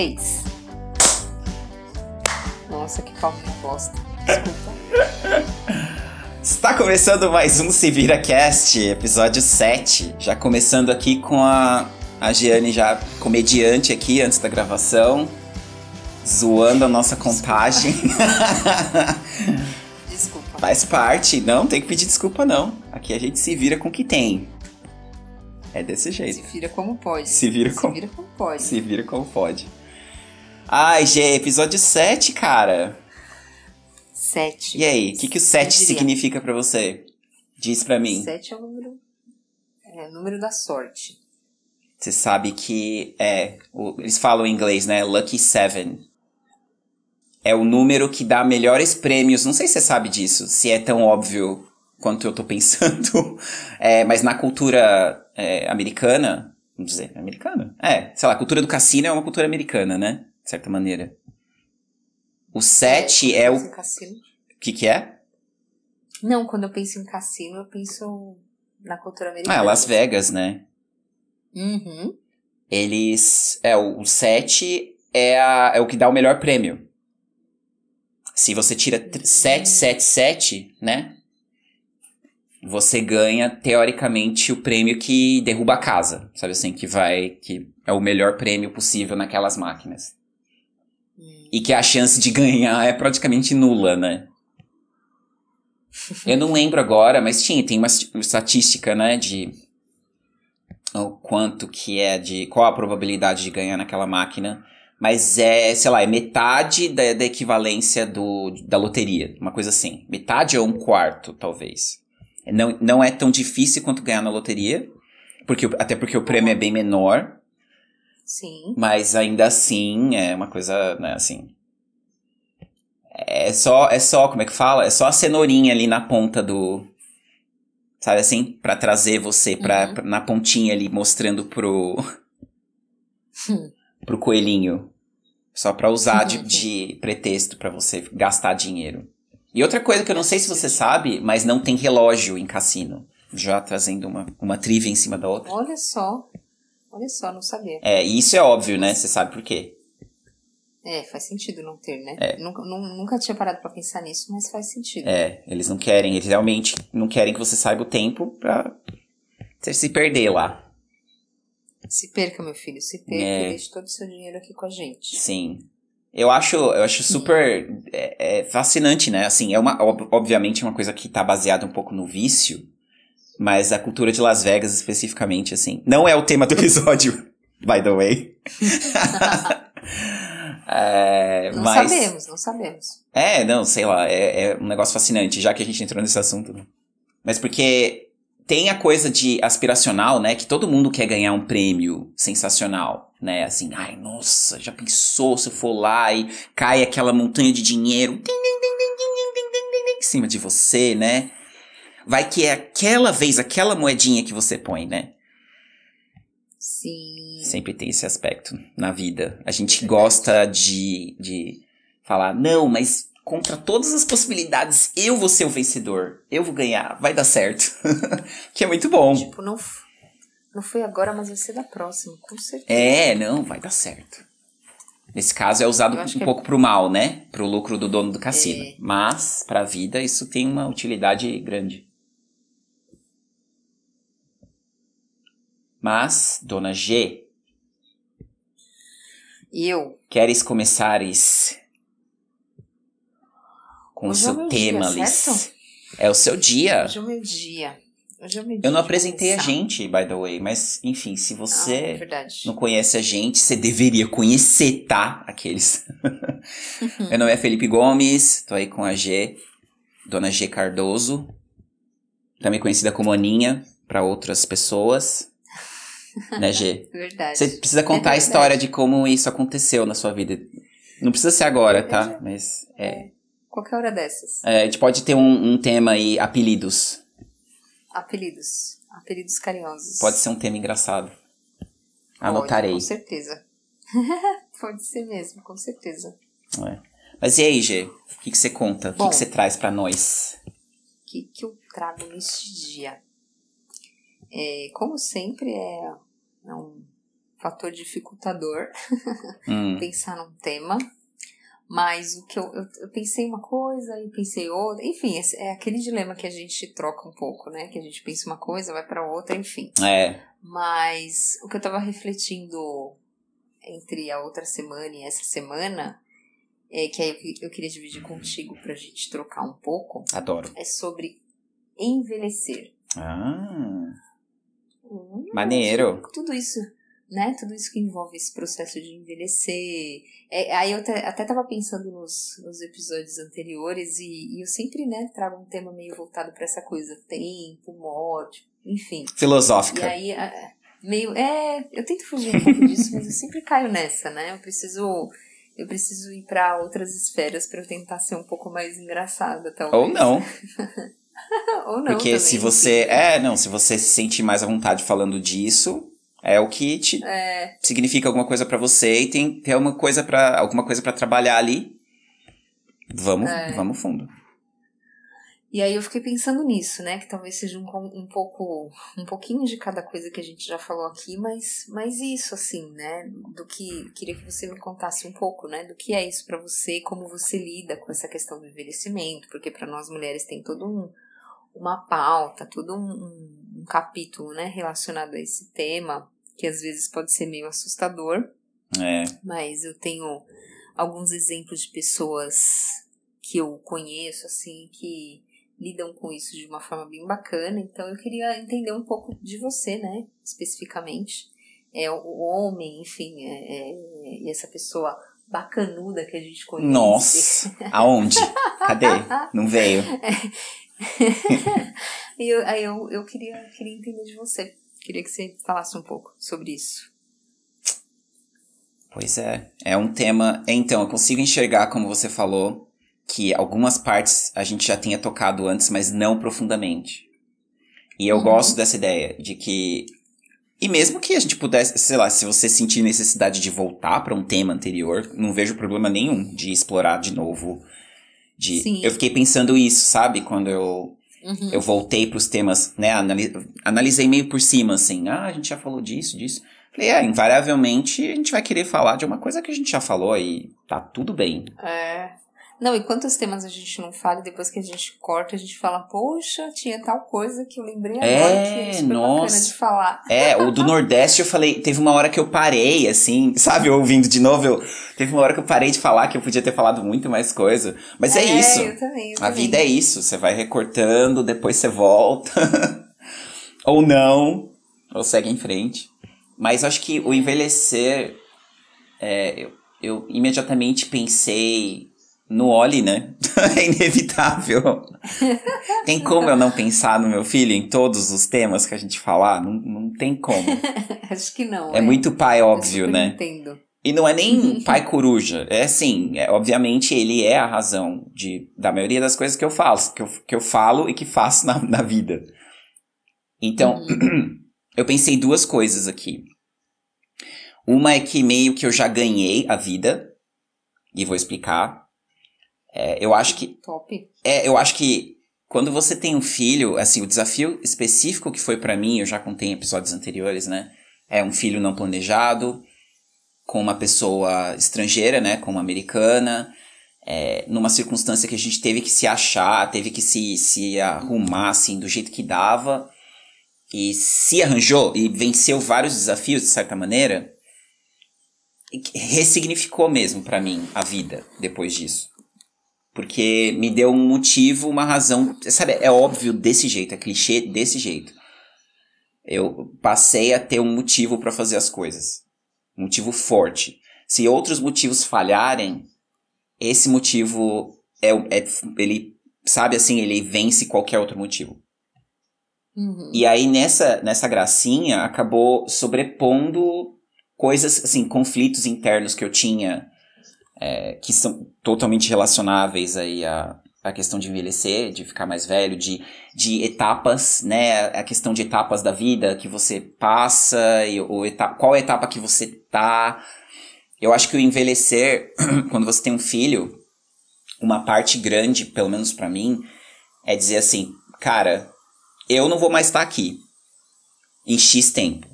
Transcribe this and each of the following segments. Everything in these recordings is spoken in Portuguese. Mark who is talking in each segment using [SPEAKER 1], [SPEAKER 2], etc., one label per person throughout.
[SPEAKER 1] Três. Nossa, que palma de bosta. Desculpa.
[SPEAKER 2] Está começando mais um Se Vira Cast, episódio 7. Já começando aqui com a, a Giane, já comediante aqui antes da gravação, zoando a nossa contagem.
[SPEAKER 1] Desculpa.
[SPEAKER 2] Faz parte, não tem que pedir desculpa não. Aqui a gente se vira com o que tem. É desse
[SPEAKER 1] Se
[SPEAKER 2] jeito.
[SPEAKER 1] vira como pode.
[SPEAKER 2] Se vira como-
[SPEAKER 1] Se vira como pode.
[SPEAKER 2] Se vira como pode. Ai, Gê, episódio 7, cara.
[SPEAKER 1] Sete.
[SPEAKER 2] E aí, o que, que o 7
[SPEAKER 1] Eu diria.
[SPEAKER 2] significa pra você? Diz pra mim.
[SPEAKER 1] Sete é o número. É o número da sorte.
[SPEAKER 2] Você sabe que é. o- eles falam em inglês, né? Lucky Seven. É o número que dá melhores prêmios. Não sei se você sabe disso, se é tão óbvio quanto eu tô pensando. É, mas na cultura é, americana. Vamos dizer, americana? É, sei lá, a cultura do cassino é uma cultura americana, né? De certa maneira. O 7 é, o. O que, que é?
[SPEAKER 1] Não, quando eu penso em cassino, eu penso na cultura americana.
[SPEAKER 2] Ah, Las Vegas, né?
[SPEAKER 1] Uhum.
[SPEAKER 2] eles. É, o 7 é, a- é o que dá o melhor prêmio. Se você tira 777, né? Você ganha, teoricamente, o prêmio que derruba a casa. Sabe assim? Que vai. Que é o melhor prêmio possível naquelas máquinas. E que a chance de ganhar é praticamente nula, né? Eu não lembro agora, mas tinha, tem uma estatística, né? De o quanto que é de. qual a probabilidade de ganhar naquela máquina. Mas é, sei lá, é metade da, da equivalência do, da loteria. Uma coisa assim. Metade ou um quarto, talvez. Não, não é tão difícil quanto ganhar na loteria. Porque, até porque o prêmio é bem menor.
[SPEAKER 1] Sim.
[SPEAKER 2] Mas ainda assim, é uma coisa, né, assim. É só, é só, como é que fala? É só a cenourinha ali na ponta do. Sabe assim? Pra trazer você pra,
[SPEAKER 1] Uhum.
[SPEAKER 2] pra- na pontinha ali, mostrando pro.
[SPEAKER 1] Hum.
[SPEAKER 2] pro coelhinho. Só pra usar de, de pretexto pra você gastar dinheiro. E outra coisa que eu não sei se você sabe, mas não tem relógio em cassino. Já trazendo uma, uma trivia em cima da outra.
[SPEAKER 1] Olha só. Olha só, não sabia.
[SPEAKER 2] É, e isso é óbvio, né? Você sabe por quê.
[SPEAKER 1] É, faz sentido não ter, né?
[SPEAKER 2] É.
[SPEAKER 1] Nunca, nu- nunca tinha parado pra pensar nisso, mas faz sentido.
[SPEAKER 2] É, eles não querem, eles realmente não querem que você saiba o tempo pra você se perder lá.
[SPEAKER 1] Se perca, meu filho, se perca
[SPEAKER 2] É.
[SPEAKER 1] e deixe todo o seu dinheiro aqui com a gente.
[SPEAKER 2] Sim. Eu acho, eu acho super é, é fascinante, né? Assim, é uma, ob- obviamente, uma coisa que tá baseada um pouco no vício, mas a cultura de Las Vegas, especificamente, assim. Não é o tema do episódio, by the way. É,
[SPEAKER 1] não
[SPEAKER 2] mas...
[SPEAKER 1] sabemos, não sabemos.
[SPEAKER 2] É, não, sei lá, é, é, um negócio fascinante, já que a gente entrou nesse assunto. Mas porque tem a coisa de aspiracional, né? Que todo mundo quer ganhar um prêmio sensacional, né? Assim, ai, nossa, já pensou se eu for lá e cai aquela montanha de dinheiro em cima de você, né? Vai que é aquela vez, aquela moedinha que você põe, né?
[SPEAKER 1] Sim.
[SPEAKER 2] Sempre tem esse aspecto na vida. A gente gosta de, de falar, não, mas contra todas as possibilidades, eu vou ser o vencedor. Eu vou ganhar, vai dar certo. que é muito bom.
[SPEAKER 1] Tipo, não, não foi agora, mas vai ser da próxima, com certeza.
[SPEAKER 2] É, não, vai dar certo. Nesse caso é usado um
[SPEAKER 1] é-
[SPEAKER 2] pouco pro mal, né? Pro lucro do dono do cassino.
[SPEAKER 1] É.
[SPEAKER 2] Mas, pra vida, isso tem uma utilidade grande. Mas, dona G,
[SPEAKER 1] eu,
[SPEAKER 2] Queres começares com o
[SPEAKER 1] Hoje é o
[SPEAKER 2] seu
[SPEAKER 1] meu
[SPEAKER 2] tema,
[SPEAKER 1] dia,
[SPEAKER 2] Liz?
[SPEAKER 1] certo?
[SPEAKER 2] É o seu dia.
[SPEAKER 1] hoje é o meu dia. Hoje é o meu dia
[SPEAKER 2] Eu não apresentei a
[SPEAKER 1] começar.
[SPEAKER 2] gente, by the way, mas enfim, se
[SPEAKER 1] Ah, é
[SPEAKER 2] você
[SPEAKER 1] verdade.
[SPEAKER 2] não conhece a gente, você deveria conhecer, tá? Aqueles. Meu nome é Felipe Gomes, tô aí com a G, Dona G Cardoso, também conhecida como Aninha para outras pessoas. Né, G?
[SPEAKER 1] Verdade.
[SPEAKER 2] Você precisa contar a
[SPEAKER 1] verdade.
[SPEAKER 2] história de como isso aconteceu na sua vida. Não precisa ser agora, tá? Mas é,
[SPEAKER 1] Qualquer hora dessas.
[SPEAKER 2] é, a gente pode ter um, um tema aí, apelidos.
[SPEAKER 1] Apelidos. Apelidos carinhosos.
[SPEAKER 2] Pode ser um tema engraçado.
[SPEAKER 1] Pode,
[SPEAKER 2] Anotarei.
[SPEAKER 1] com certeza. Pode ser mesmo, com certeza.
[SPEAKER 2] É. Mas e aí, Gê? O que, que você conta? O que,
[SPEAKER 1] Bom.
[SPEAKER 2] que você traz pra nós?
[SPEAKER 1] O que, que eu trago neste dia? É, como sempre, é, é um fator dificultador
[SPEAKER 2] Hum.
[SPEAKER 1] pensar num tema. Mas o que eu, eu, eu pensei uma coisa e pensei outra. Enfim, é aquele dilema que a gente troca um pouco, né? Que a gente pensa uma coisa, vai pra outra, enfim.
[SPEAKER 2] É.
[SPEAKER 1] Mas o que eu tava refletindo entre a outra semana e essa semana, é que aí eu, eu queria dividir contigo pra gente trocar um pouco,
[SPEAKER 2] Adoro.
[SPEAKER 1] é sobre envelhecer.
[SPEAKER 2] Ah.
[SPEAKER 1] Hum,
[SPEAKER 2] Maneiro.
[SPEAKER 1] Tudo isso, né? Tudo isso que envolve esse processo de envelhecer. É, aí eu até, até tava pensando nos, nos episódios anteriores e, e eu sempre, né, trago um tema meio voltado pra essa coisa. Tempo, morte, enfim. E
[SPEAKER 2] Filosófica.
[SPEAKER 1] aí, a- meio. É, eu tento fugir um pouco disso, mas eu sempre caio nessa, né? Eu preciso. Eu preciso ir pra outras esferas pra eu tentar ser um pouco mais engraçada, talvez.
[SPEAKER 2] Ou não.
[SPEAKER 1] Ou não.
[SPEAKER 2] Porque
[SPEAKER 1] também,
[SPEAKER 2] se você.
[SPEAKER 1] enfim.
[SPEAKER 2] É, não, se você se sentir mais à vontade falando disso, é o que te
[SPEAKER 1] É,
[SPEAKER 2] significa alguma coisa pra você e tem, tem alguma coisa para alguma coisa para trabalhar ali. Vamos,
[SPEAKER 1] É.
[SPEAKER 2] vamos fundo.
[SPEAKER 1] E aí eu fiquei pensando nisso, né? Que talvez seja um, um pouco, um pouquinho de cada coisa que a gente já falou aqui, mas, mas isso, assim, né? Do que queria que você me contasse um pouco, né? Do que é isso pra você, como você lida com essa questão do envelhecimento, porque pra nós mulheres tem todo um uma pauta, todo um, um, um capítulo, né? Relacionado a esse tema, que às vezes pode ser meio assustador
[SPEAKER 2] É.
[SPEAKER 1] mas eu tenho alguns exemplos de pessoas que eu conheço, assim, que lidam com isso de uma forma bem bacana. Então eu queria entender um pouco de você, né, especificamente. É o homem, enfim, é, é- e essa pessoa bacanuda que a gente conhece.
[SPEAKER 2] Nossa. Aonde? Cadê? Não veio.
[SPEAKER 1] e eu, aí eu, eu queria, queria entender de você. Queria que você falasse um pouco sobre isso.
[SPEAKER 2] Pois é. É um tema. Então, eu consigo enxergar, como você falou, que algumas partes a gente já tinha tocado antes, mas não profundamente. E eu
[SPEAKER 1] Uhum.
[SPEAKER 2] gosto dessa ideia de que. E mesmo que a gente pudesse, sei lá, se você sentir necessidade de voltar para um tema anterior, não vejo problema nenhum de explorar de novo. De...
[SPEAKER 1] Sim.
[SPEAKER 2] Eu fiquei pensando isso, sabe? Quando eu,
[SPEAKER 1] Uhum.
[SPEAKER 2] eu voltei pros temas, né? anali- Analisei meio por cima, assim. Ah, a gente já falou disso, disso. Falei, é, invariavelmente a gente vai querer falar de uma coisa que a gente já falou e tá tudo bem.
[SPEAKER 1] É. Não, e quantos temas a gente não fala e depois que a gente corta, a gente fala, poxa, tinha tal coisa que eu lembrei agora
[SPEAKER 2] É,
[SPEAKER 1] que é bacana
[SPEAKER 2] nossa.
[SPEAKER 1] de falar.
[SPEAKER 2] É, o do Nordeste eu falei, teve uma hora que eu parei, assim, sabe, ouvindo de novo, eu, teve uma hora que eu parei de falar que eu podia ter falado muito mais coisa. Mas é, isso.
[SPEAKER 1] Eu também, eu
[SPEAKER 2] A
[SPEAKER 1] também.
[SPEAKER 2] vida é isso, você vai recortando, depois você volta. ou não, ou segue em frente. Mas acho que o envelhecer, é, eu, eu imediatamente pensei no Oli, né? é inevitável. tem como eu não pensar no meu filho em todos os temas que a gente falar? Não, não tem como.
[SPEAKER 1] Acho que não.
[SPEAKER 2] É muito pai óbvio, né?
[SPEAKER 1] Entendo.
[SPEAKER 2] E não é nem pai coruja. É assim, é, obviamente ele é a razão de, da maioria das coisas que eu faço, que eu, que eu falo e que faço na, na vida. Então, eu pensei duas coisas aqui. Uma é que meio que eu já ganhei a vida, e vou explicar. É, eu acho que
[SPEAKER 1] Top.
[SPEAKER 2] é, eu acho que quando você tem um filho, assim, o desafio específico que foi pra mim, eu já contei em episódios anteriores, né? É um filho não planejado, com uma pessoa estrangeira, né? Com uma americana, é, numa circunstância que a gente teve que se achar, teve que se, se arrumar, assim, do jeito que dava. E se arranjou e venceu vários desafios, de certa maneira. e ressignificou mesmo pra mim a vida depois disso. Porque me deu um motivo, uma razão. Sabe, é óbvio desse jeito, é clichê desse jeito. Eu passei a ter um motivo pra fazer as coisas. Um motivo forte. Se outros motivos falharem, esse motivo é, é ele sabe assim, ele vence qualquer outro motivo.
[SPEAKER 1] Uhum.
[SPEAKER 2] E aí nessa nessa gracinha acabou sobrepondo coisas assim, conflitos internos que eu tinha é, que são totalmente relacionáveis aí à, à questão de envelhecer, de ficar mais velho, de, de etapas, né? A questão de etapas da vida que você passa, e, ou etapa, qual etapa que você tá. Eu acho que o envelhecer, quando você tem um filho, uma parte grande, pelo menos pra mim, é dizer assim, cara, eu não vou mais estar aqui em X tempo.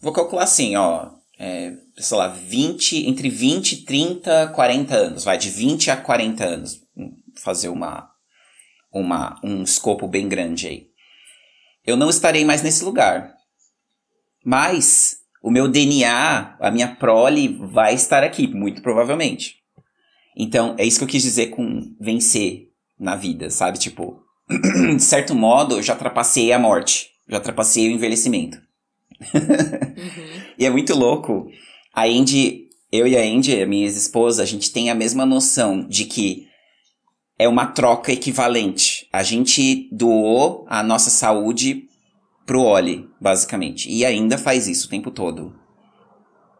[SPEAKER 2] Vou calcular assim, ó, é, sei lá, 20, entre 20, 30, 40 anos, vai, de 20 a 40 anos, fazer uma, uma, um escopo bem grande aí. Eu não estarei mais nesse lugar. Mas o meu DNA, a minha prole vai estar aqui, muito provavelmente. Então, é isso que eu quis dizer com vencer na vida, sabe? Tipo, de certo modo, eu já trapacei a morte, já trapacei o envelhecimento. uhum. E é muito louco. A Andy, eu e a Andy, a minha ex-esposa, a gente tem a mesma noção de que é uma troca equivalente. A gente doou a nossa saúde pro Oli, basicamente. E ainda faz isso o tempo todo.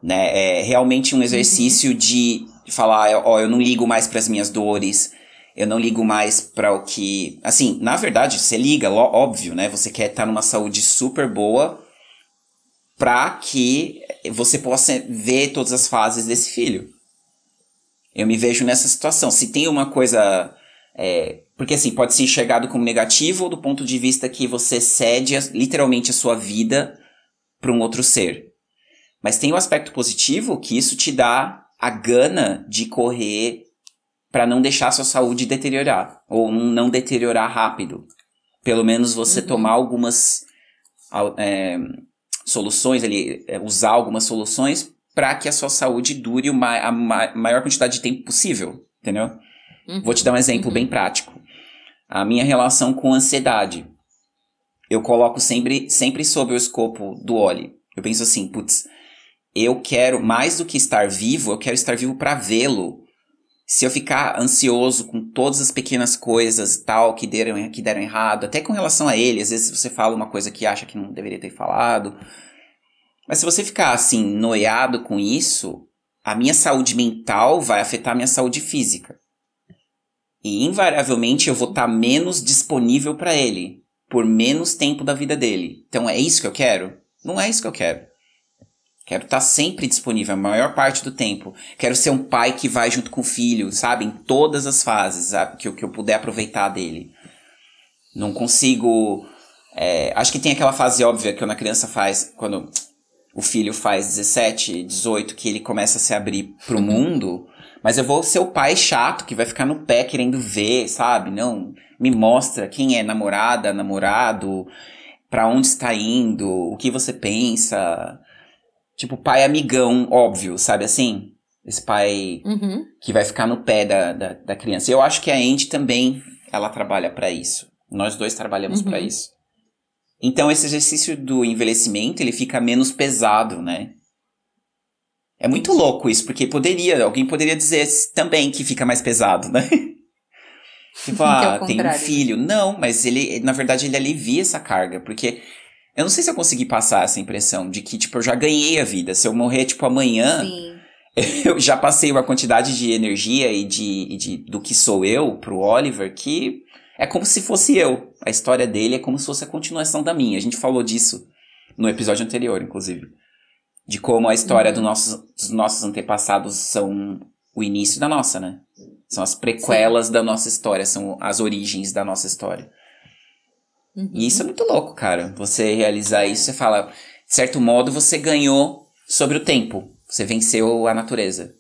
[SPEAKER 2] Né? É realmente um exercício uhum. de falar, ó, eu não ligo mais para as minhas dores, eu não ligo mais para o que, assim, na verdade, você liga, óbvio, né? Você quer estar numa saúde super boa para que você possa ver todas as fases desse filho. Eu me vejo nessa situação. Se tem uma coisa é, porque assim, pode ser enxergado como negativo ou do ponto de vista que você cede a, literalmente a sua vida para um outro ser. Mas tem o um aspecto positivo que isso te dá a gana de correr para não deixar a sua saúde deteriorar ou não deteriorar rápido. Pelo menos você uhum. tomar algumas é, soluções ali, é, usar algumas soluções para que a sua saúde dure a maior quantidade de tempo possível, entendeu? Uhum. Vou te dar um exemplo uhum. bem prático. A minha relação com ansiedade. Eu coloco sempre, sempre sob o escopo do Oli. Eu penso assim, putz, eu quero, mais do que estar vivo, eu quero estar vivo para vê-lo. Se eu ficar ansioso com todas as pequenas coisas tal que deram, que deram errado, até com relação a ele, às vezes você fala uma coisa que acha que não deveria ter falado. Mas se você ficar assim, noiado com isso, a minha saúde mental vai afetar a minha saúde física. E invariavelmente eu vou estar tá menos disponível para ele por menos tempo da vida dele. Então é isso que eu quero? Não é isso que eu quero. Quero estar tá sempre disponível a maior parte do tempo. Quero ser um pai que vai junto com o filho, sabe? Em todas as fases que, eu, que eu puder aproveitar dele. Não consigo. É, acho que tem aquela fase óbvia que uma criança faz quando o filho faz 17, 18, que ele começa a se abrir pro mundo. Mas eu vou ser o pai chato que vai ficar no pé querendo ver, sabe? Não, me mostra quem é namorada, namorado, para onde está indo, o que você pensa. Tipo, pai amigão, óbvio, sabe assim? Esse pai uhum. que vai ficar no pé da, da, da, criança. Eu acho que a Andy também, ela trabalha para isso. Nós dois trabalhamos uhum. para isso. Então, esse exercício do envelhecimento, ele fica menos pesado, né? É muito louco isso, porque poderia, alguém poderia dizer também que fica mais pesado, né? Tipo, ah, é tem um filho. Não, mas ele, na verdade, ele alivia essa carga, porque eu não sei se eu consegui passar essa impressão de que, tipo, eu já ganhei a vida. Se eu morrer, tipo, amanhã, Sim. eu já passei uma quantidade de energia e de, e de do que sou eu pro Oliver que é como se fosse eu. A história dele é como se fosse a continuação da minha. A gente falou disso no episódio anterior, inclusive de como a história uhum. do nossos, dos nossos antepassados são o início da nossa, né? São as prequelas Sim. da nossa história, são as origens da nossa história. Uhum. E isso é muito louco, cara. Você realizar isso, você fala, de certo modo, você ganhou sobre o tempo. Você venceu a natureza.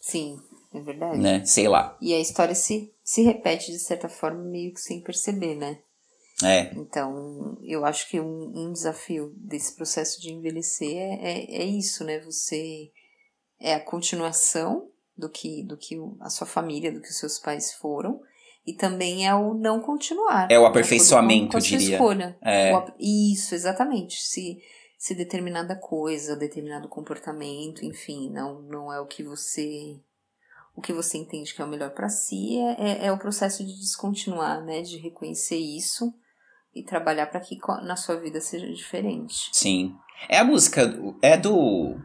[SPEAKER 1] Sim, é verdade.
[SPEAKER 2] Né? Sei lá.
[SPEAKER 1] E a história se, se repete de certa forma, meio que sem perceber, né?
[SPEAKER 2] É.
[SPEAKER 1] Então, eu acho que um, um desafio desse processo de envelhecer é, é, é, isso, né? Você é a continuação do que, do que a sua família, do que os seus pais foram, e também é o não continuar.
[SPEAKER 2] É o aperfeiçoamento, eu diria.
[SPEAKER 1] Escolha. É. O, isso, exatamente. Se, se determinada coisa, determinado comportamento, enfim, não, não é o que você o que você entende que é o melhor para si é, é, é, o processo de descontinuar, né? De reconhecer isso e trabalhar para que na sua vida seja diferente.
[SPEAKER 2] Sim. É a música, é do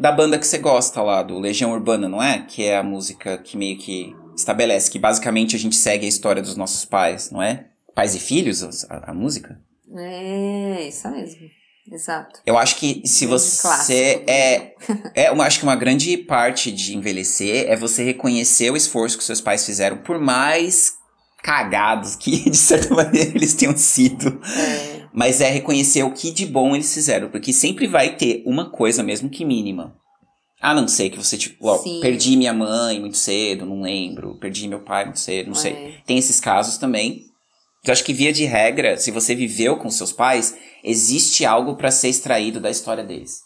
[SPEAKER 2] da banda que você gosta lá, do Legião Urbana, não é? Que é a música que meio que estabelece que basicamente a gente segue a história dos nossos pais, não é? Pais e filhos, a, a música?
[SPEAKER 1] É, isso mesmo. Exato.
[SPEAKER 2] Eu acho que se você é, é, eu acho que uma grande parte de envelhecer é você reconhecer o esforço que seus pais fizeram, por mais cagados que, de certa maneira, eles tenham sido. É. Mas é reconhecer o que de bom eles fizeram, porque sempre vai ter uma coisa, mesmo que mínima. A não ser que você, tipo, ó, perdi minha mãe muito cedo, não lembro. Perdi meu pai muito cedo, não é. sei. Tem esses casos também. Eu acho que, via de regra, se você viveu com seus pais, existe algo para ser extraído da história deles.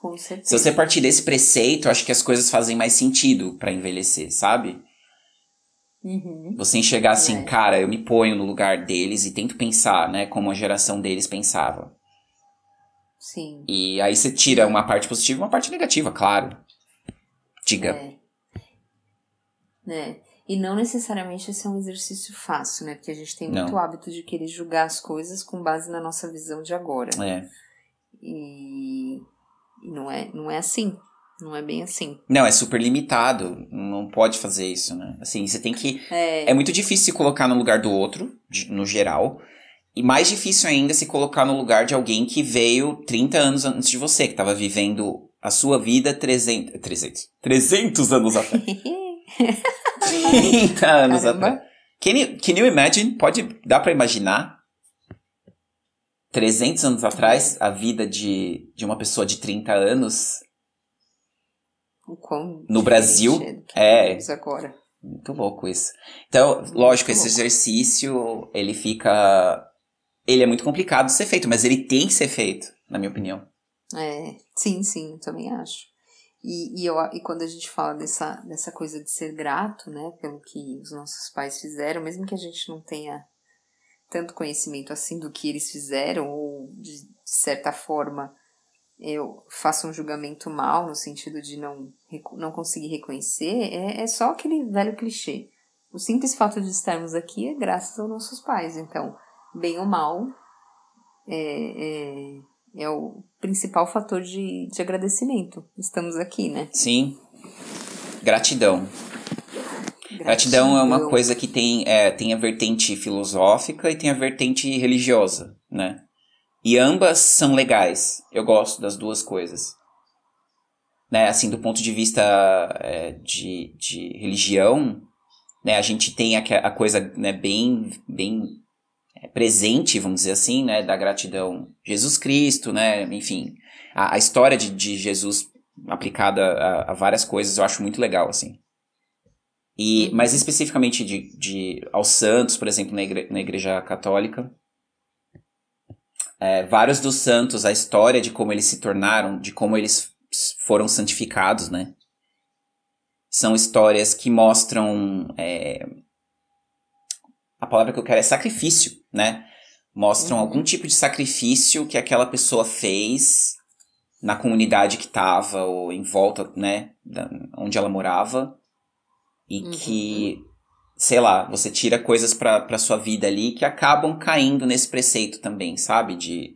[SPEAKER 1] Com certeza.
[SPEAKER 2] Se você partir desse preceito, acho que as coisas fazem mais sentido para envelhecer, sabe?
[SPEAKER 1] Uhum.
[SPEAKER 2] Você enxergar assim, é. cara, eu me ponho no lugar deles e tento pensar, né, como a geração deles pensava.
[SPEAKER 1] Sim.
[SPEAKER 2] E aí você tira uma parte positiva e uma parte negativa, claro. Diga.
[SPEAKER 1] É. é. E não necessariamente esse é um exercício fácil, né? Porque a gente tem muito não. hábito de querer julgar as coisas com base na nossa visão de agora.
[SPEAKER 2] É.
[SPEAKER 1] E, e não, é, não é assim. Não é bem assim.
[SPEAKER 2] Não, é super limitado. Não pode fazer isso, né? Assim, você tem que.
[SPEAKER 1] É,
[SPEAKER 2] é muito difícil se colocar no lugar do outro, no geral. E mais difícil ainda se colocar no lugar de alguém que veio 30 anos antes de você, que estava vivendo a sua vida 300. 300. 300 anos atrás. 30 anos Caramba. atrás. Can you, can you imagine? Pode. Dá pra imaginar? 300 anos atrás, a vida de, de uma pessoa de 30 anos. no Brasil. É.
[SPEAKER 1] Agora.
[SPEAKER 2] Muito louco isso. Então, lógico, esse exercício, ele fica ele é muito complicado de ser feito, mas ele tem que ser feito, na minha opinião.
[SPEAKER 1] É, sim, sim, também acho. E, e, eu, e quando a gente fala dessa, dessa coisa de ser grato, né, pelo que os nossos pais fizeram, mesmo que a gente não tenha tanto conhecimento assim do que eles fizeram, ou de, de certa forma eu faço um julgamento mal no sentido de não, não conseguir reconhecer, é, é só aquele velho clichê. O simples fato de estarmos aqui é graças aos nossos pais. Então, bem ou mal, é, é, é o principal fator de, de agradecimento. Estamos aqui, né?
[SPEAKER 2] Sim. Gratidão. Gratidão, Gratidão é uma coisa que tem, é, tem a vertente filosófica e tem a vertente religiosa, né? E ambas são legais. Eu gosto das duas coisas. Né, assim, do ponto de vista é, de, de religião, né, a gente tem a, a coisa né, bem, bem presente, vamos dizer assim, né, da gratidão. Jesus Cristo, né, enfim, a, a história de, de Jesus aplicada a, a, várias coisas eu acho muito legal, assim. E, uhum. mas especificamente de, de, aos santos, por exemplo, na, igre, na igreja católica, é, vários dos santos, a história de como eles se tornaram, de como eles foram santificados, né? São histórias que mostram é, palavra que eu quero é sacrifício, né? Mostram uhum. algum tipo de sacrifício que aquela pessoa fez na comunidade que estava ou em volta, né, da, onde ela morava e uhum. que, sei lá, você tira coisas para sua vida ali que acabam caindo nesse preceito também, sabe? De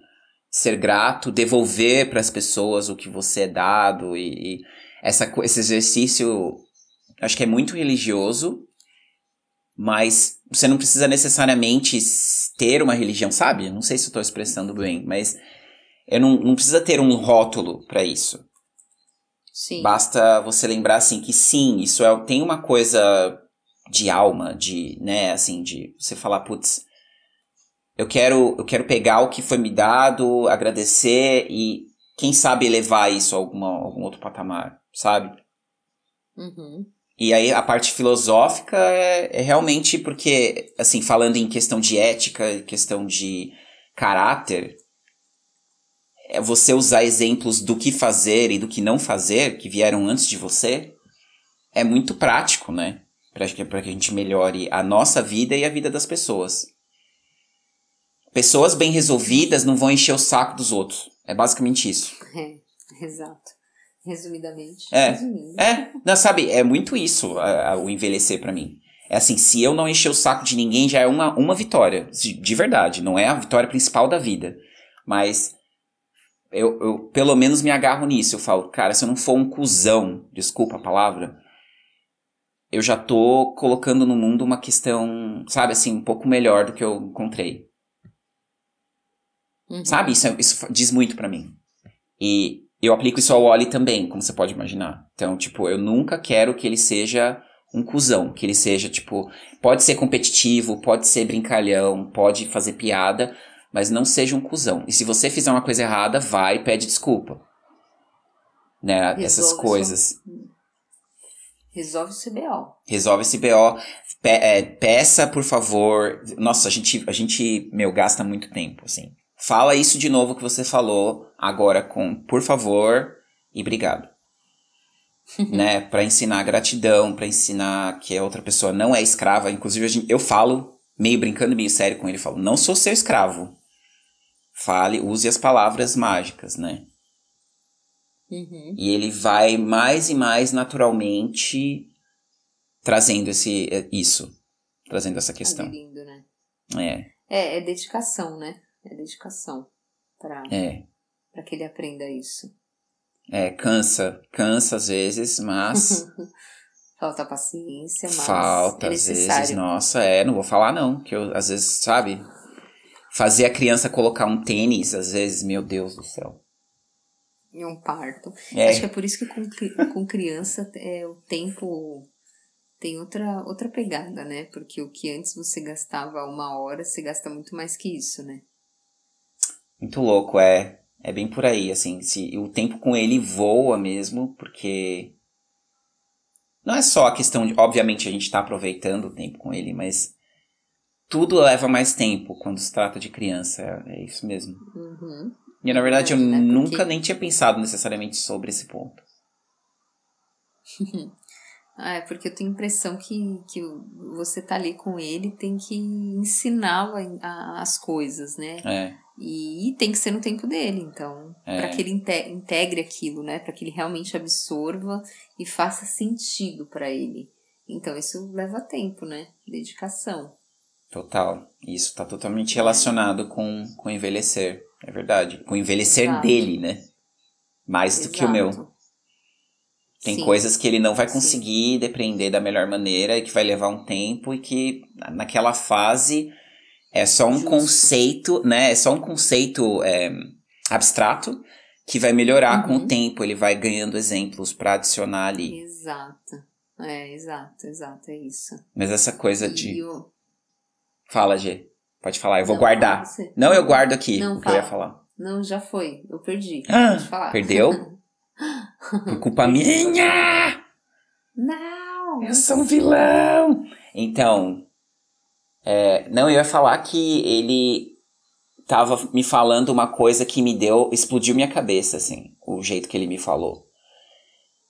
[SPEAKER 2] ser grato, devolver para as pessoas o que você é dado e, e essa, esse exercício acho que é muito religioso mas você não precisa necessariamente ter uma religião, sabe? Não sei se estou expressando bem, mas eu não, não precisa ter um rótulo para isso.
[SPEAKER 1] Sim.
[SPEAKER 2] Basta você lembrar assim que sim, isso é, tem uma coisa de alma, de, né, assim, de você falar, putz, eu quero, eu quero pegar o que foi me dado, agradecer e quem sabe levar isso a alguma, algum outro patamar, sabe?
[SPEAKER 1] Uhum.
[SPEAKER 2] E aí a parte filosófica é, é, realmente porque, assim, falando em questão de ética, questão de caráter, é você usar exemplos do que fazer e do que não fazer, que vieram antes de você, é muito prático, né? Para que, que a gente melhore a nossa vida e a vida das pessoas. Pessoas bem resolvidas não vão encher o saco dos outros. É basicamente isso.
[SPEAKER 1] É, exato. Resumidamente.
[SPEAKER 2] É. É. Não, sabe, é muito isso a, a, o envelhecer para mim. É assim, se eu não encher o saco de ninguém, já é uma, uma vitória. De, de verdade. Não é a vitória principal da vida. Mas eu, eu pelo menos me agarro nisso. Eu falo, cara, se eu não for um cuzão, desculpa a palavra, eu já tô colocando no mundo uma questão, sabe, assim, um pouco melhor do que eu encontrei. Uhum. Sabe? Isso, isso diz muito para mim. E eu aplico isso ao Oli também, como você pode imaginar. Então, tipo, eu nunca quero que ele seja um cuzão, que ele seja, tipo, pode ser competitivo, pode ser brincalhão, pode fazer piada, mas não seja um cuzão. E se você fizer uma coisa errada, vai e pede desculpa. Né?
[SPEAKER 1] Resolve
[SPEAKER 2] Essas coisas.
[SPEAKER 1] Resolve o CBO.
[SPEAKER 2] Resolve esse BO. Pe- é, peça, por favor. Nossa, a gente, a gente, meu, gasta muito tempo, assim. Fala isso de novo que você falou agora com por favor e obrigado. né? Pra ensinar gratidão, pra ensinar que a outra pessoa não é escrava. Inclusive, eu falo, meio brincando, meio sério com ele, falo, não sou seu escravo. Fale, use as palavras mágicas, né?
[SPEAKER 1] Uhum.
[SPEAKER 2] E ele vai mais e mais naturalmente trazendo esse, eh, isso. Trazendo essa questão.
[SPEAKER 1] Aderindo, né?
[SPEAKER 2] É,
[SPEAKER 1] É, é dedicação, né? É dedicação pra,
[SPEAKER 2] é.
[SPEAKER 1] pra que ele aprenda isso.
[SPEAKER 2] É, cansa. Cansa às vezes, mas
[SPEAKER 1] Falta paciência, mas
[SPEAKER 2] falta
[SPEAKER 1] é
[SPEAKER 2] às vezes. Nossa, é, não vou falar não. Que eu, às vezes, sabe? Fazer a criança colocar um tênis, às vezes, meu Deus do céu.
[SPEAKER 1] Em um parto.
[SPEAKER 2] É.
[SPEAKER 1] Acho que é por isso que com, com criança é, o tempo tem outra, outra pegada, né? Porque o que antes você gastava uma hora, você gasta muito mais que isso, né?
[SPEAKER 2] Muito louco, é. É bem por aí, assim. Se, o tempo com ele voa mesmo, porque. Não é só a questão de. Obviamente a gente tá aproveitando o tempo com ele, mas. Tudo leva mais tempo quando se trata de criança. É, isso mesmo.
[SPEAKER 1] Uhum.
[SPEAKER 2] E na verdade eu
[SPEAKER 1] É, né, porque-
[SPEAKER 2] nunca nem tinha pensado necessariamente sobre esse ponto.
[SPEAKER 1] Ah, é porque eu tenho a impressão que, que você tá ali com ele tem que ensiná-lo a- as coisas, né?
[SPEAKER 2] É.
[SPEAKER 1] E tem que ser no tempo dele, então,
[SPEAKER 2] É.
[SPEAKER 1] para que ele inte- integre aquilo, né? Para que ele realmente absorva e faça sentido para ele. Então, isso leva tempo, né? Dedicação.
[SPEAKER 2] Total. Isso tá totalmente relacionado com, com envelhecer. É verdade. Com o envelhecer
[SPEAKER 1] Exato.
[SPEAKER 2] dele, né? Mais do que o meu. Tem
[SPEAKER 1] Sim.
[SPEAKER 2] coisas que ele não vai
[SPEAKER 1] Sim.
[SPEAKER 2] conseguir depreender da melhor maneira e que vai levar um tempo e que na- naquela fase é só um
[SPEAKER 1] Justo.
[SPEAKER 2] conceito, né? É só um conceito é, abstrato que vai melhorar com
[SPEAKER 1] Uhum.
[SPEAKER 2] o tempo. Ele vai ganhando exemplos pra adicionar ali.
[SPEAKER 1] Exato. É, exato, exato, é isso.
[SPEAKER 2] Mas essa coisa
[SPEAKER 1] E
[SPEAKER 2] de.
[SPEAKER 1] o-
[SPEAKER 2] Fala, G. Pode falar, eu vou
[SPEAKER 1] Não,
[SPEAKER 2] guardar. Não, eu guardo aqui
[SPEAKER 1] Não,
[SPEAKER 2] o que eu ia
[SPEAKER 1] fala.
[SPEAKER 2] falar.
[SPEAKER 1] Não, já foi. Eu perdi.
[SPEAKER 2] Ah,
[SPEAKER 1] Pode falar.
[SPEAKER 2] Perdeu? Por culpa minha!
[SPEAKER 1] Não!
[SPEAKER 2] Eu sou um vilão! Então, é, não, eu ia falar que ele tava me falando uma coisa que me deu, explodiu minha cabeça, assim, o jeito que ele me falou.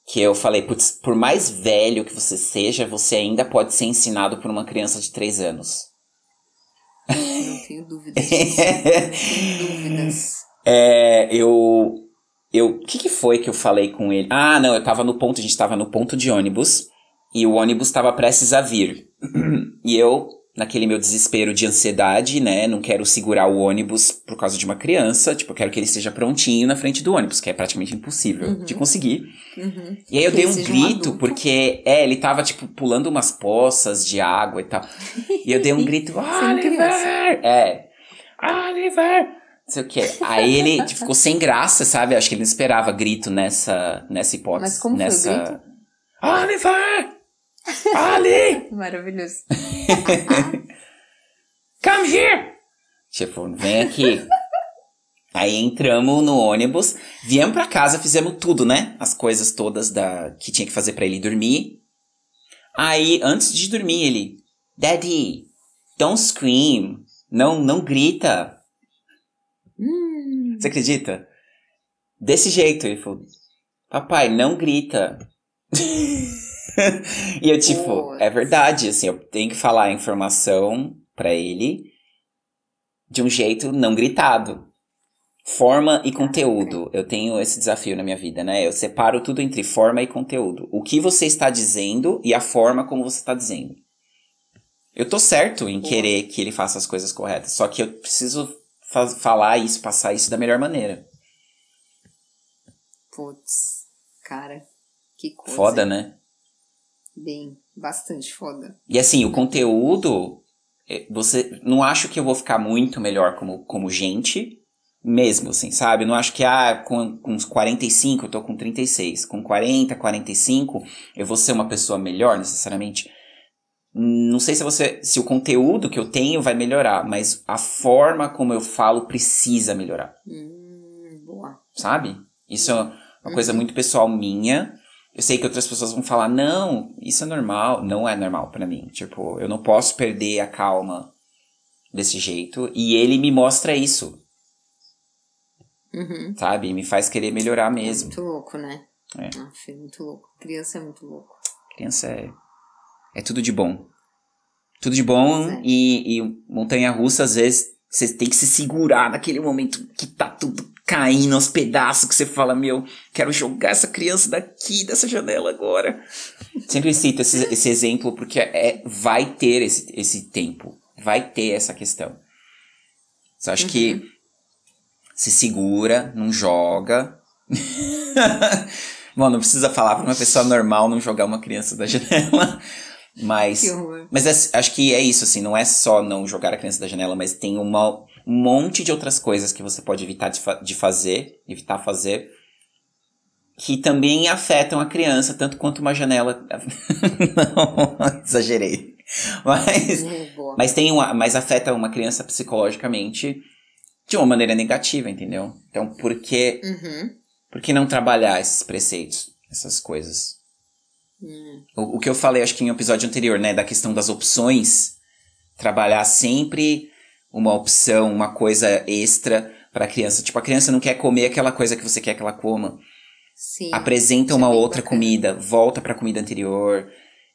[SPEAKER 2] Que eu falei, putz, por mais velho que você seja, você ainda pode ser ensinado por uma criança de 3 anos.
[SPEAKER 1] Não tenho dúvidas disso. Não tenho dúvidas.
[SPEAKER 2] É, eu. Eu. O que, que foi que eu falei com ele? Ah, não, eu tava no ponto, a gente tava no ponto de ônibus. E o ônibus tava prestes a vir. e eu, naquele meu desespero de ansiedade, né? Não quero segurar o ônibus por causa de uma criança. Tipo, eu quero que ele esteja prontinho na frente do ônibus, que é praticamente impossível
[SPEAKER 1] Uhum.
[SPEAKER 2] de conseguir.
[SPEAKER 1] Uhum.
[SPEAKER 2] E aí eu
[SPEAKER 1] Que
[SPEAKER 2] dei um
[SPEAKER 1] um
[SPEAKER 2] grito,
[SPEAKER 1] adulto.
[SPEAKER 2] porque, é, ele tava, tipo, pulando umas poças de água e tal. E eu dei um grito. Oliver! É, Oliver! Não sei o quê. Aí ele tipo, ficou sem graça, sabe? Acho que ele não esperava grito nessa, nessa hipótese.
[SPEAKER 1] Mas como foi o
[SPEAKER 2] nessa...
[SPEAKER 1] grito?
[SPEAKER 2] Oliver! Ali!
[SPEAKER 1] Maravilhoso.
[SPEAKER 2] Come here! Tipo, vem aqui. Aí entramos no ônibus, viemos pra casa, fizemos tudo, né? As coisas todas da que tinha que fazer pra ele dormir. Aí, antes de dormir, ele... Daddy, don't scream. Não, não grita.
[SPEAKER 1] Hum,
[SPEAKER 2] Você acredita? Desse jeito, ele falou... Papai, não grita. e eu, tipo,
[SPEAKER 1] Putz.
[SPEAKER 2] é verdade, assim, eu tenho que falar a informação pra ele de um jeito não gritado. Forma e conteúdo. Eu tenho esse desafio na minha vida, né? Eu separo tudo entre forma e conteúdo. O que você está dizendo e a forma como você está dizendo. Eu tô certo em querer que ele faça as coisas corretas, só que eu preciso falar isso, passar isso da melhor maneira.
[SPEAKER 1] putz, cara, que coisa.
[SPEAKER 2] Foda, né?
[SPEAKER 1] Bem, bastante foda.
[SPEAKER 2] E assim, o conteúdo, eh, você não acho que eu vou ficar muito melhor como, como gente, mesmo, assim, sabe? Não acho que, ah, com, com uns 45, eu tô com 36. Com 40, 45, eu vou ser uma pessoa melhor, necessariamente. Não sei se você se o conteúdo que eu tenho vai melhorar, mas a forma como eu falo precisa melhorar.
[SPEAKER 1] Hum, boa.
[SPEAKER 2] Sabe? Isso é uma coisa muito pessoal minha. Eu sei que outras pessoas vão falar, não, isso é normal. Não é normal para mim. Tipo, eu não posso perder a calma desse jeito. E ele me mostra isso.
[SPEAKER 1] Uhum.
[SPEAKER 2] Sabe? Me faz querer melhorar mesmo.
[SPEAKER 1] É muito louco, né?
[SPEAKER 2] É.
[SPEAKER 1] Aff, é muito louco. Criança é muito louco.
[SPEAKER 2] Criança é, é tudo de bom. Tudo de bom
[SPEAKER 1] é.
[SPEAKER 2] e, e montanha russa, às vezes, você tem que se segurar naquele momento que tá tudo caindo aos pedaços, que você fala, meu, quero jogar essa criança daqui, dessa janela agora. Sempre cito esse, esse exemplo porque é, vai ter esse, esse tempo. Vai ter essa questão. Só acho que se segura, não joga. Bom, não precisa falar pra uma pessoa normal não jogar uma criança da janela. Mas.
[SPEAKER 1] Que horror.
[SPEAKER 2] Mas é- acho que é isso, assim, não é só não jogar a criança da janela, mas tem uma, um monte de outras coisas que você pode evitar de, fa- de fazer, evitar fazer, que também afetam a criança, tanto quanto uma janela. não, exagerei. Mas,
[SPEAKER 1] boa.
[SPEAKER 2] mas tem uma, mas afeta uma criança psicologicamente de uma maneira negativa, entendeu? Então, por que,
[SPEAKER 1] Uhum.
[SPEAKER 2] por que não trabalhar esses preceitos, essas coisas?
[SPEAKER 1] Hum.
[SPEAKER 2] O, o que eu falei, acho que em um episódio anterior, né, da questão das opções, trabalhar sempre uma opção, uma coisa extra para a criança. Tipo, a criança não quer comer aquela coisa que você quer que ela coma.
[SPEAKER 1] Sim.
[SPEAKER 2] Apresenta
[SPEAKER 1] é
[SPEAKER 2] uma
[SPEAKER 1] bem
[SPEAKER 2] outra
[SPEAKER 1] bacana.
[SPEAKER 2] comida, volta para a comida anterior,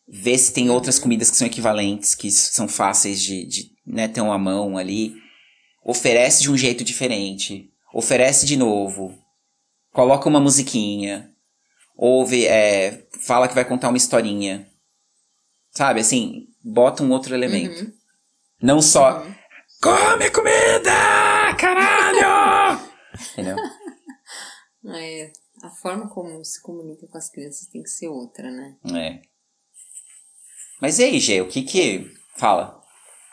[SPEAKER 2] vê se tem outras comidas que são equivalentes, que são fáceis de, de né, ter uma mão ali. Oferece de um jeito diferente. Oferece de novo. Coloca uma musiquinha. Ouve, é, fala que vai contar uma historinha. Sabe, assim, bota um outro elemento.
[SPEAKER 1] Uhum.
[SPEAKER 2] Não só,
[SPEAKER 1] Uhum.
[SPEAKER 2] come comida, caralho! Entendeu?
[SPEAKER 1] É, a forma como se comunica com as crianças tem que ser outra, né?
[SPEAKER 2] É. Mas e aí, Gê, o que que... Fala.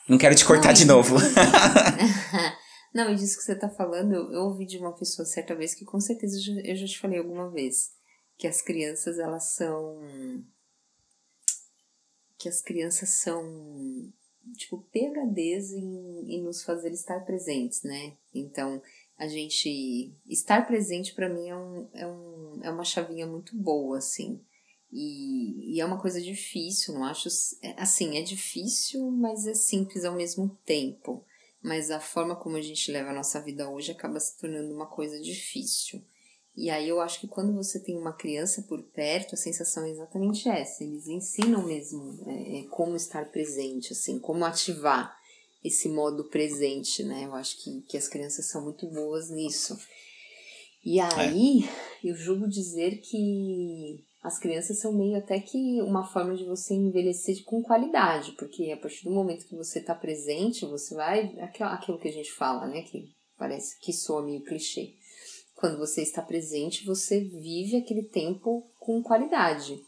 [SPEAKER 2] Não quero te cortar
[SPEAKER 1] Ai.
[SPEAKER 2] de novo.
[SPEAKER 1] Não, e disso que você tá falando, eu, ouvi de uma pessoa certa vez que com certeza eu já, eu já te falei alguma vez. Que as crianças, elas são. Que as crianças são. Tipo, PHDs em, em nos fazer estar presentes, né? Então, a gente. Estar presente pra mim é, um, é, um, é uma chavinha muito boa, assim. E, e é uma coisa difícil, não acho. é, Assim, é difícil, mas é simples ao mesmo tempo mas a forma como a gente leva a nossa vida hoje acaba se tornando uma coisa difícil. E aí eu acho que quando você tem uma criança por perto, a sensação é exatamente essa. Eles ensinam mesmo é, é, como estar presente, assim, como ativar esse modo presente, né? Eu acho que, que as crianças são muito boas nisso. E aí, eu julgo dizer que as crianças são meio até que uma forma de você envelhecer com qualidade, porque a partir do momento que você está presente, você vai. aquilo- Aquilo que a gente fala, né? Que parece que soa meio clichê. Quando você está presente, você vive aquele tempo com qualidade.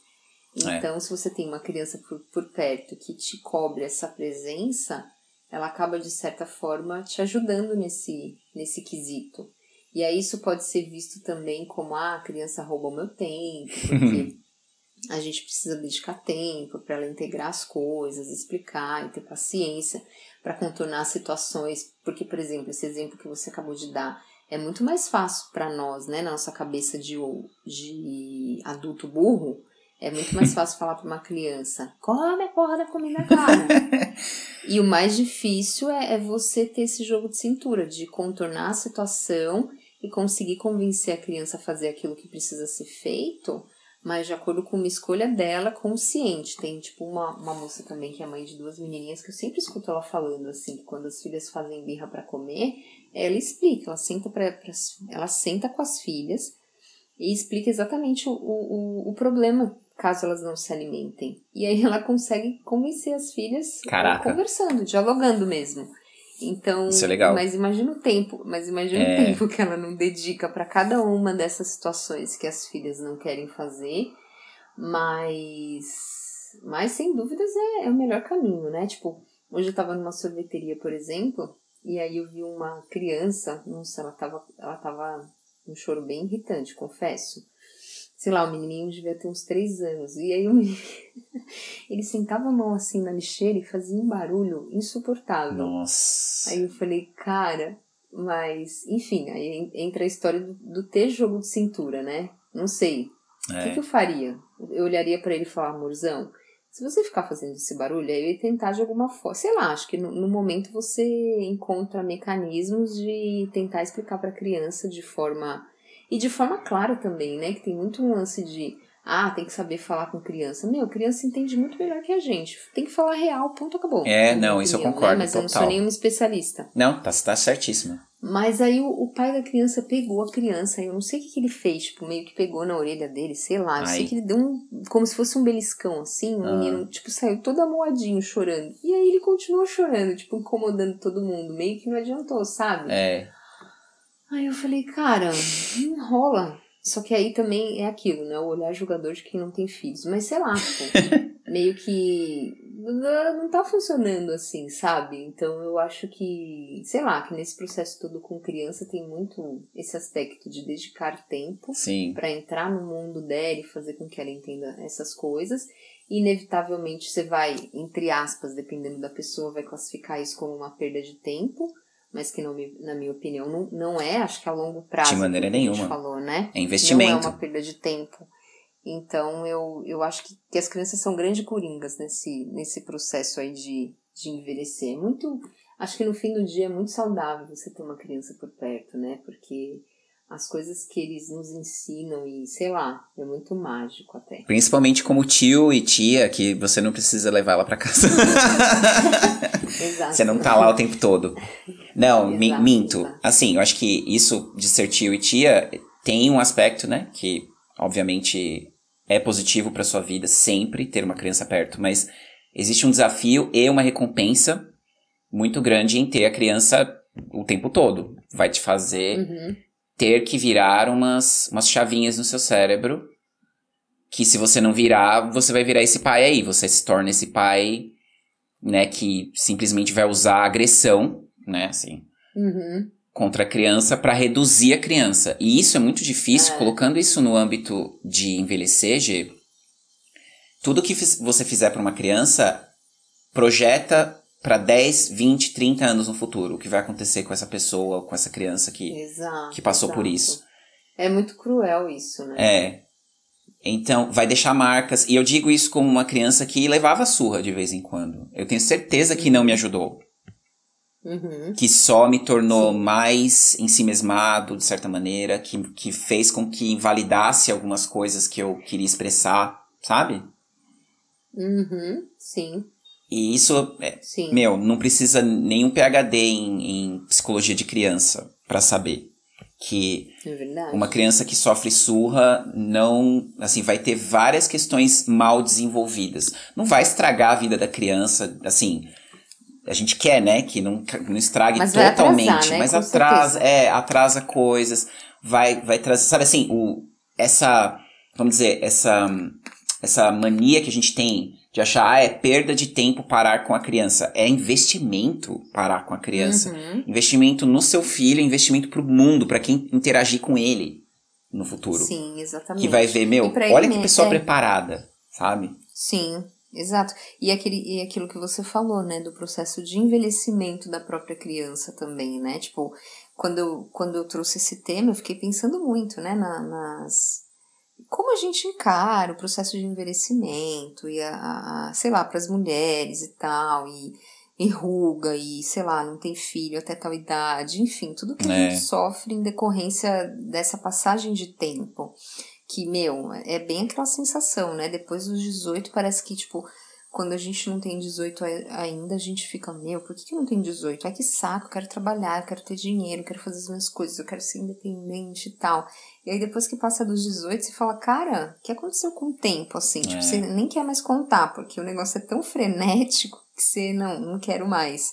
[SPEAKER 2] É.
[SPEAKER 1] Então, se você tem uma criança por, por perto que te cobre essa presença, ela acaba, de certa forma, te ajudando nesse, nesse quesito. E aí isso pode ser visto também como ah, a criança rouba o meu tempo, porque a gente precisa dedicar tempo para ela integrar as coisas, explicar e ter paciência para contornar situações, porque por exemplo, esse exemplo que você acabou de dar é muito mais fácil para nós, né, na nossa cabeça de, de adulto burro, é muito mais fácil falar para uma criança: come a porra da comida, cara. e o mais difícil é, é você ter esse jogo de cintura, de contornar a situação e conseguir convencer a criança a fazer aquilo que precisa ser feito, mas de acordo com uma escolha dela consciente. Tem, tipo, uma, uma moça também que é mãe de duas menininhas que eu sempre escuto ela falando assim, que quando as filhas fazem birra para comer, ela explica, ela senta, pra, pra, ela senta com as filhas e explica exatamente o, o, o problema caso elas não se alimentem. E aí ela consegue convencer as filhas
[SPEAKER 2] Caraca.
[SPEAKER 1] conversando, dialogando mesmo. Então,
[SPEAKER 2] Isso é legal.
[SPEAKER 1] mas imagina o tempo, mas imagina
[SPEAKER 2] É.
[SPEAKER 1] o tempo que ela não dedica para cada uma dessas situações que as filhas não querem fazer, mas mas sem dúvidas é, é o melhor caminho, né? Tipo, hoje eu tava numa sorveteria, por exemplo, e aí eu vi uma criança, nossa, ela tava ela tava um choro bem irritante, confesso. sei lá, o menininho devia ter uns três anos. E aí o menino, ele sentava a mão assim na lixeira e fazia um barulho insuportável.
[SPEAKER 2] Nossa.
[SPEAKER 1] Aí eu falei, cara, mas, enfim, aí entra a história do, do ter jogo de cintura, né? Não sei. O
[SPEAKER 2] É.
[SPEAKER 1] que, que eu faria? Eu olharia pra ele e falar, amorzão, se você ficar fazendo esse barulho, aí eu ia tentar de alguma forma. Sei lá, acho que no, no momento você encontra mecanismos de tentar explicar pra criança de forma. E de forma clara também, né? Que tem muito um lance de. Ah, tem que saber falar com criança. Meu, criança entende muito melhor que a gente. Tem que falar real, ponto, acabou.
[SPEAKER 2] É, não, isso eu
[SPEAKER 1] opinião,
[SPEAKER 2] concordo,
[SPEAKER 1] Né? Mas eu não sou
[SPEAKER 2] total.
[SPEAKER 1] nenhuma especialista.
[SPEAKER 2] Não, tá, tá certíssima.
[SPEAKER 1] Mas aí o, o pai da criança pegou a criança, eu não sei o que, que ele fez, tipo, meio que pegou na orelha dele, sei lá. Eu sei
[SPEAKER 2] Ai.
[SPEAKER 1] que ele deu um. como se fosse um beliscão, assim, o
[SPEAKER 2] Ah.
[SPEAKER 1] menino, tipo, saiu todo amoadinho chorando. E aí ele continuou chorando, tipo, incomodando todo mundo. Meio que não adiantou, sabe?
[SPEAKER 2] É.
[SPEAKER 1] Aí eu falei, cara, enrola. Só que aí também é aquilo, né? O olhar julgador de quem não tem filhos. Mas sei lá, tipo, meio que não tá funcionando assim, sabe? Então eu acho que, sei lá, que nesse processo todo com criança tem muito esse aspecto de dedicar tempo para entrar no mundo dela e fazer com que ela entenda essas coisas. Inevitavelmente você vai, entre aspas, dependendo da pessoa, vai classificar isso como uma perda de tempo, mas que não na minha opinião não, não é, acho que a longo prazo.
[SPEAKER 2] De maneira nenhuma.
[SPEAKER 1] falou, né?
[SPEAKER 2] É investimento.
[SPEAKER 1] Não é uma perda de tempo. Então eu, eu acho que, que as crianças são grandes coringas nesse, nesse processo aí de, de envelhecer. Muito. Acho que no fim do dia é muito saudável você ter uma criança por perto, né? Porque as coisas que eles nos ensinam e, sei lá, é muito mágico até.
[SPEAKER 2] Principalmente como tio e tia, que você não precisa levar ela pra casa.
[SPEAKER 1] Exato.
[SPEAKER 2] você não tá lá o tempo todo. Não,
[SPEAKER 1] Exato,
[SPEAKER 2] minto. Assim, eu acho que isso de ser tio e tia tem um aspecto, né? Que, obviamente, é positivo pra sua vida sempre ter uma criança perto, mas existe um desafio e uma recompensa muito grande em ter a criança o tempo todo. Vai te fazer
[SPEAKER 1] Uhum.
[SPEAKER 2] Ter que virar umas, umas chavinhas no seu cérebro. Que se você não virar, você vai virar esse pai aí. Você se torna esse pai, né, que simplesmente vai usar agressão, né, assim,
[SPEAKER 1] Uhum.
[SPEAKER 2] contra a criança para reduzir a criança. E isso é muito difícil,
[SPEAKER 1] É.
[SPEAKER 2] colocando isso no âmbito de envelhecer, G. Tudo que você fizer para uma criança projeta para 10, 20, 30 anos no futuro. O que vai acontecer com essa pessoa, com essa criança que
[SPEAKER 1] Exato.
[SPEAKER 2] que passou por
[SPEAKER 1] exato.
[SPEAKER 2] isso.
[SPEAKER 1] É muito cruel isso, né?
[SPEAKER 2] É. Então, vai deixar marcas. E eu digo isso como uma criança que levava surra de vez em quando. Eu tenho certeza que não me ajudou.
[SPEAKER 1] Uhum.
[SPEAKER 2] Que só me tornou
[SPEAKER 1] Sim.
[SPEAKER 2] mais ensimesmado, de certa maneira. Que, que fez com que invalidasse algumas coisas que eu queria expressar, sabe?
[SPEAKER 1] Uhum. Sim,
[SPEAKER 2] E isso, é, meu, não precisa nenhum PhD em, em psicologia de criança pra saber. Que
[SPEAKER 1] É.
[SPEAKER 2] Uma criança que sofre surra não, assim, vai ter várias questões mal desenvolvidas. Não vai estragar a vida da criança, assim, a gente quer, né, que não, não estrague
[SPEAKER 1] Mas
[SPEAKER 2] totalmente,
[SPEAKER 1] atrasar, né?
[SPEAKER 2] mas
[SPEAKER 1] Com
[SPEAKER 2] atrasa,
[SPEAKER 1] certeza.
[SPEAKER 2] é, atrasa coisas, vai, vai trazer, sabe assim, o, essa, vamos dizer, essa, essa mania que a gente tem de achar, ah, é perda de tempo parar com a criança. É investimento parar com a criança.
[SPEAKER 1] Uhum.
[SPEAKER 2] Investimento no seu filho, investimento pro mundo, pra quem interagir com ele no futuro.
[SPEAKER 1] Sim, exatamente.
[SPEAKER 2] Que vai ver, meu, olha que pessoa
[SPEAKER 1] é.
[SPEAKER 2] preparada, sabe?
[SPEAKER 1] Sim, exato. E, aquele, e aquilo que você falou, né, do processo de envelhecimento da própria criança também, né? Tipo, quando eu, quando eu trouxe esse tema, eu fiquei pensando muito, né, na- nas. Como a gente encara o processo de envelhecimento e a, a- a- sei lá, para as mulheres e tal, e, e ruga, e sei lá, não tem filho até tal idade, enfim, tudo que a
[SPEAKER 2] É.
[SPEAKER 1] gente sofre em decorrência dessa passagem de tempo que, meu, é bem aquela sensação, né? Depois dos 18, parece que, tipo, quando a gente não tem 18 a- ainda, a gente fica, meu, por que, que não tenho 18? Ai, que saco, eu quero trabalhar, eu quero ter dinheiro, eu quero fazer as minhas coisas, eu quero ser independente e tal. E aí, depois que passa dos 18, você fala, cara, o que aconteceu com o tempo, assim? Tipo,
[SPEAKER 2] É.
[SPEAKER 1] você nem quer mais contar, porque o negócio é tão frenético que você, não, não quero mais.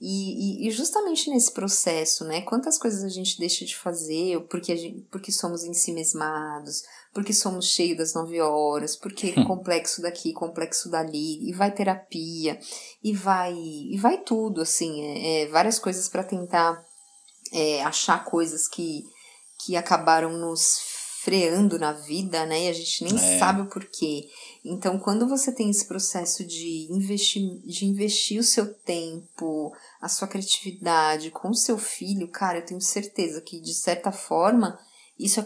[SPEAKER 1] E, e, e justamente nesse processo, né? Quantas coisas a gente deixa de fazer porque, gente, porque somos ensimesmados, porque somos cheios das nove horas, porque complexo daqui, complexo dali, e vai terapia, e vai e vai tudo, assim, é, é, várias coisas para tentar é, achar coisas que, que acabaram nos freando na vida, né? E a gente nem
[SPEAKER 2] É.
[SPEAKER 1] sabe o porquê. Então, quando você tem esse processo de investir, de investir o seu tempo, a sua criatividade com o seu filho, cara, eu tenho certeza que, de certa forma, isso é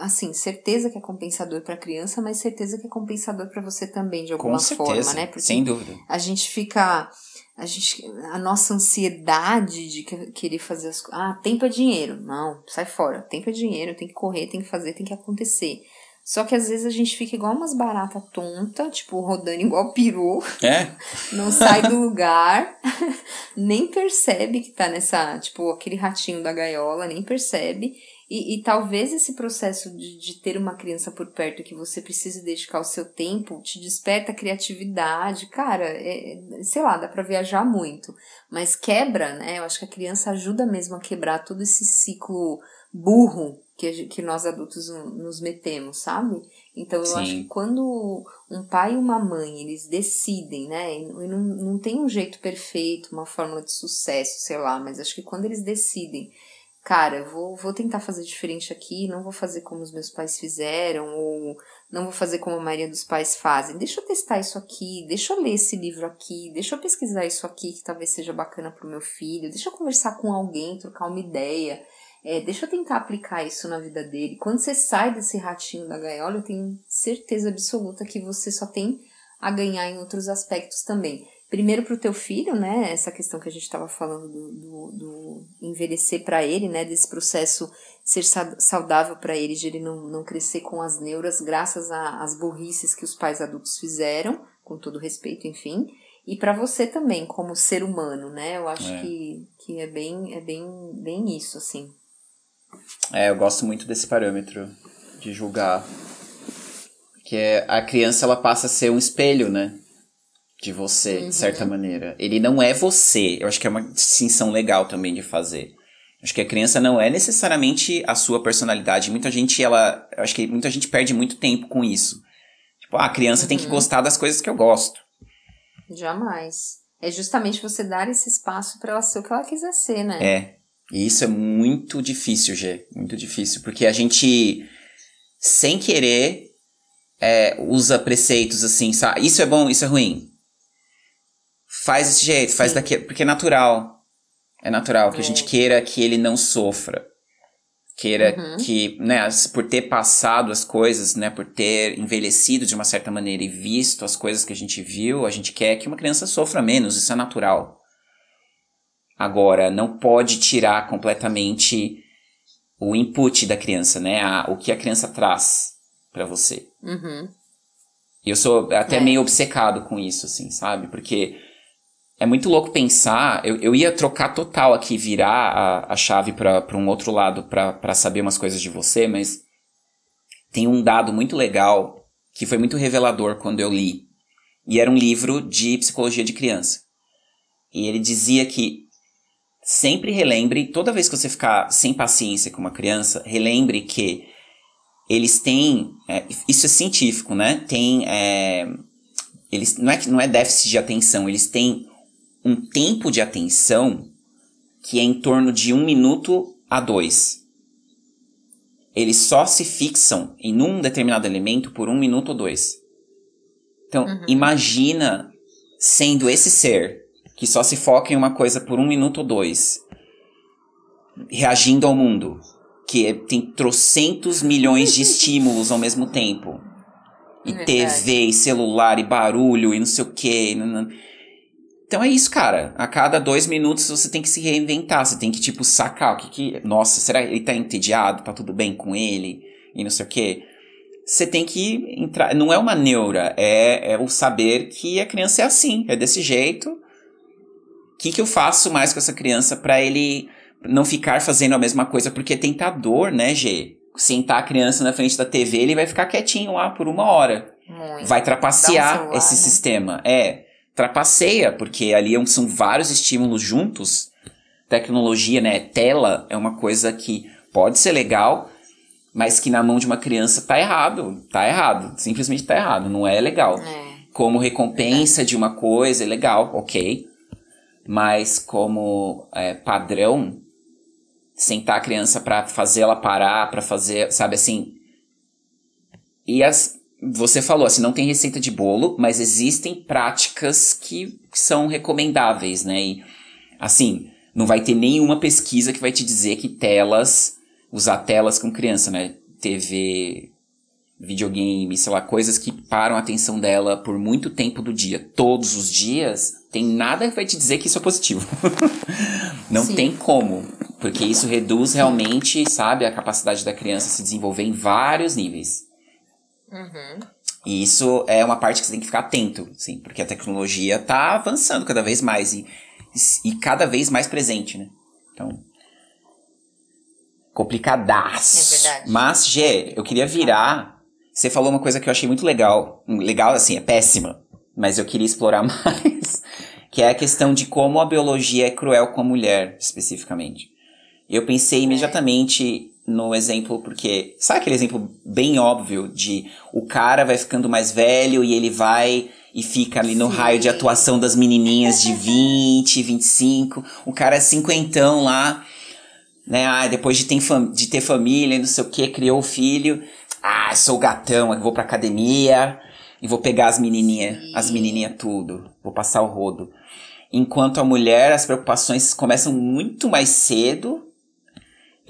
[SPEAKER 1] assim, certeza que é compensador para a criança, mas certeza que é compensador para você também, de alguma
[SPEAKER 2] certeza.
[SPEAKER 1] forma, né? Porque
[SPEAKER 2] Sem dúvida.
[SPEAKER 1] a gente fica. A, gente, a nossa ansiedade de que- querer fazer as coisas. Ah, tempo é dinheiro. Não, sai fora. Tempo é dinheiro, tem que correr, tem que fazer, tem que acontecer. Só que às vezes a gente fica igual umas baratas tonta, tipo, rodando igual peru,
[SPEAKER 2] É,
[SPEAKER 1] não sai do lugar, nem percebe que tá nessa, tipo, aquele ratinho da gaiola, nem percebe. E, e talvez esse processo de, de ter uma criança por perto que você precise dedicar o seu tempo te desperta criatividade. Cara, é, é- sei lá, dá pra viajar muito. Mas quebra, né? Eu acho que a criança ajuda mesmo a quebrar todo esse ciclo burro que, que nós adultos no- nos metemos, sabe? Então eu
[SPEAKER 2] Sim.
[SPEAKER 1] acho que quando um pai e uma mãe eles decidem, né? E não, não tem um jeito perfeito, uma fórmula de sucesso, sei lá, mas acho que quando eles decidem cara, vou, vou tentar fazer diferente aqui, não vou fazer como os meus pais fizeram, ou não vou fazer como a maioria dos pais fazem. Deixa eu testar isso aqui, deixa eu ler esse livro aqui, deixa eu pesquisar isso aqui que talvez seja bacana pro meu filho, deixa eu conversar com alguém, trocar uma ideia. É, deixa eu tentar aplicar isso na vida dele. Quando você sai desse ratinho da gaiola, eu tenho certeza absoluta que você só tem a ganhar em outros aspectos também. Primeiro para o teu filho, né? Essa questão que a gente estava falando do, do, do envelhecer para ele, né? Desse processo ser sa- saudável para ele, de ele não, não crescer com as neuras, graças às burrices que os pais adultos fizeram, com todo respeito, enfim. E para você também, como ser humano, né? Eu acho
[SPEAKER 2] É.
[SPEAKER 1] que, que é bem, é bem, bem isso, assim.
[SPEAKER 2] É, eu gosto muito desse parâmetro de julgar. Que é a criança ela passa a ser um espelho, né? De você,
[SPEAKER 1] Uhum.
[SPEAKER 2] de certa maneira. Ele não é você. Eu acho que é uma distinção legal também de fazer. Acho que a criança não é necessariamente a sua personalidade. Muita gente, ela. Eu acho que muita gente perde muito tempo com isso. Tipo, ah, a criança tem que
[SPEAKER 1] Uhum.
[SPEAKER 2] gostar das coisas que eu gosto.
[SPEAKER 1] Jamais. É justamente você dar esse espaço para ela ser o que ela quiser ser, né?
[SPEAKER 2] É. E isso é muito difícil, Gê. Muito difícil. Porque a gente, sem querer, é, usa preceitos assim, sabe? Isso é bom, isso é ruim. Faz desse jeito, faz daquele. Porque é natural. É natural que a
[SPEAKER 1] É.
[SPEAKER 2] gente queira que ele não sofra. Queira
[SPEAKER 1] Uhum.
[SPEAKER 2] que, né, por ter passado as coisas, né, por ter envelhecido de uma certa maneira e visto as coisas que a gente viu, a gente quer que uma criança sofra menos, isso é natural. Agora, não pode tirar completamente o input da criança, né? A- o que a criança traz pra você.
[SPEAKER 1] Uhum.
[SPEAKER 2] E eu sou até
[SPEAKER 1] É.
[SPEAKER 2] meio obcecado com isso, assim, sabe? Porque é muito louco pensar. Eu, eu ia trocar total aqui, virar a, a chave pra um outro lado pra saber umas coisas de você, mas tem um dado muito legal que foi muito revelador quando eu li. E era um livro de psicologia de criança. E ele dizia que sempre relembre, toda vez que você ficar sem paciência com uma criança, relembre que eles têm. é, isso é científico, né? Tem. é, eles, não, é, não é déficit de atenção, eles têm um tempo de atenção que é em torno de um minuto a dois. Eles só se fixam em um determinado elemento por um minuto ou dois. Então,
[SPEAKER 1] Uhum.
[SPEAKER 2] imagina sendo esse ser que só se foca em uma coisa por um minuto ou dois, reagindo ao mundo, que é- tem trocentos milhões de estímulos ao mesmo tempo. E
[SPEAKER 1] Verdade.
[SPEAKER 2] TV, e celular, e barulho, e não sei o quê. Então é isso, cara. A cada dois minutos você tem que se reinventar. Você tem que, tipo, sacar o que que. Nossa, será que ele tá entediado? Tá tudo bem com ele? E não sei o quê. Você tem que entrar. Não é uma neura, é, é o saber que a criança é assim, é desse jeito. O que, que eu faço mais com essa criança pra ele não ficar fazendo a mesma coisa? Porque é tentador, né, G? Sentar a criança na frente da TV, ele vai ficar quietinho lá por uma hora
[SPEAKER 1] Muito.
[SPEAKER 2] vai trapacear
[SPEAKER 1] um celular,
[SPEAKER 2] esse
[SPEAKER 1] né?
[SPEAKER 2] sistema. É, trapaceia, porque ali é são vários estímulos juntos. Tecnologia, né? Tela é uma coisa que pode ser legal, mas que na mão de uma criança tá errado. Tá errado. Simplesmente tá errado. Não é legal.
[SPEAKER 1] É.
[SPEAKER 2] Como recompensa de uma coisa, é legal, ok. Mas como é, padrão, sentar a criança pra fazer ela parar, pra fazer, sabe assim, E as, você falou assim, não tem receita de bolo, mas existem práticas que são recomendáveis, né? E, assim, não vai ter nenhuma pesquisa que vai te dizer que telas, usar telas com criança, né? TV, videogame, sei lá, coisas que param a atenção dela por muito tempo do dia, todos os dias, tem nada que vai te dizer que isso é positivo. não Sim. tem como. Porque isso reduz realmente, sabe, a capacidade da criança se desenvolver em vários níveis. Uhum. E isso é uma parte que você tem que ficar atento, sim, porque a tecnologia tá avançando cada vez mais e, e cada vez mais presente, né? Então, complicadaço. É verdade. Mas, Gê, eu queria virar. Você falou uma coisa que eu achei muito legal. Legal, assim, é péssima. Mas eu queria explorar mais. Que é a questão de como a biologia é cruel com a mulher, especificamente. Eu pensei é. imediatamente no exemplo, porque sabe aquele exemplo bem óbvio de o cara vai ficando mais velho e ele vai e fica ali no Sim. raio de atuação das menininhas de 20, 25, o cara é cinquentão lá, né? Ah, depois de ter, de ter família, não sei o que, criou o filho. Ah, sou gatão, eu vou pra academia e vou pegar as menininhas, as menininhas tudo, vou passar o rodo. Enquanto a mulher, as preocupações começam muito mais cedo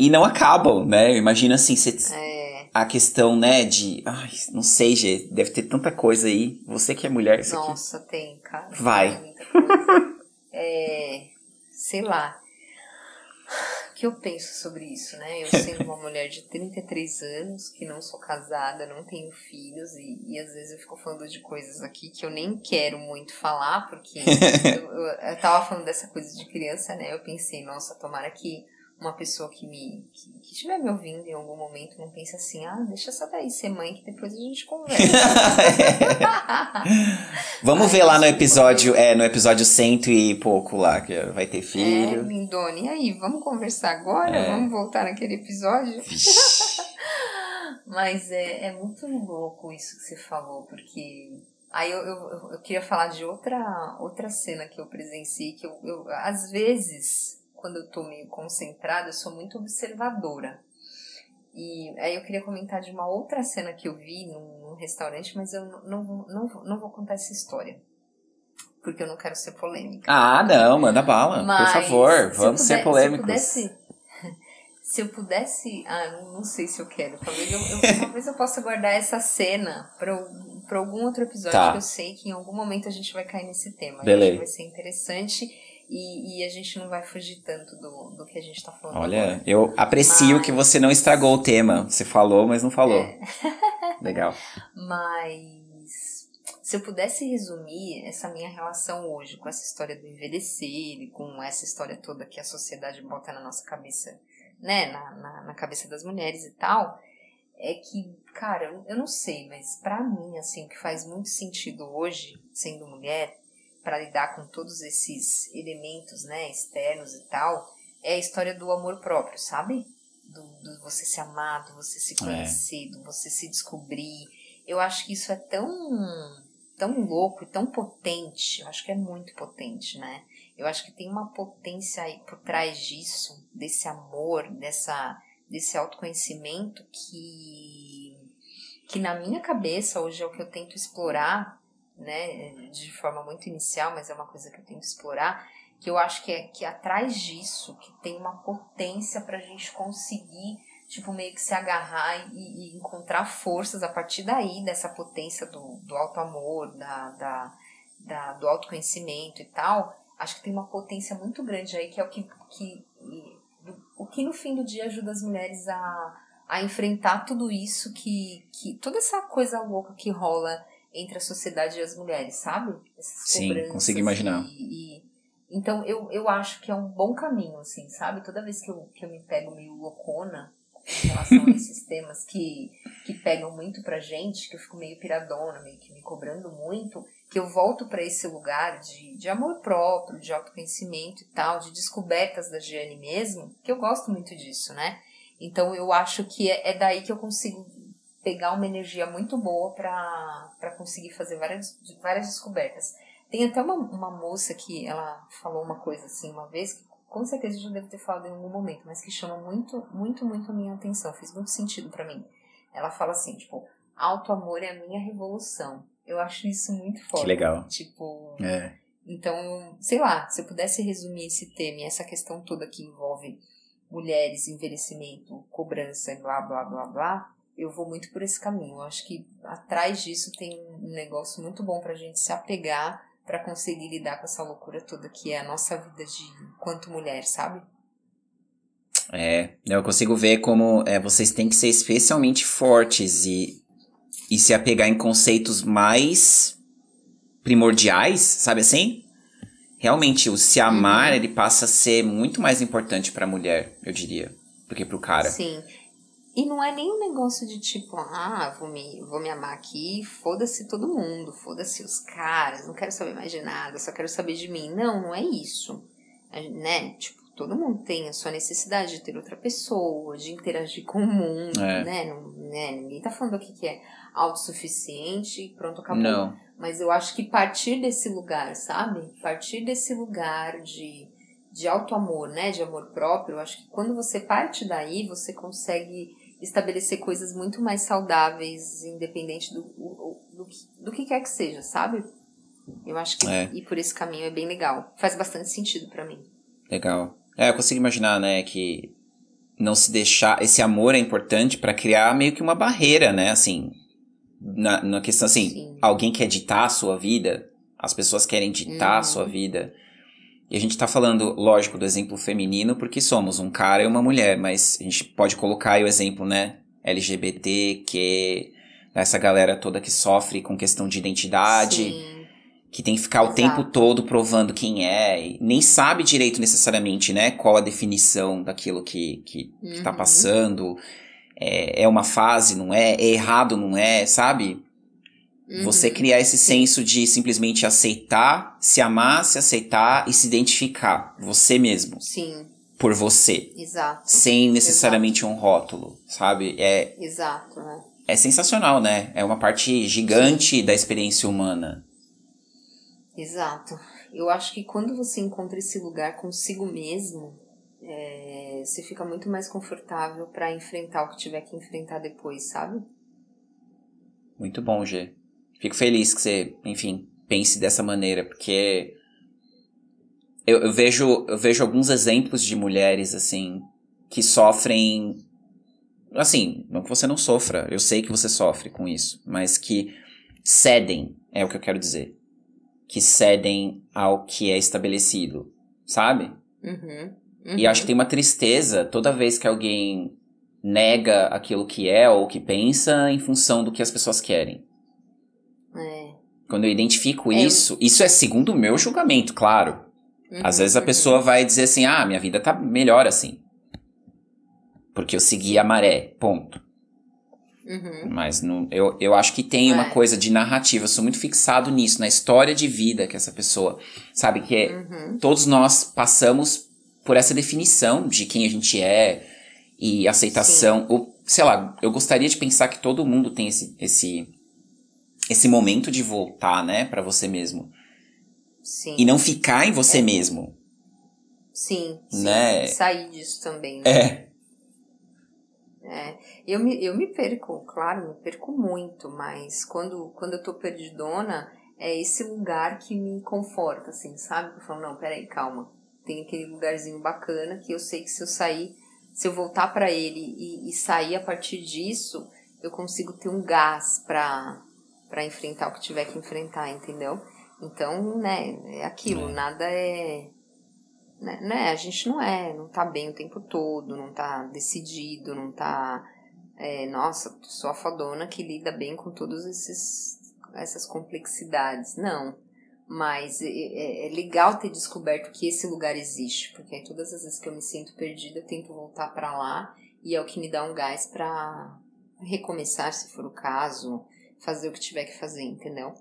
[SPEAKER 2] e não acabam, né? Imagina assim, você, é. a questão, né, de. Ai, não sei, Gê, deve ter tanta coisa aí. Você que é mulher, isso
[SPEAKER 1] Nossa, aqui. tem, cara.
[SPEAKER 2] Vai.
[SPEAKER 1] é. Sei lá. O que eu penso sobre isso, né? Eu sendo uma mulher de 33 anos, que não sou casada, não tenho filhos, e, e às vezes eu fico falando de coisas aqui que eu nem quero muito falar, porque eu, eu, eu tava falando dessa coisa de criança, né? Eu pensei, nossa, tomara que uma pessoa que me que, que estiver me ouvindo em algum momento não pense assim, ah, deixa essa daí ser mãe que depois a gente conversa.
[SPEAKER 2] Vamos Ai, ver lá no episódio, é, no episódio cento e pouco lá, que vai ter filho.
[SPEAKER 1] É, Lindone, e aí, vamos conversar agora? É. Vamos voltar naquele episódio? Mas é, é muito louco isso que você falou, porque Aí eu, eu, eu, queria falar de outra, outra cena que eu presenciei, que eu, eu às vezes quando eu tô meio concentrada, eu sou muito observadora. E aí eu queria comentar de uma outra cena que eu vi num, num restaurante, mas eu não, não, não, não vou contar essa história. Porque eu não quero ser polêmica.
[SPEAKER 2] Ah, não, manda bala. Mas, por favor, vamos ser polêmicos.
[SPEAKER 1] Se eu pudesse, se eu pudesse. Ah, não, não sei se eu quero. Talvez eu, eu talvez eu possa guardar essa cena para algum outro episódio tá. que eu sei que em algum momento a gente vai cair nesse tema.
[SPEAKER 2] Beleza.
[SPEAKER 1] Vai ser interessante e, e, a gente não vai fugir tanto do, do que a gente está falando.
[SPEAKER 2] Olha,
[SPEAKER 1] agora.
[SPEAKER 2] eu aprecio mas... que você não estragou o tema. Você falou, mas não falou. É. Legal.
[SPEAKER 1] Mas se eu pudesse resumir essa minha relação hoje com essa história do envelhecer e com essa história toda que a sociedade bota na nossa cabeça, né, na, na, na cabeça das mulheres e tal, é que, cara, eu não sei, mas para mim, assim, o que faz muito sentido hoje, sendo mulher, para lidar com todos esses elementos, né, externos e tal, é a história do amor próprio, sabe? Do, do você se amar, do você se conhecer, é. do você se descobrir. Eu acho que isso é tão tão louco e tão potente. Eu acho que é muito potente, né? Eu acho que tem uma potência aí por trás disso, desse amor, dessa desse autoconhecimento que que na minha cabeça hoje é o que eu tento explorar né, de forma muito inicial, mas é uma coisa que eu tenho que explorar, que eu acho que é que atrás disso, que tem uma potência para a gente conseguir, tipo, meio que se agarrar e, e, encontrar forças a partir daí, dessa potência do, do auto-amor, da, da, da, do autoconhecimento e tal, acho que tem uma potência muito grande aí, que é o que, que o que no fim do dia ajuda as mulheres a, a enfrentar tudo isso que, que toda essa coisa louca que rola entre a sociedade e as mulheres, sabe?
[SPEAKER 2] Essas Sim, consigo imaginar.
[SPEAKER 1] E, e, então eu, eu acho que é um bom caminho, assim, sabe? Toda vez que eu, que eu me pego meio loucona em relação a esses temas que, que pegam muito pra gente, que eu fico meio piradona, meio que me cobrando muito, que eu volto para esse lugar de, de amor próprio, de autoconhecimento e tal, de descobertas da Giane mesmo, que eu gosto muito disso, né? Então eu acho que é, é daí que eu consigo pegar uma energia muito boa para conseguir fazer várias, várias descobertas. Tem até uma, uma moça que ela falou uma coisa assim uma vez, que com certeza eu já devo ter falado em algum momento, mas que chama muito, muito, muito a minha atenção, fez muito sentido para mim. Ela fala assim, tipo, Auto amor é a minha revolução. Eu acho isso muito forte.
[SPEAKER 2] Que legal.
[SPEAKER 1] Tipo.
[SPEAKER 2] É.
[SPEAKER 1] Então, sei lá, se eu pudesse resumir esse tema e essa questão toda que envolve mulheres, envelhecimento, cobrança e blá blá blá blá, eu vou muito por esse caminho. Eu acho que atrás disso tem um negócio muito bom pra gente se apegar para conseguir lidar com essa loucura toda que é a nossa vida de quanto mulher, sabe?
[SPEAKER 2] É, eu consigo ver como é, vocês têm que ser especialmente fortes e, e se apegar em conceitos mais primordiais, sabe assim? Realmente, o se amar, uhum. ele passa a ser muito mais importante para a mulher, eu diria, do que para o cara.
[SPEAKER 1] Sim. E não é nem um negócio de tipo, ah, vou me, vou me amar aqui, foda-se todo mundo, foda-se os caras, não quero saber mais de nada, só quero saber de mim. Não, não é isso. Né? Tipo, todo mundo tem a sua necessidade de ter outra pessoa, de interagir com o mundo, é. né? Não, né? Ninguém tá falando aqui que é autossuficiente e pronto, acabou.
[SPEAKER 2] Não.
[SPEAKER 1] Mas eu acho que partir desse lugar, sabe? Partir desse lugar de, de auto-amor, né? De amor próprio, eu acho que quando você parte daí, você consegue estabelecer coisas muito mais saudáveis, independente do, do, do, do que quer que seja, sabe? Eu acho que é. ir por esse caminho é bem legal. Faz bastante sentido para mim.
[SPEAKER 2] Legal. É, eu consigo imaginar, né, que não se deixar. Esse amor é importante para criar meio que uma barreira, né? Assim, na, na questão assim, Sim. alguém quer ditar a sua vida, as pessoas querem ditar uhum. a sua vida. E a gente tá falando, lógico, do exemplo feminino, porque somos um cara e uma mulher, mas a gente pode colocar aí o exemplo, né? LGBT, que essa galera toda que sofre com questão de identidade, Sim. que tem que ficar Exato. o tempo todo provando quem é, e nem sabe direito necessariamente, né? Qual a definição daquilo que, que, uhum. que tá uhum. passando. É, é uma fase, não é? É errado, não é? Sabe? Uhum. Você criar esse senso de simplesmente aceitar, se amar, se aceitar e se identificar. Você mesmo.
[SPEAKER 1] Sim.
[SPEAKER 2] Por você.
[SPEAKER 1] Exato.
[SPEAKER 2] Sem necessariamente Exato. um rótulo, sabe? É,
[SPEAKER 1] Exato, né?
[SPEAKER 2] É sensacional, né? É uma parte gigante Sim. da experiência humana.
[SPEAKER 1] Exato. Eu acho que quando você encontra esse lugar consigo mesmo, é, você fica muito mais confortável para enfrentar o que tiver que enfrentar depois, sabe?
[SPEAKER 2] Muito bom, Gê. Fico feliz que você, enfim, pense dessa maneira, porque eu, eu, vejo, eu vejo alguns exemplos de mulheres, assim, que sofrem. Assim, não que você não sofra, eu sei que você sofre com isso, mas que cedem, é o que eu quero dizer. Que cedem ao que é estabelecido, sabe?
[SPEAKER 1] Uhum,
[SPEAKER 2] uhum. E acho que tem uma tristeza toda vez que alguém nega aquilo que é ou que pensa em função do que as pessoas querem. Quando eu identifico é. isso, isso é segundo o meu julgamento, claro. Uhum, Às vezes a uhum. pessoa vai dizer assim: ah, minha vida tá melhor assim. Porque eu segui a maré, ponto.
[SPEAKER 1] Uhum.
[SPEAKER 2] Mas não, eu, eu acho que tem é. uma coisa de narrativa, eu sou muito fixado nisso, na história de vida que essa pessoa. Sabe, que é,
[SPEAKER 1] uhum.
[SPEAKER 2] todos nós passamos por essa definição de quem a gente é e aceitação. Ou, sei lá, eu gostaria de pensar que todo mundo tem esse, esse esse momento de voltar, né, para você mesmo.
[SPEAKER 1] Sim.
[SPEAKER 2] E não ficar em você é. mesmo.
[SPEAKER 1] Sim, sim.
[SPEAKER 2] Né?
[SPEAKER 1] Sair disso também,
[SPEAKER 2] né? É.
[SPEAKER 1] É, eu me, eu me perco, claro, me perco muito, mas quando, quando eu tô perdidona, é esse lugar que me conforta, assim, sabe? Eu falo, não, peraí, calma. Tem aquele lugarzinho bacana que eu sei que se eu sair, se eu voltar para ele e, e sair a partir disso, eu consigo ter um gás pra, para enfrentar o que tiver que enfrentar, entendeu? Então, né, é aquilo, é. nada é. Né, né, a gente não é, não tá bem o tempo todo, não tá decidido, não tá. É, nossa, sou a fadona que lida bem com todas essas complexidades. Não. Mas é, é, é, legal ter descoberto que esse lugar existe, porque aí todas as vezes que eu me sinto perdida, eu tento voltar para lá e é o que me dá um gás para recomeçar, se for o caso, fazer o que tiver que fazer, entendeu?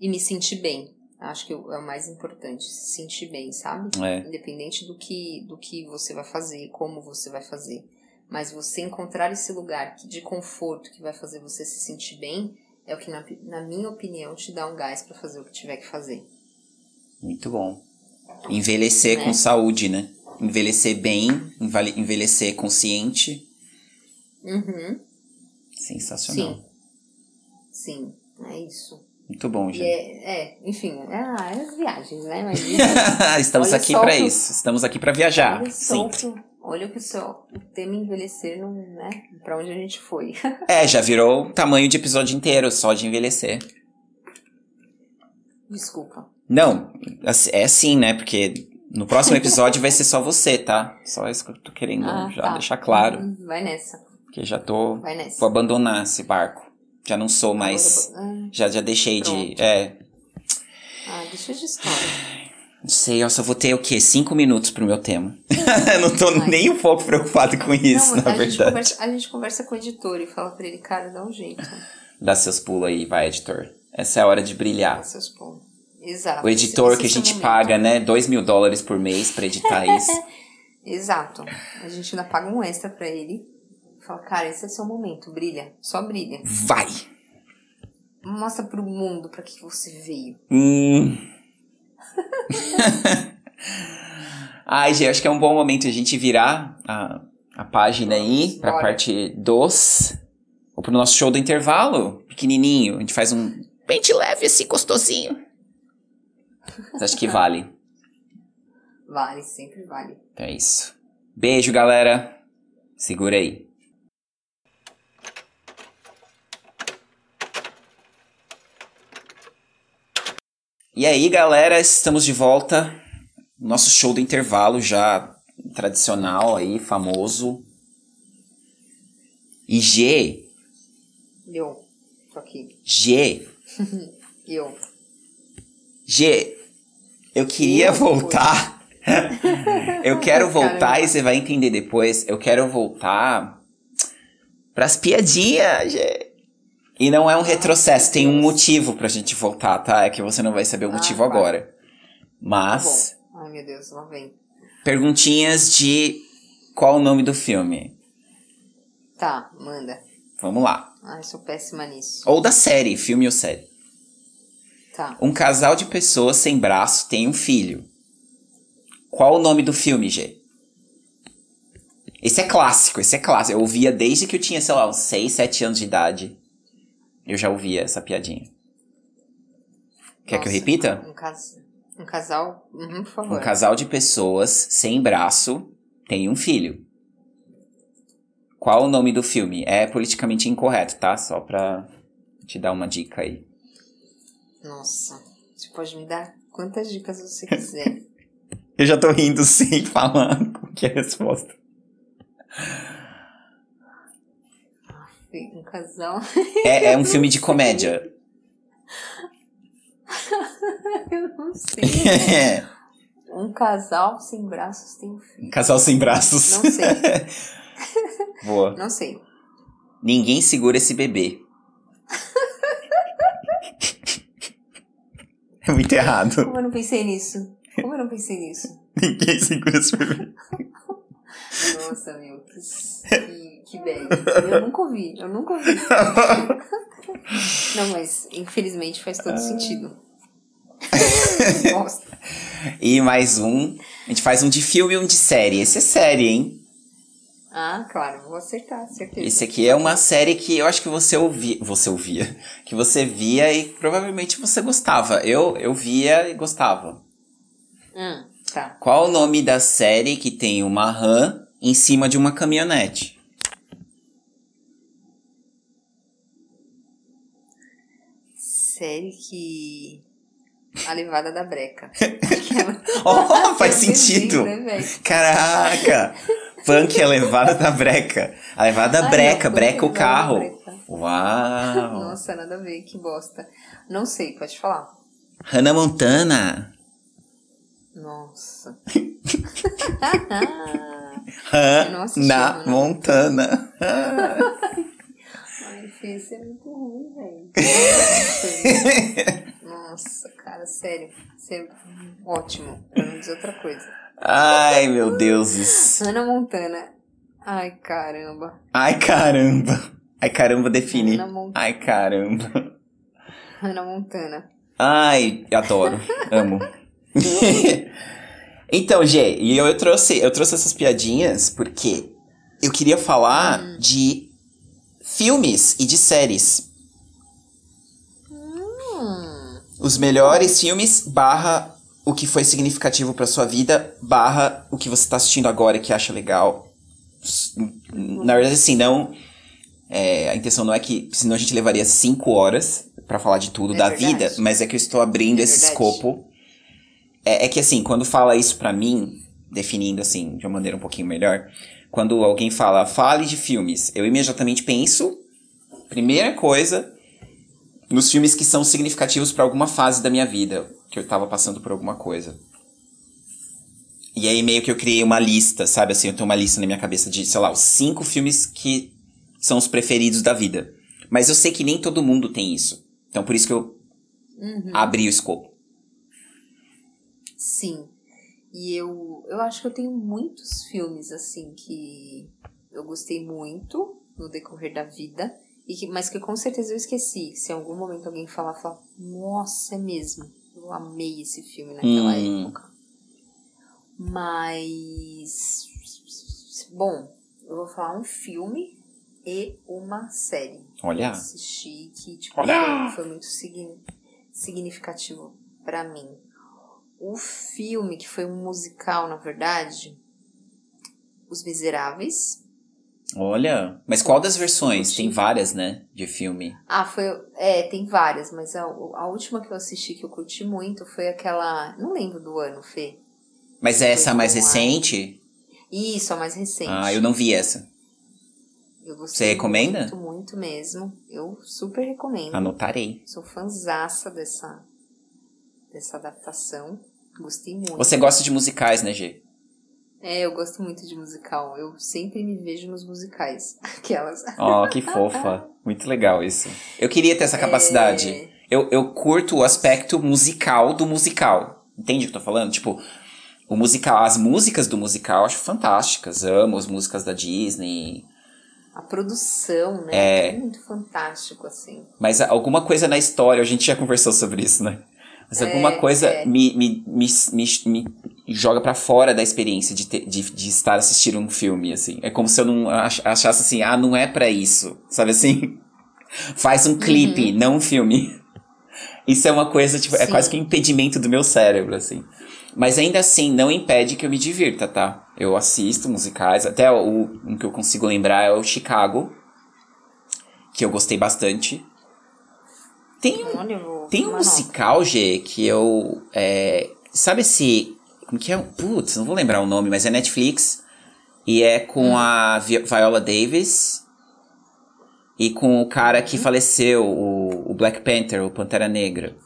[SPEAKER 1] E me sentir bem. Acho que é o mais importante, se sentir bem, sabe?
[SPEAKER 2] É.
[SPEAKER 1] Independente do que, do que você vai fazer, como você vai fazer. Mas você encontrar esse lugar de conforto que vai fazer você se sentir bem é o que, na, na minha opinião, te dá um gás para fazer o que tiver que fazer.
[SPEAKER 2] Muito bom. Envelhecer né? com saúde, né? Envelhecer bem, envelhecer consciente.
[SPEAKER 1] Uhum.
[SPEAKER 2] Sensacional.
[SPEAKER 1] Sim. Sim, é isso.
[SPEAKER 2] Muito bom, gente.
[SPEAKER 1] é, é, enfim, é, ah, é as viagens, né? Mas
[SPEAKER 2] Estamos aqui
[SPEAKER 1] só
[SPEAKER 2] pra
[SPEAKER 1] que-
[SPEAKER 2] isso. Estamos aqui pra viajar.
[SPEAKER 1] olha só
[SPEAKER 2] Sim.
[SPEAKER 1] que- olha o que o seu o tema envelhecer, não, né? Pra onde a gente foi.
[SPEAKER 2] É, já virou tamanho de episódio inteiro, só de envelhecer.
[SPEAKER 1] Desculpa.
[SPEAKER 2] Não, assim- é assim, né? Porque no próximo episódio vai ser só você, tá? Só isso que eu tô querendo
[SPEAKER 1] Ah,
[SPEAKER 2] já
[SPEAKER 1] tá.
[SPEAKER 2] deixar claro.
[SPEAKER 1] Hum, Vai nessa,
[SPEAKER 2] Que já tô.
[SPEAKER 1] vai nessa.
[SPEAKER 2] Vou abandonar esse barco. Já não sou mais.
[SPEAKER 1] Ah,
[SPEAKER 2] Já, já deixei de.
[SPEAKER 1] Pronto.
[SPEAKER 2] É.
[SPEAKER 1] Ah, deixa de história.
[SPEAKER 2] Não sei, eu só vou ter o quê? Cinco minutos pro meu tema. não tô
[SPEAKER 1] Ai.
[SPEAKER 2] nem um pouco preocupado com isso,
[SPEAKER 1] não,
[SPEAKER 2] na
[SPEAKER 1] a, gente
[SPEAKER 2] verdade.
[SPEAKER 1] conversa, a gente conversa com o editor e fala pra ele, cara, dá um jeito.
[SPEAKER 2] Dá seus pulos aí, vai, editor. Essa é a hora de brilhar.
[SPEAKER 1] Dá seus pontos. Exato.
[SPEAKER 2] O editor que a gente
[SPEAKER 1] momento.
[SPEAKER 2] paga, né? Dois mil dólares por mês pra editar isso.
[SPEAKER 1] Exato. A gente ainda paga um extra pra ele. Fala, cara, esse é o seu momento, brilha. Só brilha.
[SPEAKER 2] Vai!
[SPEAKER 1] Mostra pro mundo pra que você veio.
[SPEAKER 2] Hum. Ai, gente, acho que é um bom momento a gente virar a, a página aí pra
[SPEAKER 1] Bora.
[SPEAKER 2] parte dos. Ou pro nosso show do intervalo, pequenininho. A gente faz um de leve, assim, gostosinho. Mas acho que vale.
[SPEAKER 1] Vale, sempre vale.
[SPEAKER 2] Então é isso. Beijo, galera. Segura aí. E aí, galera, estamos de volta. Nosso show do intervalo já tradicional aí, famoso. E G,
[SPEAKER 1] Eu. Tô aqui.
[SPEAKER 2] G,
[SPEAKER 1] Eu.
[SPEAKER 2] G, eu queria
[SPEAKER 1] Eu?
[SPEAKER 2] voltar. eu quero voltar
[SPEAKER 1] Caramba.
[SPEAKER 2] e você vai entender depois. Eu quero voltar pras piadinhas, G. E não é um retrocesso, tem um motivo pra gente voltar, tá? É que você não vai saber o
[SPEAKER 1] Ah,
[SPEAKER 2] motivo
[SPEAKER 1] vai.
[SPEAKER 2] agora.
[SPEAKER 1] Tá
[SPEAKER 2] Mas,
[SPEAKER 1] bom. Ai, meu Deus, lá vem.
[SPEAKER 2] perguntinhas de qual o nome do filme?
[SPEAKER 1] Tá, manda.
[SPEAKER 2] Vamos lá.
[SPEAKER 1] Ai, sou péssima nisso.
[SPEAKER 2] Ou da série, filme ou série.
[SPEAKER 1] Tá.
[SPEAKER 2] Um casal de pessoas sem braço tem um filho. Qual o nome do filme, G? Esse é clássico, esse é clássico. Eu ouvia desde que eu tinha, sei lá, uns 6, 7 anos de idade. Eu já ouvia essa piadinha. Quer que eu repita?
[SPEAKER 1] Um, cas... um casal. Uhum, por favor.
[SPEAKER 2] Um casal de pessoas sem braço tem um filho. Qual o nome do filme? É politicamente incorreto, tá? Só pra te dar uma dica aí.
[SPEAKER 1] Nossa. Você pode me dar quantas dicas você quiser.
[SPEAKER 2] Eu já tô rindo sem falar o que é a resposta.
[SPEAKER 1] Um casal.
[SPEAKER 2] É, é um filme de comédia.
[SPEAKER 1] Eu não sei. Um casal sem braços tem um filho.
[SPEAKER 2] Casal sem braços.
[SPEAKER 1] Não sei.
[SPEAKER 2] Boa.
[SPEAKER 1] Não sei.
[SPEAKER 2] Ninguém segura esse bebê. É muito errado.
[SPEAKER 1] Como eu não pensei nisso? Como eu não pensei nisso?
[SPEAKER 2] Ninguém segura esse bebê.
[SPEAKER 1] Nossa, meu, que, que, velho. Eu nunca ouvi, eu nunca ouvi. Não, mas infelizmente faz todo sentido. Bosta.
[SPEAKER 2] E mais um. A gente faz um de filme e um de série. Esse é série, hein?
[SPEAKER 1] Ah, claro, vou acertar, certeza.
[SPEAKER 2] Esse aqui é uma série que eu acho que você ouvia. Você ouvia. Que você via e provavelmente você gostava. Eu, eu via e gostava.
[SPEAKER 1] Hum, tá.
[SPEAKER 2] Qual o nome da série que tem uma rã em cima de uma caminhonete?
[SPEAKER 1] Série que. A levada da breca. Aquela-
[SPEAKER 2] Oh, faz sentido!
[SPEAKER 1] né?
[SPEAKER 2] Caraca! Punk é a levada da breca. A levada da breca,
[SPEAKER 1] não,
[SPEAKER 2] breca o
[SPEAKER 1] é
[SPEAKER 2] carro.
[SPEAKER 1] breca.
[SPEAKER 2] Uau!
[SPEAKER 1] Nossa, nada a ver, que bosta. Não sei, pode falar.
[SPEAKER 2] Hannah Montana.
[SPEAKER 1] Nossa.
[SPEAKER 2] Hannah. Montana.
[SPEAKER 1] Isso é muito ruim, velho. Nossa, cara, sério. Isso é ótimo, pra não dizer outra coisa.
[SPEAKER 2] Ai, meu Deus.
[SPEAKER 1] Hannah Montana. Ai, caramba.
[SPEAKER 2] Ai, caramba. Ai, caramba define. Ai, caramba.
[SPEAKER 1] Hannah Montana.
[SPEAKER 2] Ai, adoro. Amo. então, Gê, e eu, eu trouxe, eu trouxe essas piadinhas porque eu queria falar
[SPEAKER 1] Hum.
[SPEAKER 2] de filmes e de séries. Os melhores filmes barra o que foi significativo pra sua vida barra o que você tá assistindo agora e que acha legal. Na verdade, assim, não. é, a intenção não é que. Senão a gente levaria cinco horas pra falar de tudo
[SPEAKER 1] É
[SPEAKER 2] da
[SPEAKER 1] verdade.
[SPEAKER 2] vida, mas é que eu estou abrindo
[SPEAKER 1] É
[SPEAKER 2] esse
[SPEAKER 1] verdade.
[SPEAKER 2] escopo. É, é que assim, quando fala isso pra mim, definindo assim, de uma maneira um pouquinho melhor, quando alguém fala, fale de filmes, eu imediatamente penso, primeira coisa, nos filmes que são significativos pra alguma fase da minha vida, que eu tava passando por alguma coisa. E aí meio que eu criei uma lista, sabe? Assim, eu tenho uma lista na minha cabeça de, sei lá, os cinco filmes que são os preferidos da vida. Mas eu sei que nem todo mundo tem isso. Então por isso que eu
[SPEAKER 1] Uhum.
[SPEAKER 2] abri o escopo.
[SPEAKER 1] Sim. E eu, eu acho que eu tenho muitos filmes, assim, que eu gostei muito no decorrer da vida, e que, mas que com certeza eu esqueci. Se em algum momento alguém falar, falar, nossa, é mesmo. Eu amei esse filme naquela
[SPEAKER 2] Hum.
[SPEAKER 1] época. Mas. Bom, eu vou falar um filme e uma série.
[SPEAKER 2] Olha.
[SPEAKER 1] Eu assisti que tipo,
[SPEAKER 2] Olha!
[SPEAKER 1] foi, foi muito signi- significativo pra mim. O filme, que foi um musical, na verdade, Os Miseráveis.
[SPEAKER 2] Olha. Mas qual das versões? Tem várias, né? De filme.
[SPEAKER 1] Ah, foi. É, tem várias, mas a, a última que eu assisti que eu curti muito foi aquela. Não lembro do ano, Fê.
[SPEAKER 2] Mas é essa mais recente?
[SPEAKER 1] Isso, a mais recente.
[SPEAKER 2] Ah, eu não vi essa. Você recomenda?
[SPEAKER 1] Muito, muito mesmo. Eu super recomendo.
[SPEAKER 2] Anotarei.
[SPEAKER 1] Sou fanzaça dessa, dessa adaptação. Gostei muito.
[SPEAKER 2] Você gosta de musicais, né, G?
[SPEAKER 1] É, eu gosto muito de musical. Eu sempre me vejo nos musicais. Aquelas.
[SPEAKER 2] Ó, que fofa. Muito legal isso. Eu queria ter essa capacidade.
[SPEAKER 1] É,
[SPEAKER 2] Eu, eu curto o aspecto musical do musical. Entende o que eu tô falando? Tipo, o musical, as músicas do musical eu acho fantásticas. Amo as músicas da Disney.
[SPEAKER 1] a produção, né?
[SPEAKER 2] É.
[SPEAKER 1] É muito fantástico, assim.
[SPEAKER 2] Mas alguma coisa na história, a gente já conversou sobre isso, né? Mas alguma
[SPEAKER 1] É,
[SPEAKER 2] coisa
[SPEAKER 1] é.
[SPEAKER 2] me, me, me, me, me joga pra fora da experiência de, ter, de, de estar assistindo um filme, assim. É como se eu não ach- achasse assim, ah, não é pra isso. Sabe assim? Faz um clipe, não um filme. Isso é uma coisa, tipo, é
[SPEAKER 1] Sim.
[SPEAKER 2] quase que um impedimento do meu cérebro, assim. Mas ainda assim, não impede que eu me divirta, tá? Eu assisto musicais, até o um que eu consigo lembrar é o Chicago, que eu gostei bastante. Tem um
[SPEAKER 1] Olha,
[SPEAKER 2] tem um musical, G, que eu. é, sabe esse. Como que é? Putz, não vou lembrar o nome, mas é Netflix. E é com
[SPEAKER 1] Hum.
[SPEAKER 2] a Vi- Viola Davis. E com o cara que faleceu, o, o Black Panther, o Pantera Negra.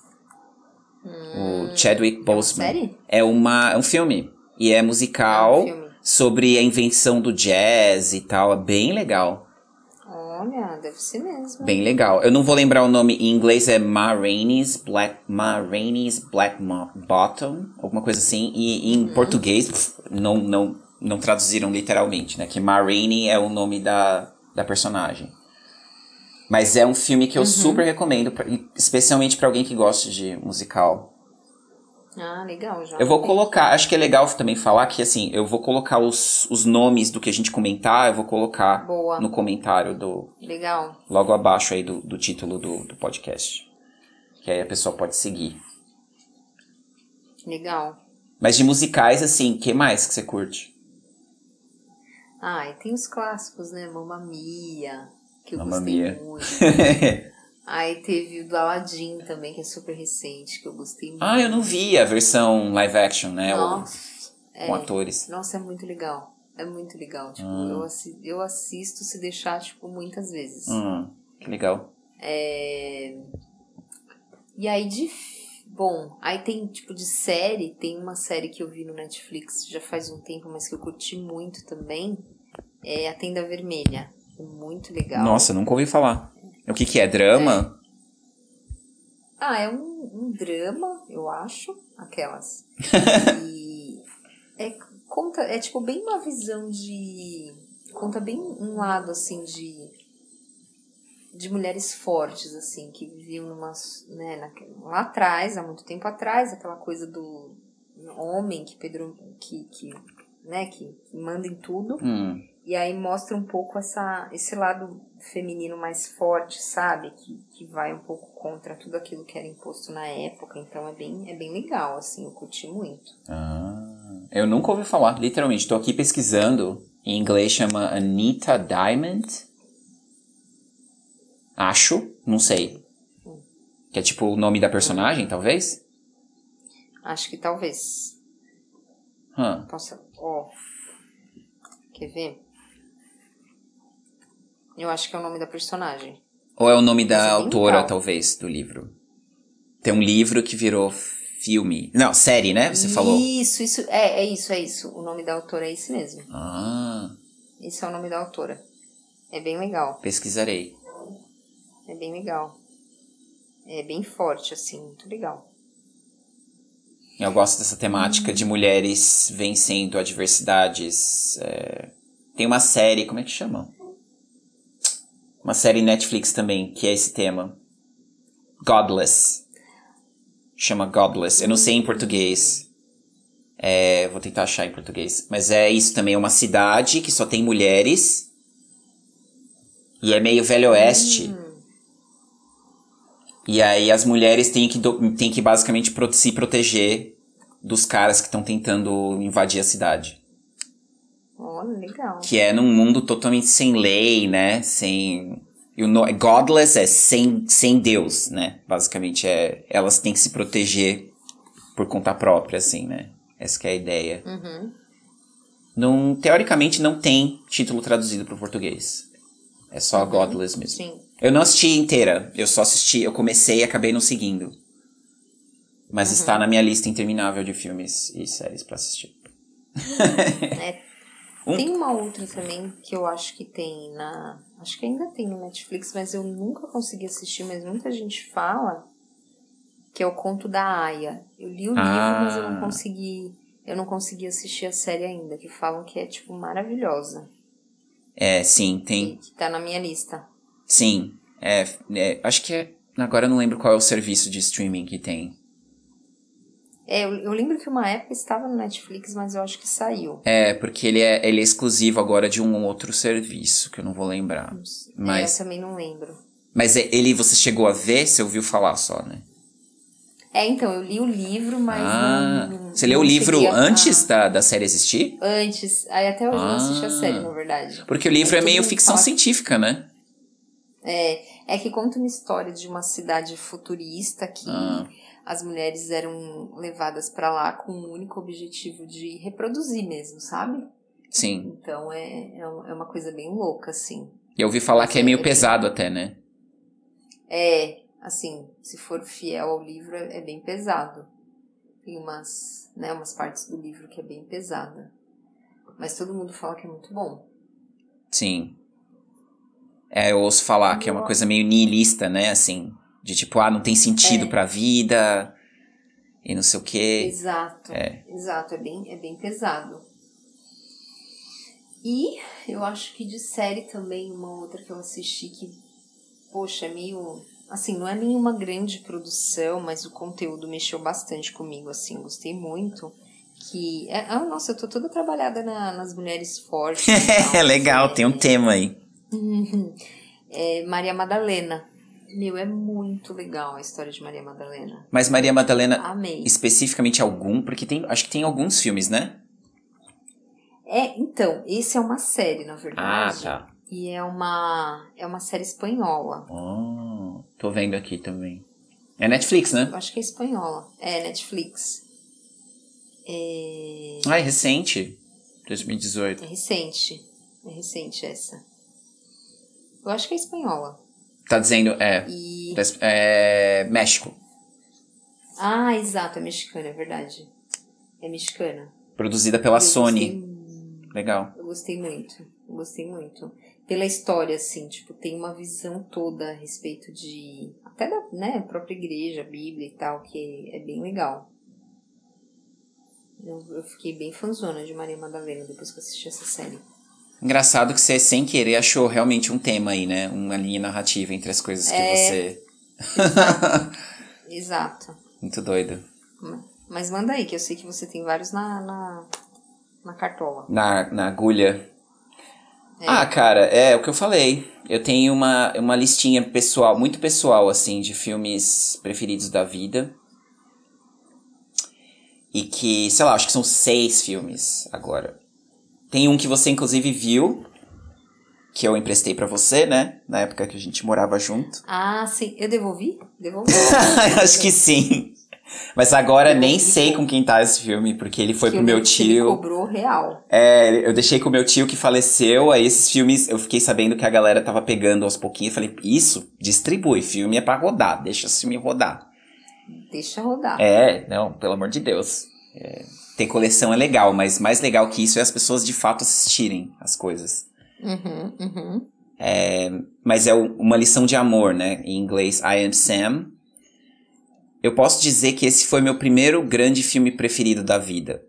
[SPEAKER 2] o Chadwick Boseman.
[SPEAKER 1] Hum. série?
[SPEAKER 2] É, uma, é um filme. E é musical
[SPEAKER 1] É um
[SPEAKER 2] sobre a invenção do jazz e tal. É bem legal.
[SPEAKER 1] Olha, deve ser mesmo.
[SPEAKER 2] Bem legal. Eu não vou lembrar o nome em inglês, é Ma Rainey's Black, Ma Rainey's Black Mo- Bottom, alguma coisa assim. E em português, pff, não, não, não traduziram literalmente, né? Que Ma Rainey é o nome da, da personagem. Mas é um filme que eu super recomendo, pra- especialmente pra alguém que gosta de musical.
[SPEAKER 1] Ah, legal, já.
[SPEAKER 2] Eu vou colocar, acho que é legal também falar que assim, eu vou colocar os, os nomes do que a gente comentar, eu vou colocar
[SPEAKER 1] Boa.
[SPEAKER 2] no comentário do,
[SPEAKER 1] Legal.
[SPEAKER 2] logo abaixo aí do, do título do, do podcast. Que aí a pessoa pode seguir.
[SPEAKER 1] Legal.
[SPEAKER 2] Mas de musicais, assim, que mais que você curte?
[SPEAKER 1] Ah, e tem os clássicos, né? Mamma Mia, que eu
[SPEAKER 2] Mamma
[SPEAKER 1] gostei
[SPEAKER 2] Mia.
[SPEAKER 1] muito. Aí teve o do Aladdin também, que é super recente, que eu gostei muito.
[SPEAKER 2] ah, eu não vi a versão live action, né? o-
[SPEAKER 1] Nossa,
[SPEAKER 2] com
[SPEAKER 1] é.
[SPEAKER 2] atores.
[SPEAKER 1] Nossa, é muito legal. É muito legal. Tipo,
[SPEAKER 2] Ah.
[SPEAKER 1] eu, assi eu assisto se deixar, tipo, muitas vezes.
[SPEAKER 2] Hum, que legal.
[SPEAKER 1] É... E aí de. Bom, aí tem tipo de série, tem uma série que eu vi no Netflix já faz um tempo, mas que eu curti muito também. É A Tenda Vermelha. É muito legal.
[SPEAKER 2] Nossa, nunca ouvi falar. O que que é? Drama?
[SPEAKER 1] Ah, é um, um drama, eu acho, aquelas. e é, conta, é tipo bem uma visão de. Conta bem um lado assim de. De mulheres fortes, assim, que viviam numa. Né, na- lá atrás, há muito tempo atrás, aquela coisa do homem que Pedro. que, que, né, que, que manda em tudo.
[SPEAKER 2] Hum,
[SPEAKER 1] E aí mostra um pouco essa, esse lado feminino mais forte, sabe? Que, que vai um pouco contra tudo aquilo que era imposto na época. Então é bem, é bem legal, assim, eu curti muito.
[SPEAKER 2] Ah, eu nunca ouvi falar, literalmente. Estou aqui pesquisando. Em inglês chama Anita Diamond. Acho, não sei. Que é tipo o nome da personagem, talvez?
[SPEAKER 1] Acho que talvez.
[SPEAKER 2] Hum.
[SPEAKER 1] Posso. Ó. Quer ver? Eu acho que é o nome da personagem.
[SPEAKER 2] Ou é o nome
[SPEAKER 1] é
[SPEAKER 2] da
[SPEAKER 1] bem
[SPEAKER 2] autora,
[SPEAKER 1] legal.
[SPEAKER 2] talvez, do livro? Tem um livro que virou filme. Não, série, né? Você falou.
[SPEAKER 1] Isso, isso. É, é isso, é isso. O nome da autora é esse mesmo.
[SPEAKER 2] Ah,
[SPEAKER 1] Esse é o nome da autora. É bem legal.
[SPEAKER 2] pesquisarei.
[SPEAKER 1] É bem legal. É bem forte, assim. Muito legal.
[SPEAKER 2] Eu gosto dessa temática de mulheres vencendo adversidades. é, Tem uma série, como é que chama? Uma série Netflix também, que é esse tema. Godless. Chama Godless. Eu não sei em português. É, vou tentar achar em português. Mas é isso também, é uma cidade que só tem mulheres. E é meio velho oeste. E aí as mulheres têm que, têm que basicamente se proteger dos caras que estão tentando invadir a cidade.
[SPEAKER 1] Legal.
[SPEAKER 2] Que é num mundo totalmente sem lei, né? Sem. O no- godless é sem, sem Deus, né? Basicamente é. Elas têm que se proteger por conta própria, assim, né? Essa que é a ideia.
[SPEAKER 1] Uhum.
[SPEAKER 2] Não, teoricamente não tem título traduzido para o português. É só Godless mesmo.
[SPEAKER 1] Sim.
[SPEAKER 2] Eu não assisti inteira, eu só assisti, eu comecei e acabei não seguindo. Mas está na minha lista interminável de filmes e séries pra assistir.
[SPEAKER 1] É.
[SPEAKER 2] Um-
[SPEAKER 1] Tem uma outra também que eu acho que tem na. Acho que ainda tem no Netflix, mas eu nunca consegui assistir, mas muita gente fala. Que é o Conto da Aya. Eu li o livro, mas eu não
[SPEAKER 2] Ah.
[SPEAKER 1] consegui. Eu não consegui assistir a série ainda, que falam que é, tipo, maravilhosa.
[SPEAKER 2] É, sim, tem.
[SPEAKER 1] E que tá na minha lista.
[SPEAKER 2] Sim. É, é, acho que é. Agora eu não lembro qual é o serviço de streaming que tem.
[SPEAKER 1] É, eu, eu lembro que uma época estava no Netflix, mas eu acho que saiu.
[SPEAKER 2] É, porque ele é, ele é exclusivo agora de um outro serviço, que eu não vou lembrar. Mas-
[SPEAKER 1] É, eu também não lembro.
[SPEAKER 2] Mas é- ele você chegou a ver? Você ouviu falar só, né?
[SPEAKER 1] É, então, eu li o livro, mas
[SPEAKER 2] ah,
[SPEAKER 1] não.
[SPEAKER 2] você leu o
[SPEAKER 1] não
[SPEAKER 2] livro
[SPEAKER 1] a-
[SPEAKER 2] antes da, da série existir?
[SPEAKER 1] Antes. Aí até hoje eu não assisti a
[SPEAKER 2] Ah.
[SPEAKER 1] série, na verdade.
[SPEAKER 2] Porque o livro é
[SPEAKER 1] todo
[SPEAKER 2] meio ficção científica, né?
[SPEAKER 1] É, é que conta uma história de uma cidade futurista que
[SPEAKER 2] Ah.
[SPEAKER 1] As mulheres eram levadas pra lá com o único objetivo de reproduzir mesmo, sabe?
[SPEAKER 2] Sim.
[SPEAKER 1] Então é, é é uma coisa bem louca, assim.
[SPEAKER 2] E eu ouvi falar que é meio
[SPEAKER 1] Sim.
[SPEAKER 2] pesado até, né?
[SPEAKER 1] É, assim, se for fiel ao livro, é, é bem pesado. Tem umas, né, umas partes do livro que é bem pesada. Mas todo mundo fala que é muito bom.
[SPEAKER 2] Sim. É, eu ouço falar que é uma coisa meio nihilista, né? Assim, de tipo, ah, não tem sentido
[SPEAKER 1] É.
[SPEAKER 2] pra vida e não sei o quê.
[SPEAKER 1] Exato.
[SPEAKER 2] É.
[SPEAKER 1] Exato, é bem, é bem pesado. E eu acho que de série também, uma outra que eu assisti que, poxa, é meio. Assim, não é nenhuma grande produção, mas o conteúdo mexeu bastante comigo, assim, gostei muito. Que. É, ah, nossa, eu tô toda trabalhada na- nas mulheres fortes.
[SPEAKER 2] É legal, tem um tema aí.
[SPEAKER 1] É Maria Madalena. Meu, é muito legal a história de Maria Madalena.
[SPEAKER 2] Mas Maria Madalena,
[SPEAKER 1] Amei.
[SPEAKER 2] especificamente algum, porque tem, acho que tem alguns filmes, né?
[SPEAKER 1] É, então, esse é uma série, na
[SPEAKER 2] Ah,
[SPEAKER 1] verdade.
[SPEAKER 2] tá.
[SPEAKER 1] E é uma, é uma série espanhola.
[SPEAKER 2] Oh, tô vendo aqui também. É Netflix, né?
[SPEAKER 1] Eu acho que é espanhola. É, Netflix. É,
[SPEAKER 2] Ah, é recente.
[SPEAKER 1] é
[SPEAKER 2] 2018.
[SPEAKER 1] recente. É recente essa. Eu acho que é espanhola.
[SPEAKER 2] Tá dizendo, é,
[SPEAKER 1] E.
[SPEAKER 2] é México.
[SPEAKER 1] Ah, exato, é mexicana, é verdade. É mexicana.
[SPEAKER 2] Produzida pela
[SPEAKER 1] Eu
[SPEAKER 2] Sony.
[SPEAKER 1] gostei
[SPEAKER 2] Legal.
[SPEAKER 1] Eu gostei muito. Eu gostei muito. Pela história, assim, tipo, tem uma visão toda a respeito de. Até da né, própria igreja, Bíblia e tal, que é bem legal. Eu, eu fiquei bem fanzona de Maria Madalena depois que eu assisti essa série.
[SPEAKER 2] Engraçado que você, sem querer, achou realmente um tema aí, né? Uma linha narrativa entre as coisas que
[SPEAKER 1] É.
[SPEAKER 2] você.
[SPEAKER 1] Exato.
[SPEAKER 2] Muito doido.
[SPEAKER 1] Mas manda aí, que eu sei que você tem vários na, na, na cartola.
[SPEAKER 2] Na, na agulha. É. Ah, cara, é o que eu falei. Eu tenho uma, uma listinha pessoal, muito pessoal, assim, de filmes preferidos da vida. E que, sei lá, acho que são seis filmes agora. Tem um que você, inclusive, viu, que eu emprestei para você, né? Na época que a gente morava junto.
[SPEAKER 1] Ah, sim. Eu devolvi? Devolvi.
[SPEAKER 2] Acho que sim. Mas agora nem sei com quem tá esse filme, porque ele foi que pro meu tio. Ele
[SPEAKER 1] cobrou real.
[SPEAKER 2] É, eu deixei com o meu tio que faleceu, aí esses filmes eu fiquei sabendo que a galera tava pegando aos pouquinhos. Eu falei, isso, distribui, filme é pra rodar, deixa esse filme rodar.
[SPEAKER 1] Deixa rodar.
[SPEAKER 2] É, não, pelo amor de Deus. É, ter coleção é legal, mas mais legal que isso é as pessoas de fato assistirem as coisas.
[SPEAKER 1] Uhum, uhum.
[SPEAKER 2] É, mas é uma lição de amor, né? Em inglês, I Am Sam eu posso dizer que esse foi meu primeiro grande filme preferido da vida.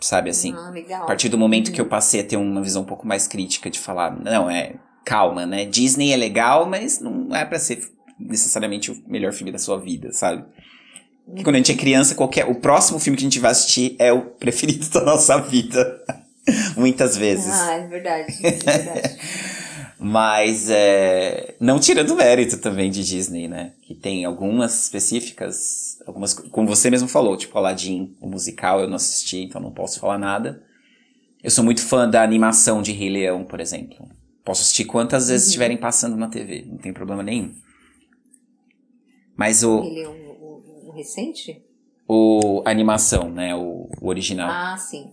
[SPEAKER 2] Sabe assim?
[SPEAKER 1] Ah, legal.
[SPEAKER 2] A partir do momento que eu uhum. passei a ter uma visão um pouco mais crítica de falar, não, é, calma, né? Disney é legal, mas não é para ser necessariamente o melhor filme da sua vida, sabe? Porque quando a gente é criança, qualquer, o próximo filme que a gente vai assistir é o preferido da nossa vida. Muitas vezes.
[SPEAKER 1] Ah, é verdade. É verdade.
[SPEAKER 2] Mas é, não tirando mérito também de Disney, né? Que tem algumas específicas, algumas, como você mesmo falou, tipo Aladdin, o musical, eu não assisti, então não posso falar nada. Eu sou muito fã da animação de Rei Leão, por exemplo. Posso assistir quantas vezes uhum. estiverem passando na TV, não tem problema nenhum. Mas o.
[SPEAKER 1] Rei Leão, recente?
[SPEAKER 2] O a animação, né? O, o original.
[SPEAKER 1] Ah, sim.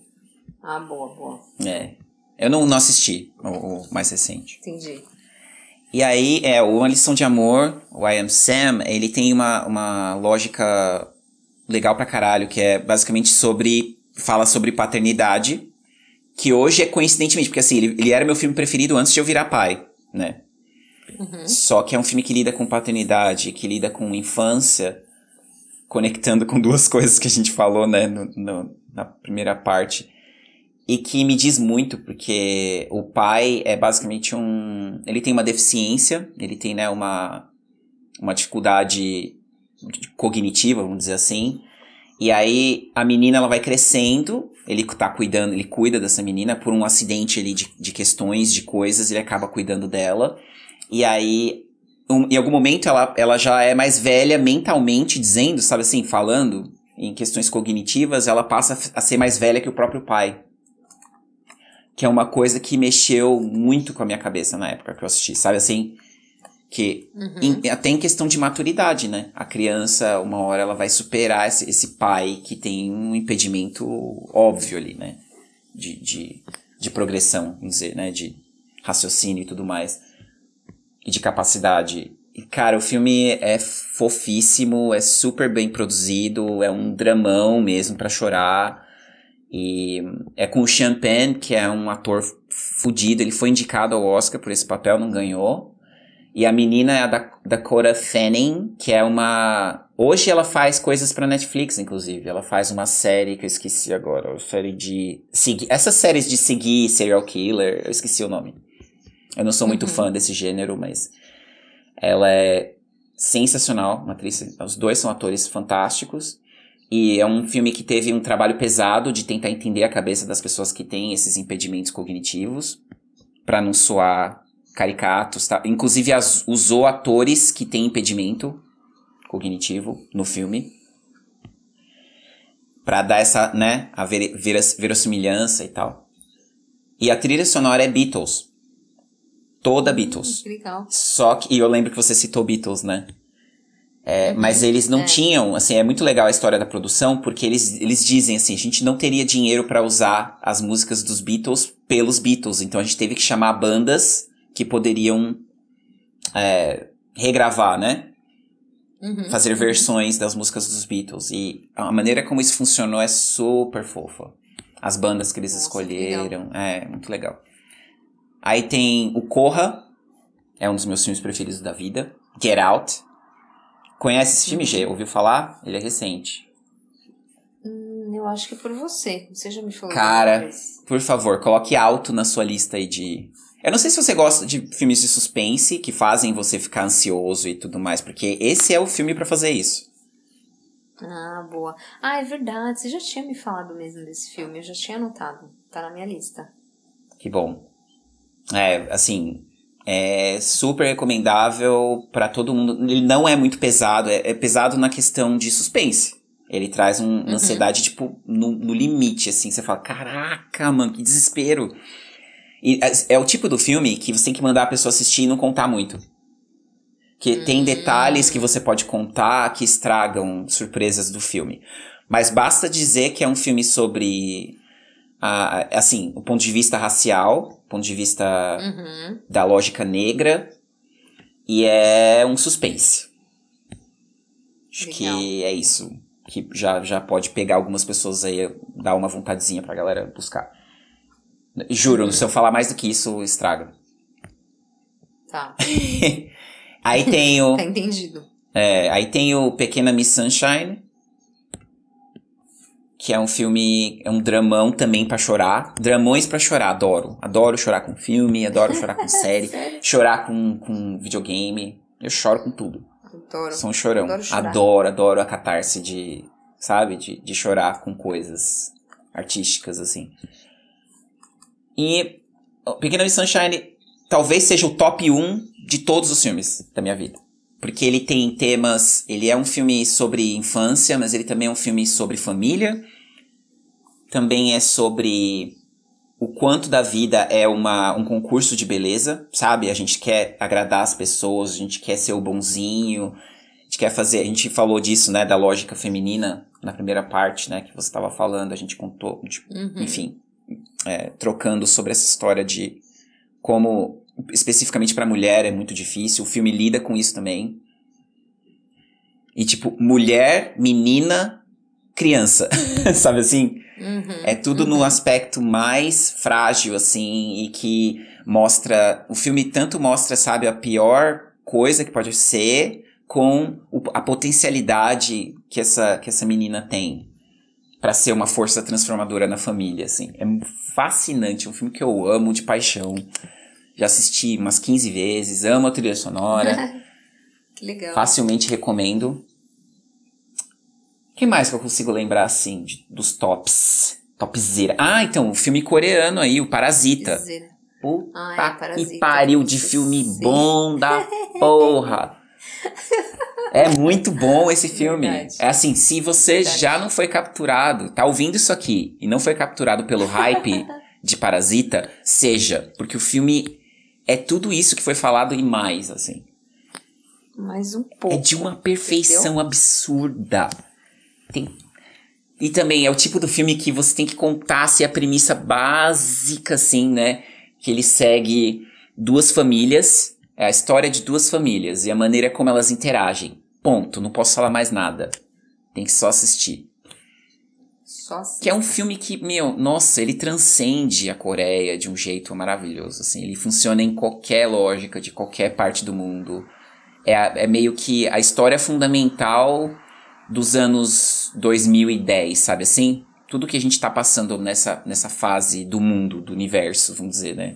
[SPEAKER 1] Ah, boa, boa.
[SPEAKER 2] É. Eu não, não assisti o, o, mais recente.
[SPEAKER 1] Entendi.
[SPEAKER 2] E aí, é, Uma Lição de Amor, o I Am Sam, ele tem uma, uma lógica legal pra caralho, que é basicamente sobre. fala sobre paternidade, que hoje é coincidentemente, porque assim, ele, ele era meu filme preferido antes de eu virar pai, né?
[SPEAKER 1] Uhum.
[SPEAKER 2] Só que é um filme que lida com paternidade, que lida com infância, conectando com duas coisas que a gente falou, né, no, no, na primeira parte e que me diz muito, porque o pai é basicamente um. Ele tem uma deficiência, ele tem né, uma, uma dificuldade cognitiva, vamos dizer assim. E aí a menina ela vai crescendo, ele tá cuidando, ele cuida dessa menina por um acidente ali de, de questões, de coisas, ele acaba cuidando dela. E aí, um, em algum momento, ela, ela já é mais velha mentalmente, dizendo, sabe assim, falando em questões cognitivas, ela passa a ser mais velha que o próprio pai que é uma coisa que mexeu muito com a minha cabeça na época que eu assisti, sabe assim? Que
[SPEAKER 1] uhum.
[SPEAKER 2] em, até em questão de maturidade, né? A criança, uma hora, ela vai superar esse, esse pai que tem um impedimento óbvio ali, né? De, de, de progressão, vamos dizer, né? De raciocínio e tudo mais. E de capacidade. E, cara, o filme é fofíssimo, é super bem produzido, é um dramão mesmo para chorar. E é com o Sean Penn, que é um ator fudido. Ele foi indicado ao Oscar por esse papel, não ganhou. E a menina é a da Dakota Fanning, que é uma. Hoje ela faz coisas pra Netflix, inclusive. Ela faz uma série que eu esqueci agora. Uma série de. Segui... Essas séries de seguir serial killer, eu esqueci o nome. Eu não sou muito uhum. fã desse gênero, mas. Ela é sensacional, uma atriz. Os dois são atores fantásticos. E é um filme que teve um trabalho pesado de tentar entender a cabeça das pessoas que têm esses impedimentos cognitivos, para não soar caricatos, tá? Inclusive as, usou atores que têm impedimento cognitivo no filme para dar essa, né, a ver, ver, verossimilhança e tal. E a trilha sonora é Beatles. Toda Beatles.
[SPEAKER 1] Legal.
[SPEAKER 2] Só que, e eu lembro que você citou Beatles, né? É, uhum. Mas eles não é. tinham, assim, é muito legal a história da produção, porque eles, eles dizem assim, a gente não teria dinheiro para usar as músicas dos Beatles pelos Beatles, então a gente teve que chamar bandas que poderiam é, regravar, né?
[SPEAKER 1] Uhum.
[SPEAKER 2] Fazer versões das músicas dos Beatles. E a maneira como isso funcionou é super fofa. As bandas que eles Nossa, escolheram, é muito legal. Aí tem o Corra, é um dos meus filmes preferidos da vida. Get Out, Conhece esse filme, G? Ouviu falar? Ele é recente.
[SPEAKER 1] Hum, eu acho que é por você. Você já me falou.
[SPEAKER 2] Cara, por favor, coloque alto na sua lista aí de. Eu não sei se você gosta de filmes de suspense que fazem você ficar ansioso e tudo mais, porque esse é o filme para fazer isso.
[SPEAKER 1] Ah, boa. Ah, é verdade. Você já tinha me falado mesmo desse filme. Eu já tinha anotado. Tá na minha lista.
[SPEAKER 2] Que bom. É, assim, é super recomendável para todo mundo. Ele não é muito pesado, é, é, pesado na questão de suspense. Ele traz um, uma uhum. ansiedade, tipo, no, no, limite, assim. Você fala, caraca, mano, que desespero. E é, é, o tipo do filme que você tem que mandar a pessoa assistir e não contar muito. Que uhum. tem detalhes que você pode contar que estragam surpresas do filme. Mas basta dizer que é um filme sobre a, assim, o ponto de vista racial, ponto de vista uhum. da lógica negra, e é um suspense. Acho Legal. que é isso. Que já, já pode pegar algumas pessoas aí, dar uma vontadezinha pra galera buscar. Juro, uhum. se eu falar mais do que isso, estraga.
[SPEAKER 1] Tá.
[SPEAKER 2] aí tem o.
[SPEAKER 1] tá entendido.
[SPEAKER 2] É, aí tem o Pequena Miss Sunshine, que é um filme, é um dramão também para chorar. Dramões para chorar, adoro. Adoro chorar com filme, adoro chorar com série, chorar com, com videogame. Eu choro com tudo.
[SPEAKER 1] Adoro.
[SPEAKER 2] Sou um chorão. Adoro, adoro, adoro, a catarse de, sabe, de, de chorar com coisas artísticas, assim. E Pequena Miss Sunshine talvez seja o top 1 de todos os filmes da minha vida. Porque ele tem temas. Ele é um filme sobre infância, mas ele também é um filme sobre família. Também é sobre o quanto da vida é uma, um concurso de beleza, sabe? A gente quer agradar as pessoas, a gente quer ser o bonzinho, a gente quer fazer. A gente falou disso, né, da lógica feminina na primeira parte, né, que você estava falando, a gente contou, tipo, uhum. enfim, é, trocando sobre essa história de como especificamente para mulher é muito difícil. O filme lida com isso também. E tipo, mulher, menina, criança, sabe assim? Uhum, é tudo uhum. no aspecto mais frágil, assim, e que mostra. O filme tanto mostra, sabe, a pior coisa que pode ser, com o, a potencialidade que essa, que essa menina tem para ser uma força transformadora na família, assim. É fascinante, é um filme que eu amo de paixão. Já assisti umas 15 vezes, amo a trilha sonora.
[SPEAKER 1] que legal.
[SPEAKER 2] Facilmente recomendo. O que mais que eu consigo lembrar, assim, de, dos tops? Topzera. Ah, então, o filme coreano aí, o Parasita. Topzera. Puta ah, é, que pariu de filme Sim. bom da porra. É muito bom esse filme. Verdade. É assim, se você Verdade. já não foi capturado, tá ouvindo isso aqui e não foi capturado pelo hype de Parasita, seja, porque o filme é tudo isso que foi falado e mais, assim.
[SPEAKER 1] Mais um pouco.
[SPEAKER 2] É de uma perfeição entendeu? absurda. Tem... E também é o tipo do filme que você tem que contar se a premissa básica, assim, né? Que ele segue duas famílias, é a história de duas famílias e a maneira como elas interagem. Ponto. Não posso falar mais nada. Tem que só assistir.
[SPEAKER 1] Só
[SPEAKER 2] Que é um filme que, meu, nossa, ele transcende a Coreia de um jeito maravilhoso, assim. Ele funciona em qualquer lógica, de qualquer parte do mundo. É, é meio que a história fundamental dos anos 2010, sabe assim? Tudo que a gente tá passando nessa, nessa fase do mundo, do universo, vamos dizer, né?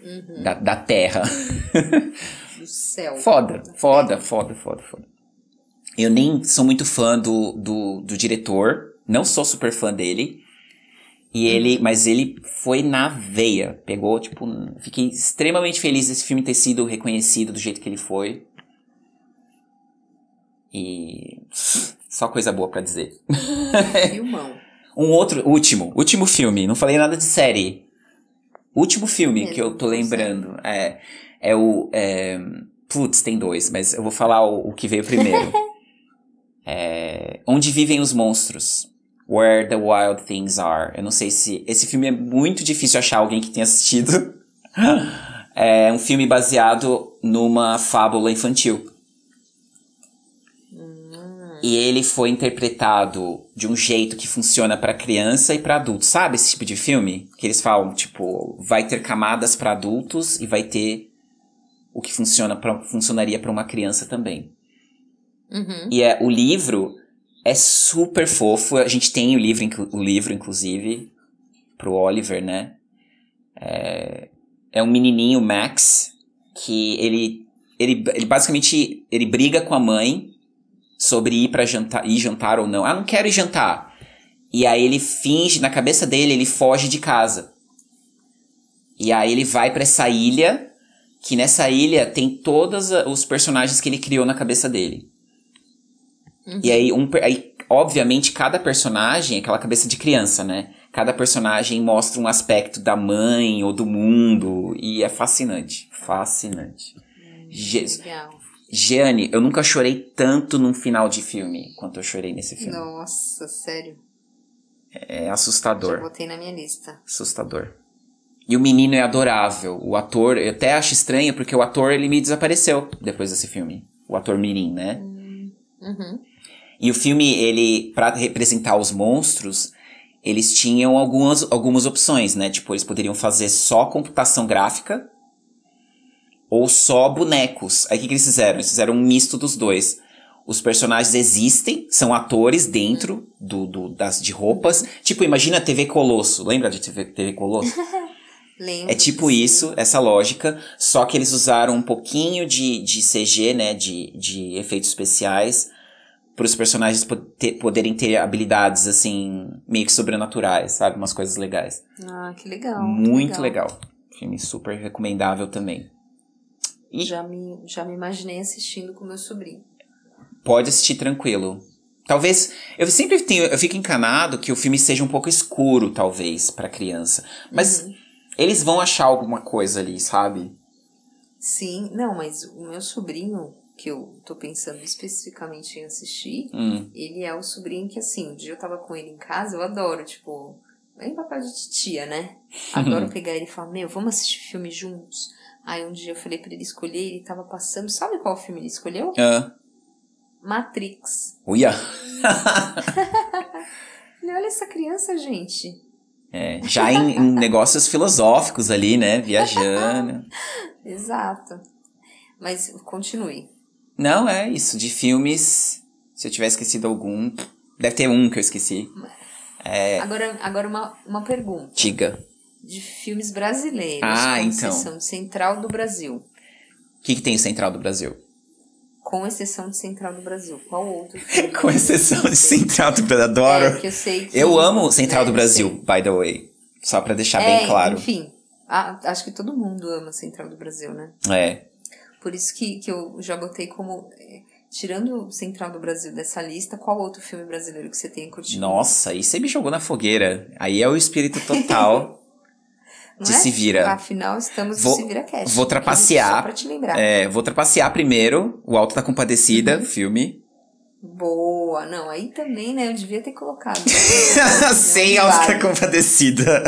[SPEAKER 2] Uhum. Da, da Terra.
[SPEAKER 1] Do céu.
[SPEAKER 2] Foda, foda, foda, foda, foda. Eu nem sou muito fã do, do, do diretor, não sou super fã dele. E ele, mas ele foi na veia. Pegou, tipo, fiquei extremamente feliz desse filme ter sido reconhecido do jeito que ele foi. E só coisa boa para dizer.
[SPEAKER 1] Filmão.
[SPEAKER 2] um outro, último, último filme. Não falei nada de série. Último filme Mesmo, que eu tô lembrando é é o é, putz, tem dois, mas eu vou falar o, o que veio primeiro. é, Onde vivem os monstros. Where the Wild Things Are. Eu não sei se. Esse filme é muito difícil achar alguém que tenha assistido. é um filme baseado numa fábula infantil. E ele foi interpretado de um jeito que funciona para criança e para adultos. Sabe esse tipo de filme? Que eles falam, tipo, vai ter camadas para adultos e vai ter o que funciona pra, funcionaria para uma criança também. Uhum. E é o livro é super fofo. A gente tem o livro, o livro inclusive, pro Oliver, né? É, é um menininho, Max, que ele, ele, ele basicamente ele briga com a mãe sobre ir para jantar, ir jantar ou não. Ah, não quero ir jantar. E aí ele finge, na cabeça dele, ele foge de casa. E aí ele vai para essa ilha, que nessa ilha tem todos os personagens que ele criou na cabeça dele. Uhum. E aí, um, aí, obviamente, cada personagem é aquela cabeça de criança, né? Cada personagem mostra um aspecto da mãe ou do mundo. E é fascinante. Fascinante.
[SPEAKER 1] Hum, Jesus. Legal.
[SPEAKER 2] Jeane, eu nunca chorei tanto num final de filme quanto eu chorei nesse filme.
[SPEAKER 1] Nossa, sério.
[SPEAKER 2] É assustador.
[SPEAKER 1] Já botei na minha lista.
[SPEAKER 2] Assustador. E o menino é adorável. O ator, eu até acho estranho porque o ator ele me desapareceu depois desse filme. O ator Mirim, né?
[SPEAKER 1] Hum, uhum.
[SPEAKER 2] E o filme, ele, para representar os monstros, eles tinham algumas, algumas opções, né? Tipo, eles poderiam fazer só computação gráfica ou só bonecos. Aí o que, que eles fizeram? Eles fizeram um misto dos dois. Os personagens existem, são atores dentro do, do das de roupas. Tipo, imagina TV Colosso. Lembra de TV, TV Colosso?
[SPEAKER 1] Lembro.
[SPEAKER 2] É tipo isso, essa lógica, só que eles usaram um pouquinho de, de CG, né, de, de efeitos especiais, para os personagens poderem ter habilidades, assim, meio que sobrenaturais, sabe? Umas coisas legais.
[SPEAKER 1] Ah, que legal.
[SPEAKER 2] Muito legal. legal. Filme super recomendável também.
[SPEAKER 1] E já me, já me imaginei assistindo com meu sobrinho.
[SPEAKER 2] Pode assistir tranquilo. Talvez. Eu sempre tenho. Eu fico encanado que o filme seja um pouco escuro, talvez, para criança. Mas uhum. eles vão achar alguma coisa ali, sabe?
[SPEAKER 1] Sim, não, mas o meu sobrinho, que eu tô pensando especificamente em assistir,
[SPEAKER 2] hum.
[SPEAKER 1] ele é o sobrinho que, assim, um dia eu tava com ele em casa, eu adoro, tipo, bem papel de titia, né? Adoro pegar ele e falar, meu, vamos assistir filme juntos. Aí um dia eu falei para ele escolher, ele tava passando. Sabe qual filme ele escolheu?
[SPEAKER 2] Ah.
[SPEAKER 1] Matrix.
[SPEAKER 2] Uia!
[SPEAKER 1] Olha essa criança, gente.
[SPEAKER 2] É, já em, em negócios filosóficos ali, né? Viajando.
[SPEAKER 1] Exato. Mas continue.
[SPEAKER 2] Não, é isso. De filmes, se eu tiver esquecido algum, deve ter um que eu esqueci. É...
[SPEAKER 1] Agora, agora uma, uma pergunta.
[SPEAKER 2] Diga
[SPEAKER 1] de filmes brasileiros.
[SPEAKER 2] Ah,
[SPEAKER 1] com
[SPEAKER 2] então.
[SPEAKER 1] exceção de Central do Brasil.
[SPEAKER 2] O que, que tem Central do Brasil?
[SPEAKER 1] Com exceção de Central do Brasil. Qual outro?
[SPEAKER 2] com exceção de Central do Brasil. Adoro.
[SPEAKER 1] É, que eu sei que,
[SPEAKER 2] eu amo Central é, do Brasil, by the way. Só pra deixar
[SPEAKER 1] é,
[SPEAKER 2] bem claro.
[SPEAKER 1] Enfim. acho que todo mundo ama Central do Brasil, né?
[SPEAKER 2] É.
[SPEAKER 1] Por isso que, que eu já botei como. É, tirando Central do Brasil dessa lista, qual outro filme brasileiro que você tenha curtido?
[SPEAKER 2] Nossa, aí você me jogou na fogueira. Aí é o espírito total. de
[SPEAKER 1] é?
[SPEAKER 2] Se Vira.
[SPEAKER 1] Afinal, estamos
[SPEAKER 2] vou,
[SPEAKER 1] no Se Vira Cast.
[SPEAKER 2] Vou trapacear.
[SPEAKER 1] Só pra te lembrar.
[SPEAKER 2] É, vou trapacear primeiro o Alto da Compadecida,
[SPEAKER 1] uhum.
[SPEAKER 2] filme.
[SPEAKER 1] Boa, não, aí também, né, eu devia ter colocado.
[SPEAKER 2] Sem Alto da Compadecida.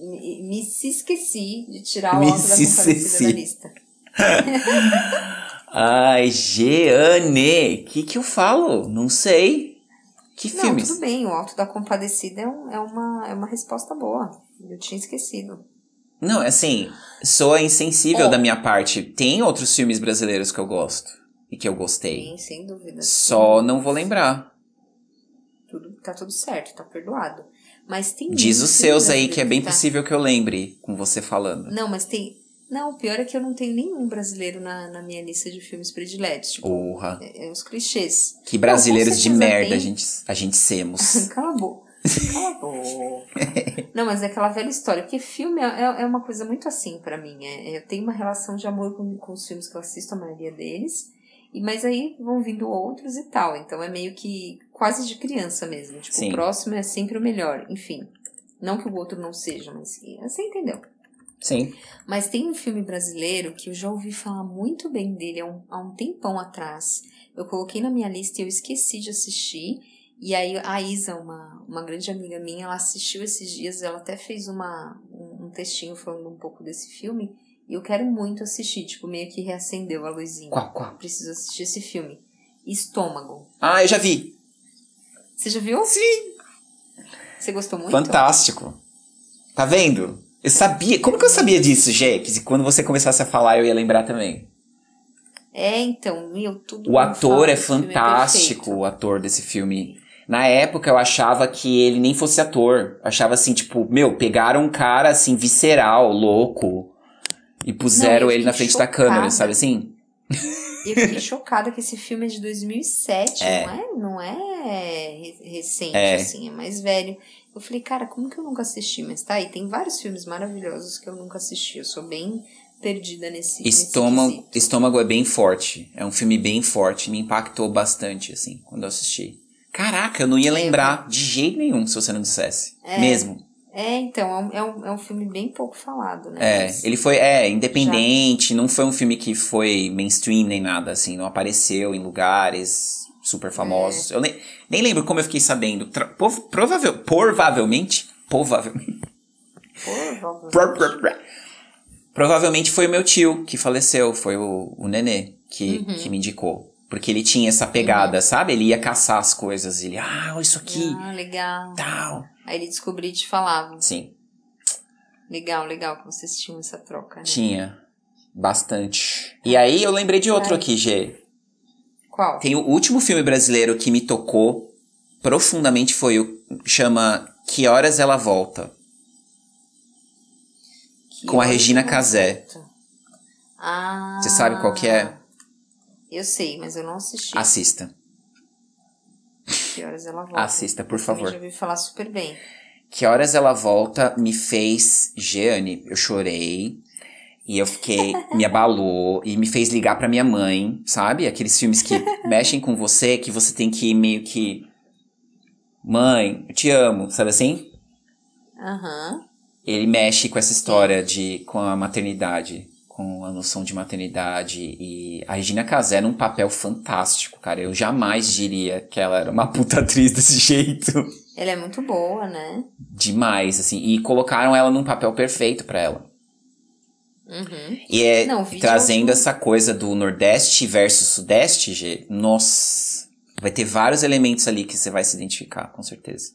[SPEAKER 1] Me, me se esqueci de tirar o me Alto da Compadecida da lista.
[SPEAKER 2] Ai, Jeane, o que que eu falo? Não sei. Que
[SPEAKER 1] não,
[SPEAKER 2] filmes?
[SPEAKER 1] tudo bem, o Alto da Compadecida é, um, é, uma, é uma resposta boa. Eu tinha esquecido.
[SPEAKER 2] Não, assim, soa insensível oh. da minha parte. Tem outros filmes brasileiros que eu gosto. E que eu gostei.
[SPEAKER 1] Sim, sem dúvida.
[SPEAKER 2] Só não vou lembrar.
[SPEAKER 1] Tudo, tá tudo certo, tá perdoado. Mas tem.
[SPEAKER 2] Diz os seus aí, que é bem que tá... possível que eu lembre com você falando.
[SPEAKER 1] Não, mas tem. Não, o pior é que eu não tenho nenhum brasileiro na, na minha lista de filmes prediletos. Tipo,
[SPEAKER 2] Porra.
[SPEAKER 1] É, é os clichês.
[SPEAKER 2] Que brasileiros de merda tem... a gente, a gente semos.
[SPEAKER 1] Cala a boca. Não, mas é aquela velha história. Porque filme é, é, é uma coisa muito assim para mim. É, eu tenho uma relação de amor com, com os filmes que eu assisto, a maioria deles. E, mas aí vão vindo outros e tal. Então é meio que quase de criança mesmo. Tipo, Sim. o próximo é sempre o melhor. Enfim. Não que o outro não seja, mas você entendeu.
[SPEAKER 2] Sim.
[SPEAKER 1] Mas tem um filme brasileiro que eu já ouvi falar muito bem dele há um, há um tempão atrás. Eu coloquei na minha lista e eu esqueci de assistir. E aí a Isa, uma, uma grande amiga minha, ela assistiu esses dias, ela até fez uma, um, um textinho falando um pouco desse filme. E eu quero muito assistir, tipo, meio que reacendeu a luzinha.
[SPEAKER 2] Qual, qual?
[SPEAKER 1] Preciso assistir esse filme. Estômago.
[SPEAKER 2] Ah, eu já vi.
[SPEAKER 1] Você já viu?
[SPEAKER 2] Sim.
[SPEAKER 1] Você gostou muito?
[SPEAKER 2] Fantástico. Tá vendo? Eu sabia. Como que eu sabia disso? Que quando você começasse a falar, eu ia lembrar também.
[SPEAKER 1] É, então, meu, tudo.
[SPEAKER 2] O ator é fantástico, é o ator desse filme. Na época eu achava que ele nem fosse ator. Eu achava assim, tipo, meu, pegaram um cara assim, visceral, louco, e puseram Não, ele na frente chocada. da câmera, sabe assim?
[SPEAKER 1] Eu fiquei chocada que esse filme é de 2007, é. não é? Não é recente, é. assim, é mais velho. Eu falei, cara, como que eu nunca assisti? Mas tá aí, tem vários filmes maravilhosos que eu nunca assisti. Eu sou bem perdida nesse.
[SPEAKER 2] Estômago,
[SPEAKER 1] nesse
[SPEAKER 2] Estômago é bem forte. É um filme bem forte. Me impactou bastante, assim, quando eu assisti. Caraca, eu não ia lembrar de jeito nenhum se você não dissesse.
[SPEAKER 1] É.
[SPEAKER 2] Mesmo.
[SPEAKER 1] É, então, é um, é, um, é um filme bem pouco falado, né?
[SPEAKER 2] É,
[SPEAKER 1] Mas-
[SPEAKER 2] ele foi, é, independente, não foi um filme que foi mainstream nem nada, assim, não apareceu em lugares super famosos. Eu nem, nem lembro como eu fiquei sabendo. Tra- prov- provável, provavelmente, provavelmente,
[SPEAKER 1] Provavelmente.
[SPEAKER 2] Provavelmente foi o meu tio que faleceu, foi o, o Nenê que,
[SPEAKER 1] Uhum.
[SPEAKER 2] que me indicou. Porque ele tinha essa pegada, sabe? Ele ia caçar as coisas. Ele, ah, isso aqui,
[SPEAKER 1] Ah, legal.
[SPEAKER 2] tal.
[SPEAKER 1] Aí ele descobriu e te falava.
[SPEAKER 2] Sim,
[SPEAKER 1] Legal, legal que vocês tinham essa troca, né?
[SPEAKER 2] tinha bastante. E aí eu lembrei de outro
[SPEAKER 1] Ai.
[SPEAKER 2] aqui, Gê.
[SPEAKER 1] Qual?
[SPEAKER 2] Tem o último filme brasileiro que me tocou profundamente foi o chama Que Horas Ela Volta.
[SPEAKER 1] Que
[SPEAKER 2] com a Regina Casé.
[SPEAKER 1] Ah.
[SPEAKER 2] Você sabe qual que é?
[SPEAKER 1] Eu sei, mas eu não assisti.
[SPEAKER 2] Assista.
[SPEAKER 1] Que horas ela volta?
[SPEAKER 2] Assista, por
[SPEAKER 1] Eu
[SPEAKER 2] favor.
[SPEAKER 1] Já ouvi falar super bem.
[SPEAKER 2] Que Horas Ela Volta me fez, Jeane, eu chorei. E eu fiquei, me abalou e me fez ligar pra minha mãe, sabe? Aqueles filmes que mexem com você, que você tem que meio que. Mãe, eu te amo, sabe assim?
[SPEAKER 1] Aham.
[SPEAKER 2] Ele mexe com essa história de com a maternidade, com a noção de maternidade e a Regina Casé num papel fantástico, cara. Eu jamais diria que ela era uma puta atriz desse jeito.
[SPEAKER 1] Ela é muito boa, né?
[SPEAKER 2] Demais, assim. E colocaram ela num papel perfeito pra ela.
[SPEAKER 1] Uhum.
[SPEAKER 2] E é
[SPEAKER 1] Não, vídeo
[SPEAKER 2] trazendo
[SPEAKER 1] é
[SPEAKER 2] essa coisa do Nordeste versus Sudeste, G. Nossa. Vai ter vários elementos ali que você vai se identificar, com certeza.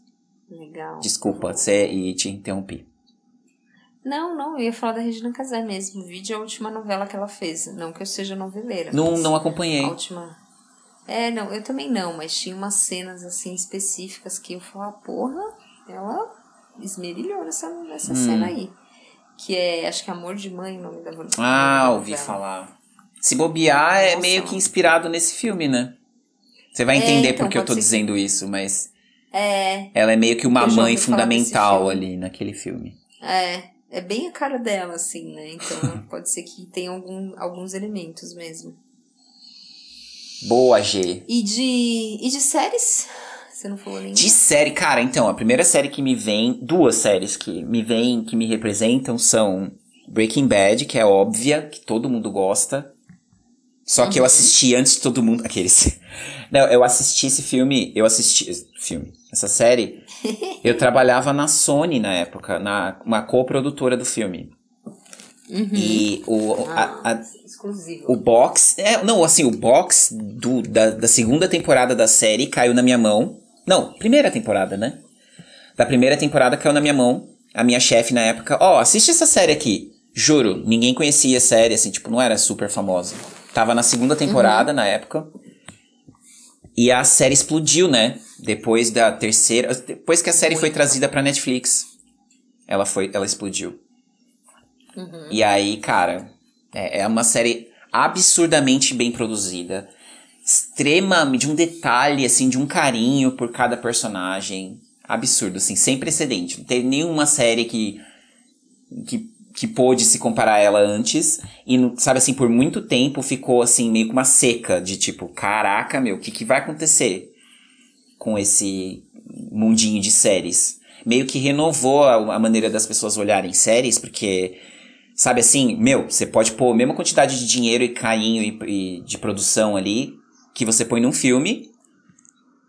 [SPEAKER 1] Legal.
[SPEAKER 2] Desculpa, você e te interrompi.
[SPEAKER 1] Não, não, eu ia falar da Regina Casé mesmo. O vídeo é a última novela que ela fez. Não que eu seja noveleira.
[SPEAKER 2] Não, não acompanhei.
[SPEAKER 1] A última. É, não, eu também não, mas tinha umas cenas assim específicas que eu falava, porra, ela esmerilhou nessa, nessa
[SPEAKER 2] Hum.
[SPEAKER 1] cena aí. Que é, acho que Amor de Mãe o nome da novela.
[SPEAKER 2] Ah, ouvi falar. Se bobear, é
[SPEAKER 1] Nossa.
[SPEAKER 2] meio que inspirado nesse filme, né? Você vai
[SPEAKER 1] É,
[SPEAKER 2] entender
[SPEAKER 1] então,
[SPEAKER 2] porque eu tô
[SPEAKER 1] ser que-
[SPEAKER 2] dizendo isso, mas
[SPEAKER 1] É,
[SPEAKER 2] ela é meio que uma mãe fundamental ali naquele filme.
[SPEAKER 1] é. É bem a cara dela, assim, né? Então pode ser que tenha algum, alguns elementos mesmo.
[SPEAKER 2] Boa, G.
[SPEAKER 1] E de, e de séries? Você não falou nem.
[SPEAKER 2] De série, cara, então, a primeira série que me vem, duas séries que me vêm, que me representam são Breaking Bad, que é óbvia, que todo mundo gosta. Só que eu
[SPEAKER 1] Uhum.
[SPEAKER 2] assisti antes de todo mundo. Aqueles. Não, eu assisti esse filme. Eu assisti. Filme. Essa série. eu trabalhava na Sony na época, na uma coprodutora do filme.
[SPEAKER 1] Uhum.
[SPEAKER 2] E o,
[SPEAKER 1] Ah,
[SPEAKER 2] a, a-
[SPEAKER 1] exclusivo.
[SPEAKER 2] o box. É, não, assim, o box do, da, da segunda temporada da série caiu na minha mão. Não, primeira temporada, né? Da primeira temporada caiu na minha mão. A minha chefe na época, ó, assiste essa série aqui. Juro, ninguém conhecia a série, assim, tipo, não era super famosa. Tava na segunda temporada na época. E a série explodiu, né? Depois da terceira. Depois que a série foi trazida pra Netflix. Ela foi. Ela explodiu.
[SPEAKER 1] Uhum.
[SPEAKER 2] E aí, cara, é, é uma série absurdamente bem produzida. Extremamente, de um detalhe, assim, de um carinho por cada personagem. Absurdo, assim, sem precedente. Não teve nenhuma série que, que, que pôde se comparar a ela antes. E, sabe assim, por muito tempo ficou, assim, meio que uma seca de tipo, caraca, meu, o que, que vai acontecer com esse mundinho de séries? Meio que renovou a, a maneira das pessoas olharem séries, porque Sabe assim, meu, você pode pôr a mesma quantidade de dinheiro e carinho e, e de produção ali que você põe num filme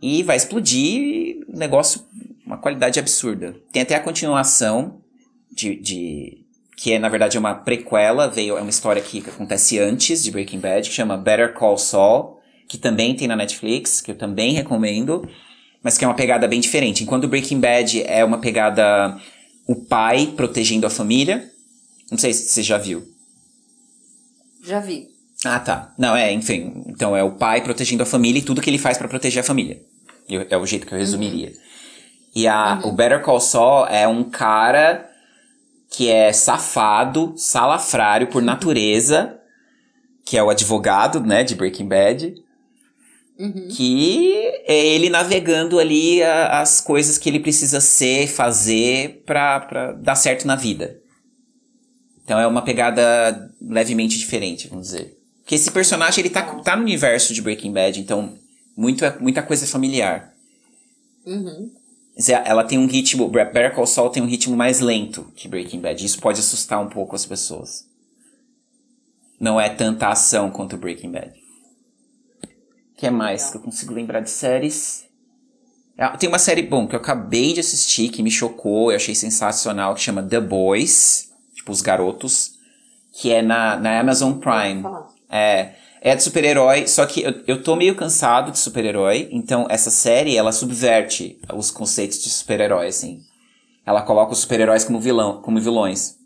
[SPEAKER 2] e vai explodir um negócio, uma qualidade absurda. Tem até a continuação de, de que é na verdade uma prequela, veio é uma história que acontece antes de Breaking Bad, que chama Better Call Saul, que também tem na Netflix, que eu também recomendo, mas que é uma pegada bem diferente. Enquanto Breaking Bad é uma pegada o pai protegendo a família, não sei se você já viu.
[SPEAKER 1] Já vi.
[SPEAKER 2] Ah, tá. Não, é, enfim. Então é o pai protegendo a família e tudo que ele faz pra proteger a família. Eu- é o jeito que eu resumiria. E a, o Better Call Saul é um cara que é safado, salafrário por natureza, que é o advogado, né, de Breaking Bad.
[SPEAKER 1] Uhum.
[SPEAKER 2] Que é ele navegando ali a, as coisas que ele precisa ser, fazer pra, pra dar certo na vida. Então é uma pegada levemente diferente, vamos dizer. Porque esse personagem, ele tá, tá no universo de Breaking Bad, então muito, muita coisa é familiar.
[SPEAKER 1] Uhum.
[SPEAKER 2] Ela tem um ritmo, Better Call Saul tem um ritmo mais lento que Breaking Bad. Isso pode assustar um pouco as pessoas. Não é tanta ação quanto Breaking Bad. O que é mais que eu consigo lembrar de séries? Ah, tem uma série, bom, que eu acabei de assistir, que me chocou, eu achei sensacional, que chama The Boys, tipo, Os Garotos, que é na, na Amazon Prime. É, é de super-herói, só que eu, eu tô meio cansado de super-herói, então essa série, ela subverte os conceitos de super-herói, assim. Ela coloca os super-heróis como vilão, como vilões.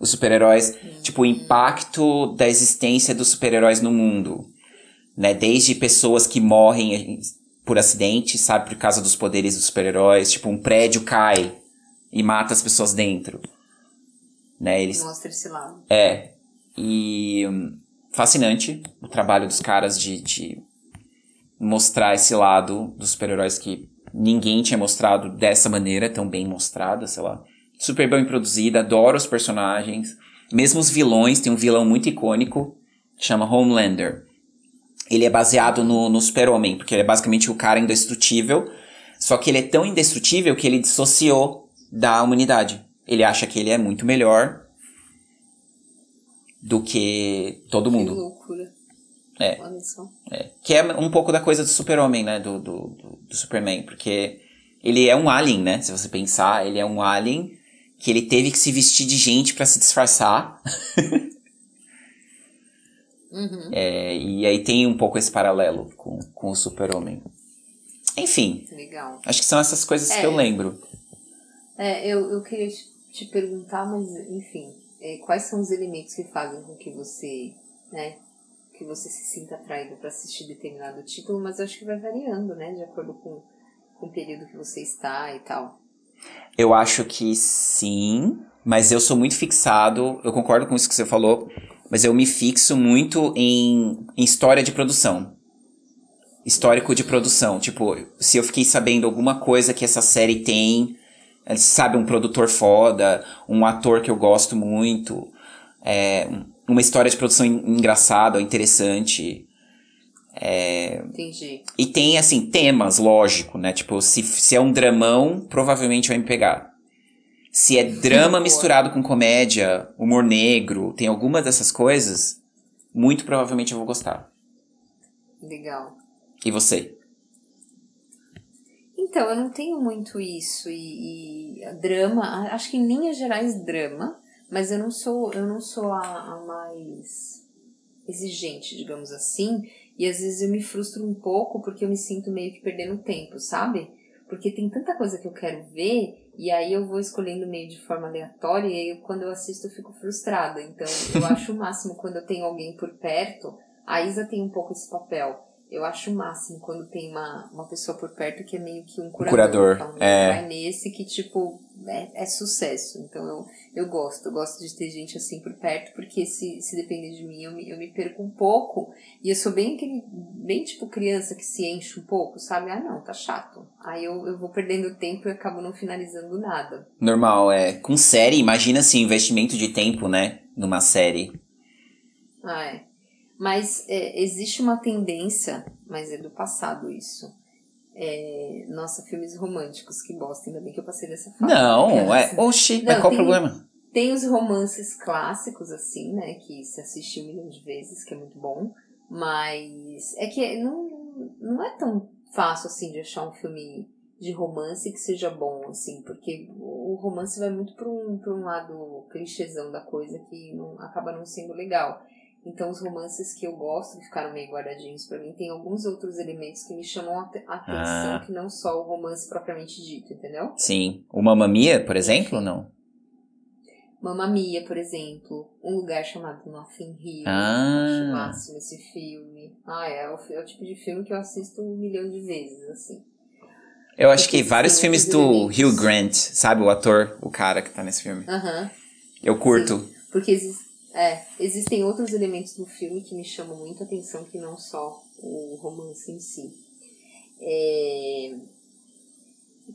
[SPEAKER 2] Os super-heróis, tipo, o impacto da existência dos super-heróis no mundo né? Desde pessoas que morrem por acidente, sabe, por causa dos poderes dos super-heróis, tipo um prédio cai e mata as pessoas dentro, né? Eles
[SPEAKER 1] mostra esse lado.
[SPEAKER 2] É e hum, fascinante o trabalho dos caras de, de mostrar esse lado dos super-heróis que ninguém tinha mostrado dessa maneira tão bem mostrada, sei lá. Super bem produzida, adoro os personagens. Mesmo os vilões, tem um vilão muito icônico, chama Homelander ele é baseado no, no super-homem, porque ele é basicamente o cara indestrutível, só que ele é tão indestrutível que ele dissociou da humanidade. Ele acha que ele é muito melhor do que todo mundo.
[SPEAKER 1] Que loucura.
[SPEAKER 2] É. é. Que é um pouco da coisa do super-homem, né? Do, do, do, do Superman, porque ele é um alien, né? Se você pensar, ele é um alien que ele teve que se vestir de gente para se disfarçar.
[SPEAKER 1] Uhum.
[SPEAKER 2] É, e aí tem um pouco esse paralelo com, com o super-homem. Enfim.
[SPEAKER 1] Legal.
[SPEAKER 2] Acho que são essas coisas
[SPEAKER 1] é,
[SPEAKER 2] que eu lembro.
[SPEAKER 1] É, eu, eu queria te, te perguntar, mas enfim, é, quais são os elementos que fazem com que você, né, que você se sinta atraído para assistir determinado título, mas acho que vai variando, né, de acordo com, com o período que você está e tal.
[SPEAKER 2] Eu acho que sim, mas eu sou muito fixado, eu concordo com isso que você falou, mas eu me fixo muito em, em história de produção. Histórico de produção. Tipo, se eu fiquei sabendo alguma coisa que essa série tem, sabe, um produtor foda, um ator que eu gosto muito, é, uma história de produção engraçada, interessante.
[SPEAKER 1] É, Entendi.
[SPEAKER 2] E tem, assim, temas, lógico, né? Tipo, se, se é um dramão, provavelmente vai me pegar. Se é drama misturado com comédia, humor negro, tem alguma dessas coisas, muito provavelmente eu vou gostar.
[SPEAKER 1] Legal.
[SPEAKER 2] E você?
[SPEAKER 1] Então, eu não tenho muito isso e, e drama, acho que em linhas gerais drama, mas eu não sou, eu não sou a, a mais exigente, digamos assim, e às vezes eu me frustro um pouco porque eu me sinto meio que perdendo tempo, sabe? Porque tem tanta coisa que eu quero ver e aí eu vou escolhendo meio de forma aleatória e aí quando eu assisto eu fico frustrada. Então eu acho o máximo quando eu tenho alguém por perto. A Isa tem um pouco esse papel. Eu acho o máximo quando tem uma, uma pessoa por perto que é meio que um curador.
[SPEAKER 2] curador
[SPEAKER 1] então,
[SPEAKER 2] é.
[SPEAKER 1] Vai nesse que, tipo, é, é, sucesso. Então eu, eu gosto. Eu gosto de ter gente assim por perto, porque se, se depender de mim, eu me, eu me perco um pouco. E eu sou bem aquele, bem tipo criança que se enche um pouco, sabe? Ah, não, tá chato. Aí eu, eu vou perdendo tempo e acabo não finalizando nada.
[SPEAKER 2] Normal, é. Com série, imagina assim, investimento de tempo, né? Numa série.
[SPEAKER 1] Ah, é. Mas é, existe uma tendência, mas é do passado isso. É, nossa, filmes românticos, que bosta, ainda bem que eu passei dessa fase.
[SPEAKER 2] Não, é. Oxi, mas qual o problema?
[SPEAKER 1] Tem os romances clássicos, assim, né? Que se assiste um milhão de vezes, que é muito bom. Mas é que não, não é tão fácil assim de achar um filme de romance que seja bom, assim, porque o romance vai muito para um, pra um lado clichêzão da coisa que não, acaba não sendo legal. Então, os romances que eu gosto, que ficaram meio guardadinhos para mim, tem alguns outros elementos que me chamam a atenção, ah. que não só o romance propriamente dito, entendeu?
[SPEAKER 2] Sim. O Mamma Mia, por exemplo, ou não?
[SPEAKER 1] Mamma Mia, por exemplo. Um lugar chamado Nothing Hill.
[SPEAKER 2] Ah.
[SPEAKER 1] Máximo esse filme. Ah, é o, é o tipo de filme que eu assisto um milhão de vezes, assim.
[SPEAKER 2] Eu acho que vários filmes do. Hugh Grant, sabe? O ator, o cara que tá nesse filme.
[SPEAKER 1] Aham. Uh -huh.
[SPEAKER 2] Eu curto.
[SPEAKER 1] Sim. Porque existe É, existem outros elementos do filme que me chamam muito a atenção, que não só o romance em si. É...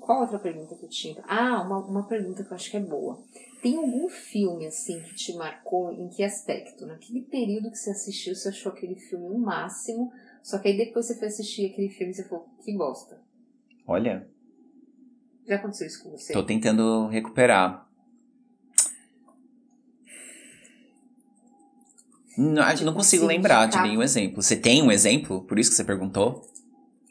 [SPEAKER 1] Qual outra pergunta que eu tinha? Ah, uma, uma pergunta que eu acho que é boa. Tem algum filme, assim, que te marcou em que aspecto? Naquele período que você assistiu, você achou aquele filme o máximo, só que aí depois você foi assistir aquele filme e você falou, que bosta.
[SPEAKER 2] Olha.
[SPEAKER 1] Já aconteceu isso com você?
[SPEAKER 2] Tô tentando recuperar. Não, tipo, não consigo lembrar de nenhum exemplo. Você tem um exemplo? Por isso que você perguntou?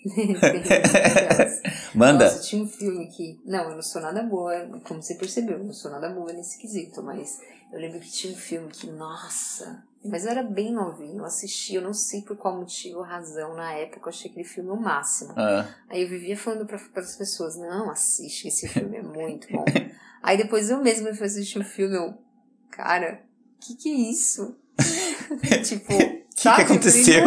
[SPEAKER 2] Manda.
[SPEAKER 1] Nossa, tinha um filme que. Não, eu não sou nada boa, como você percebeu, eu não sou nada boa nesse quesito, mas eu lembro que tinha um filme que, nossa. Mas eu era bem novinho, eu assisti, eu não sei por qual motivo ou razão, na época eu achei aquele filme o máximo.
[SPEAKER 2] Ah.
[SPEAKER 1] Aí eu vivia falando para as pessoas: não, assiste, esse filme é muito bom. Aí depois eu mesma fui assistir o filme, eu, cara, que que é isso? tipo,
[SPEAKER 2] o que, que aconteceu?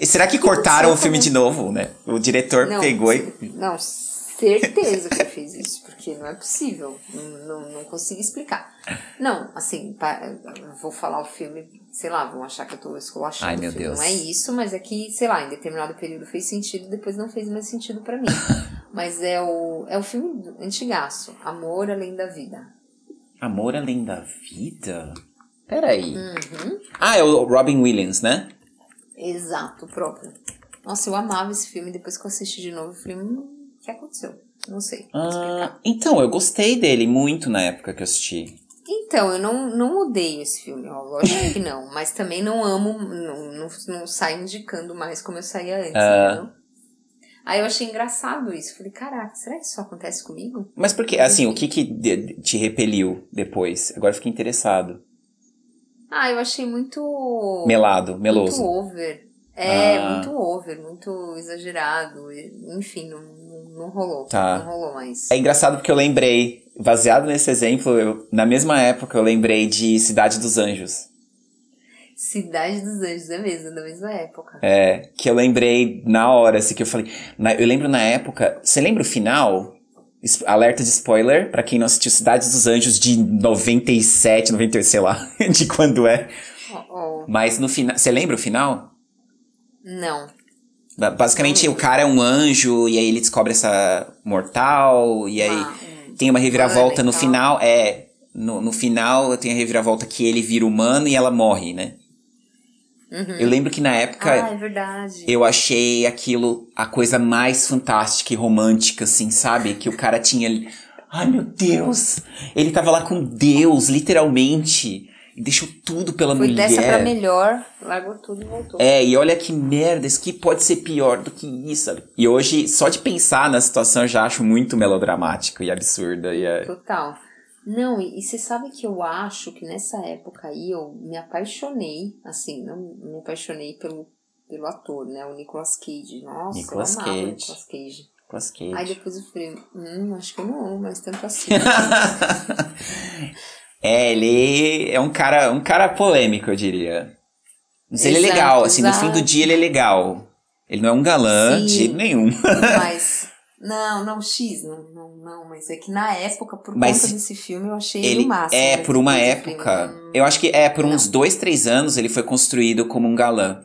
[SPEAKER 2] e será que, que cortaram o filme de novo, né? O diretor
[SPEAKER 1] não,
[SPEAKER 2] pegou e.
[SPEAKER 1] Não, certeza que fez isso, porque não é possível. Não, não, não consigo explicar. Não, assim, vou falar o filme, sei lá, vão achar que eu tô esculachando
[SPEAKER 2] Ai, meu
[SPEAKER 1] filme.
[SPEAKER 2] Deus.
[SPEAKER 1] Não é isso, mas é que, sei lá, em determinado período fez sentido, depois não fez mais sentido para mim. mas é o, é o filme antigaço, Amor Além da Vida.
[SPEAKER 2] Amor Além da Vida? Peraí.
[SPEAKER 1] Uhum.
[SPEAKER 2] Ah, é o Robin Williams, né?
[SPEAKER 1] Exato, próprio. Nossa, eu amava esse filme. Depois que eu assisti de novo o filme, o que aconteceu? Não sei.
[SPEAKER 2] Ah, então, eu gostei dele muito na época que eu assisti.
[SPEAKER 1] Então, eu não, não odeio esse filme, ó, lógico que não. Mas também não amo, não, não, não saio indicando mais como eu saía antes,
[SPEAKER 2] Ah.
[SPEAKER 1] Aí eu achei engraçado isso. Falei, caraca, será que isso acontece comigo?
[SPEAKER 2] Mas por que, assim, o que que te repeliu depois? Agora eu fiquei interessado.
[SPEAKER 1] Ah, eu achei muito.
[SPEAKER 2] Melado, meloso.
[SPEAKER 1] Muito over. É,
[SPEAKER 2] Ah.
[SPEAKER 1] muito over, muito exagerado. Enfim, não, não, não rolou.
[SPEAKER 2] Tá.
[SPEAKER 1] Não rolou mais.
[SPEAKER 2] É engraçado porque eu lembrei, baseado nesse exemplo, eu, na mesma época eu lembrei de Cidade dos Anjos.
[SPEAKER 1] Cidade dos Anjos, é mesmo, da mesma época.
[SPEAKER 2] É, que eu lembrei na hora, assim, que eu falei. na- eu lembro na época. Você lembra o final? Alerta de spoiler, pra quem não assistiu Cidade dos Anjos de 97, 98, sei lá, de quando é.
[SPEAKER 1] Ó, ó,
[SPEAKER 2] Mas no final. Você lembra o final?
[SPEAKER 1] Não.
[SPEAKER 2] Ba- Basicamente, o cara é um anjo, e aí ele descobre essa mortal, e aí
[SPEAKER 1] Ah,
[SPEAKER 2] tem uma reviravolta no final. É. No, no final tem a reviravolta que ele vira humano e ela morre, né?
[SPEAKER 1] Uhum.
[SPEAKER 2] Eu lembro que na época.
[SPEAKER 1] Ah, é verdade.
[SPEAKER 2] Eu achei aquilo a coisa mais fantástica e romântica, assim, sabe? Que o cara tinha. Ai, meu Deus! Ele tava lá com Deus, literalmente. E deixou tudo pela
[SPEAKER 1] Foi
[SPEAKER 2] mulher.
[SPEAKER 1] dessa pra melhor, largou tudo e voltou.
[SPEAKER 2] É, e olha que merda, isso que pode ser pior do que isso, sabe? E hoje, só de pensar na situação, eu já acho muito melodramático e absurda. E é...
[SPEAKER 1] Total. Não, e, e você sabe que eu acho que nessa época aí eu me apaixonei, assim, não me apaixonei pelo, pelo ator, né? O Nicolas Cage. Nossa,
[SPEAKER 2] Nicolas
[SPEAKER 1] eu amava o
[SPEAKER 2] Cage.
[SPEAKER 1] Nicolas Cage.
[SPEAKER 2] Nicolas Cage.
[SPEAKER 1] Aí depois eu falei, hum, acho que eu não amo mais tanto assim.
[SPEAKER 2] é, ele é um cara, um cara polêmico, eu diria. Mas ele é
[SPEAKER 1] Exato,
[SPEAKER 2] legal, assim, no fim do
[SPEAKER 1] exato.
[SPEAKER 2] dia ele é legal. Ele não é um galã de
[SPEAKER 1] Sim.
[SPEAKER 2] jeito nenhum.
[SPEAKER 1] mas. Não, não, X, não, não, não, mas é que na época, por
[SPEAKER 2] Mas
[SPEAKER 1] conta desse filme, eu achei ele,
[SPEAKER 2] Ele
[SPEAKER 1] o máximo.
[SPEAKER 2] é, por uma época.
[SPEAKER 1] hum,
[SPEAKER 2] Eu acho que é, por uns
[SPEAKER 1] não.
[SPEAKER 2] dois, três anos ele foi construído como um galã.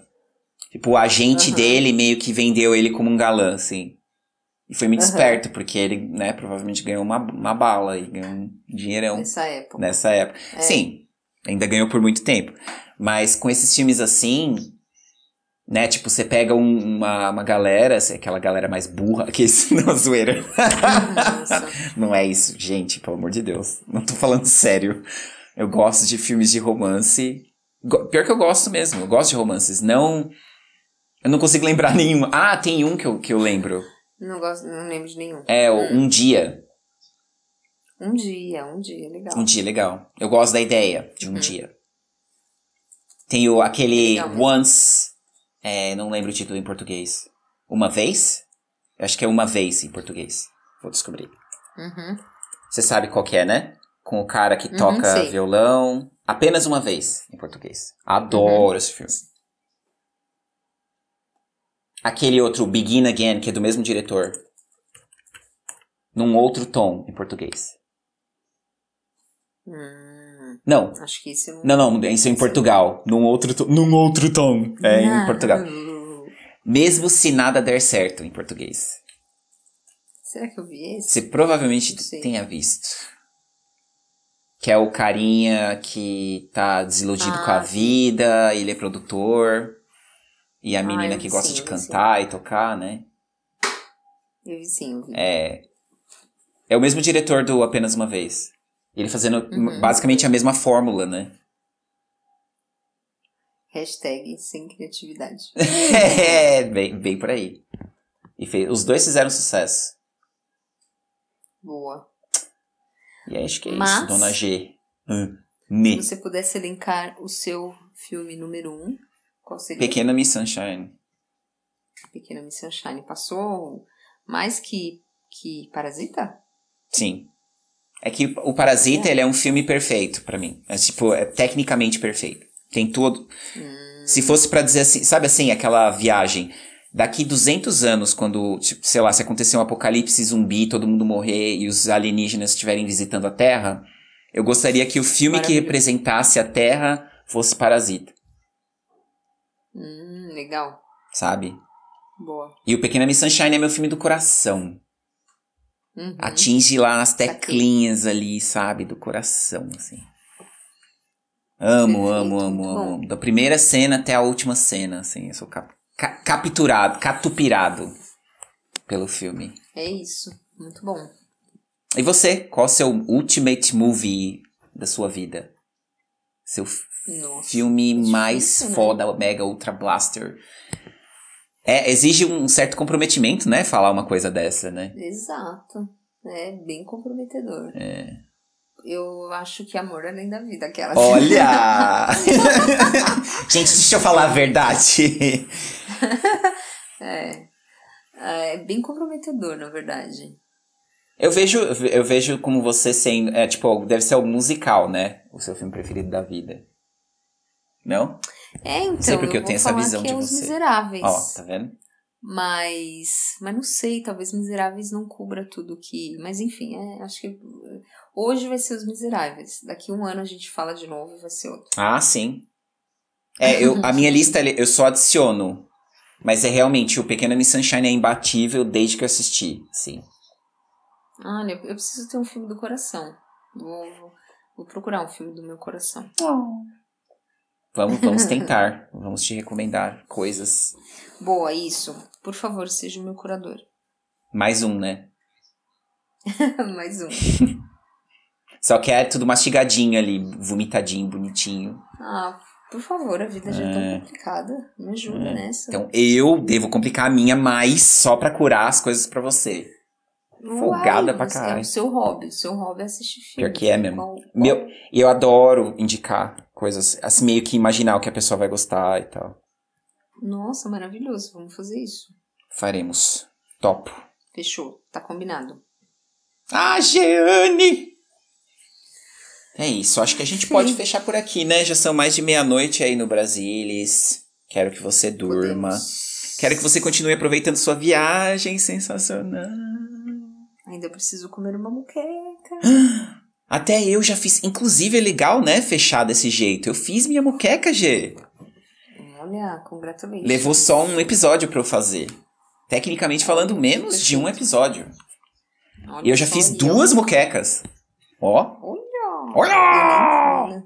[SPEAKER 2] Tipo, o agente
[SPEAKER 1] Aham.
[SPEAKER 2] dele meio que vendeu ele como um galã, assim. E foi muito
[SPEAKER 1] Aham.
[SPEAKER 2] esperto, porque ele, né, provavelmente ganhou uma, uma bala e ganhou um dinheirão
[SPEAKER 1] Nessa época.
[SPEAKER 2] nessa época.
[SPEAKER 1] É.
[SPEAKER 2] Sim, ainda ganhou por muito tempo. Mas com esses filmes assim, né? Tipo, você pega um- uma, uma galera, aquela galera mais burra, que isso não zoeira. Não é isso, gente, pelo amor de Deus. Não tô falando sério. Eu gosto de filmes de romance. Pior que eu gosto mesmo, eu gosto de romances. Não. Eu não consigo lembrar nenhum. Ah, tem um que eu, que eu lembro.
[SPEAKER 1] Não, gosto, não lembro de nenhum.
[SPEAKER 2] É o Um Dia.
[SPEAKER 1] Um dia, um dia, legal.
[SPEAKER 2] Um dia legal. Eu gosto da ideia de um dia. Tem o, aquele
[SPEAKER 1] Legal.
[SPEAKER 2] Once. É, não lembro o título em português. Uma vez? Eu acho que é uma vez em português. Vou descobrir.
[SPEAKER 1] Uhum.
[SPEAKER 2] Você sabe qual que é, né? Com o cara que
[SPEAKER 1] Uhum,
[SPEAKER 2] toca
[SPEAKER 1] sei.
[SPEAKER 2] violão. Apenas uma vez em português. Adoro
[SPEAKER 1] Uhum.
[SPEAKER 2] esse filme. Aquele outro Begin Again, que é do mesmo diretor. Num outro tom em português.
[SPEAKER 1] Hum.
[SPEAKER 2] Não.
[SPEAKER 1] Acho que esse não.
[SPEAKER 2] Não, não, isso é em Portugal. Num outro, num outro tom. É em
[SPEAKER 1] Ah,
[SPEAKER 2] Portugal. Mesmo se nada der certo, em português.
[SPEAKER 1] Será que eu vi esse?
[SPEAKER 2] Você provavelmente tenha visto. Que é o carinha que tá desiludido
[SPEAKER 1] Ah,
[SPEAKER 2] com a
[SPEAKER 1] sim.
[SPEAKER 2] vida, ele é produtor. E a
[SPEAKER 1] Ah,
[SPEAKER 2] menina que gosta
[SPEAKER 1] sim,
[SPEAKER 2] de
[SPEAKER 1] vi sim.
[SPEAKER 2] cantar e tocar, né?
[SPEAKER 1] Eu vi sim, eu vi.
[SPEAKER 2] É. É o mesmo diretor do Apenas Uma Vez. Ele fazendo
[SPEAKER 1] Uhum.
[SPEAKER 2] basicamente a mesma fórmula, né?
[SPEAKER 1] Hashtag sem criatividade.
[SPEAKER 2] é, bem, bem por aí. E fez, os dois fizeram sucesso.
[SPEAKER 1] Boa.
[SPEAKER 2] E acho que é
[SPEAKER 1] Mas-
[SPEAKER 2] isso, Dona G.
[SPEAKER 1] Se você pudesse elencar o seu filme número um, qual seria?
[SPEAKER 2] Pequena Miss Sunshine.
[SPEAKER 1] Pequena Miss Sunshine. Passou mais que, que Parasita?
[SPEAKER 2] Sim. É que o Parasita,
[SPEAKER 1] É.
[SPEAKER 2] ele é um filme perfeito pra mim. É tipo, é tecnicamente perfeito. Tem tudo.
[SPEAKER 1] Hum,
[SPEAKER 2] Se fosse pra dizer assim, sabe assim, aquela viagem. Daqui 200 anos, quando, tipo, sei lá, se acontecer um apocalipse zumbi, todo mundo morrer e os alienígenas estiverem visitando a Terra, eu gostaria que o filme que representasse a Terra fosse Parasita,
[SPEAKER 1] hum, legal.
[SPEAKER 2] sabe?
[SPEAKER 1] Boa.
[SPEAKER 2] E o Pequena Miss Sunshine é meu filme do coração.
[SPEAKER 1] Uhum.
[SPEAKER 2] Atinge lá nas teclinhas ali, sabe? Do coração, assim. Amo,
[SPEAKER 1] Perfeito,
[SPEAKER 2] amo, amo, amo, amo. Da primeira cena até a última cena, assim. Eu sou cap ca- capturado, catupirado pelo filme.
[SPEAKER 1] É isso. Muito bom.
[SPEAKER 2] E você? Qual é o seu ultimate movie da sua vida? Seu
[SPEAKER 1] Nossa.
[SPEAKER 2] filme
[SPEAKER 1] difícil,
[SPEAKER 2] mais
[SPEAKER 1] né?
[SPEAKER 2] foda, mega ultra blaster? É, exige um certo comprometimento, né? Falar uma coisa dessa, né?
[SPEAKER 1] Exato. É bem comprometedor.
[SPEAKER 2] É.
[SPEAKER 1] Eu acho que amor é além da vida, aquela.
[SPEAKER 2] Olha! Gente, deixa eu falar a verdade.
[SPEAKER 1] É. É bem comprometedor, na verdade.
[SPEAKER 2] Eu vejo, eu vejo como você sendo. É, tipo, deve ser algo musical, né? O seu filme preferido da vida. Não?
[SPEAKER 1] É, então.
[SPEAKER 2] sei porque eu
[SPEAKER 1] vou
[SPEAKER 2] tenho essa
[SPEAKER 1] falar
[SPEAKER 2] visão
[SPEAKER 1] que
[SPEAKER 2] de
[SPEAKER 1] é Os
[SPEAKER 2] você.
[SPEAKER 1] Miseráveis.
[SPEAKER 2] Ó, tá vendo?
[SPEAKER 1] Mas. Mas não sei, talvez Miseráveis não cubra tudo que. Mas enfim, é, acho que. Hoje vai ser Os Miseráveis. Daqui um ano a gente fala de novo e vai ser outro.
[SPEAKER 2] Ah, sim. É, eu, a minha lista eu só adiciono. Mas é realmente, o Pequena Miss Sunshine é imbatível desde que eu assisti. Sim.
[SPEAKER 1] Olha, eu preciso ter um filme do coração. Vou, vou, vou procurar um filme do meu coração.
[SPEAKER 2] Vamos, vamos tentar. vamos te recomendar coisas.
[SPEAKER 1] Boa, isso. Por favor, seja o meu curador.
[SPEAKER 2] Mais um, né?
[SPEAKER 1] Mais um.
[SPEAKER 2] Só que é tudo mastigadinho ali, vomitadinho, bonitinho.
[SPEAKER 1] Ah, por favor, a vida já é
[SPEAKER 2] É.
[SPEAKER 1] tão complicada. Me ajuda
[SPEAKER 2] É.
[SPEAKER 1] nessa.
[SPEAKER 2] Então eu devo complicar a minha mais só pra curar as coisas pra você. folgada pra
[SPEAKER 1] você- É
[SPEAKER 2] caralho.
[SPEAKER 1] o seu hobby. O seu hobby é assistir filme.
[SPEAKER 2] Pior que é mesmo.
[SPEAKER 1] Qual- qual-
[SPEAKER 2] Meu- eu adoro indicar coisas, assim, meio que imaginar o que a pessoa vai gostar e tal.
[SPEAKER 1] Nossa, maravilhoso. Vamos fazer isso.
[SPEAKER 2] Faremos. Topo.
[SPEAKER 1] Fechou. Tá combinado.
[SPEAKER 2] Ah, Jeane! É isso, acho que a gente
[SPEAKER 1] Sim.
[SPEAKER 2] pode fechar por aqui, né? Já são mais de meia-noite aí no Brasilis. Quero que você durma.
[SPEAKER 1] Podemos.
[SPEAKER 2] Quero que você continue aproveitando sua viagem sensacional.
[SPEAKER 1] Ainda preciso comer uma muqueca.
[SPEAKER 2] Até eu já fiz. Inclusive é legal, né? Fechar desse jeito. Eu fiz minha moqueca, G.
[SPEAKER 1] Olha, congratulations.
[SPEAKER 2] Levou só um episódio pra eu fazer. Tecnicamente falando, menos de um
[SPEAKER 1] Perfeito.
[SPEAKER 2] episódio.
[SPEAKER 1] Olha
[SPEAKER 2] E eu já fiz duas moquecas. Ó.
[SPEAKER 1] Olha!
[SPEAKER 2] Olha!
[SPEAKER 1] Eu?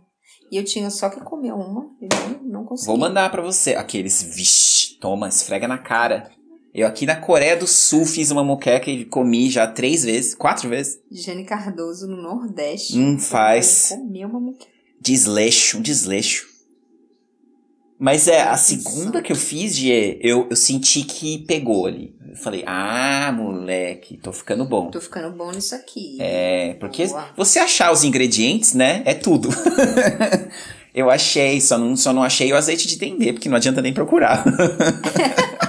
[SPEAKER 1] E eu tinha só que comer uma e não, consegui.
[SPEAKER 2] Vou mandar pra você. Aqueles, vixe, toma, esfrega na cara. Eu aqui na Coreia do Sul fiz uma moqueca e comi já três vezes, quatro vezes.
[SPEAKER 1] Jane Cardoso no Nordeste.
[SPEAKER 2] Hum, faz.
[SPEAKER 1] Comer uma muqueca.
[SPEAKER 2] Desleixo, um desleixo. Mas é, a segunda que eu fiz, Gê, eu, eu senti que pegou ali. Eu falei, ah, moleque, tô ficando bom.
[SPEAKER 1] Tô ficando bom nisso aqui.
[SPEAKER 2] É, porque
[SPEAKER 1] Boa.
[SPEAKER 2] você achar os ingredientes, né, é tudo. eu achei, só não, só não achei o azeite de dendê, porque não adianta nem procurar.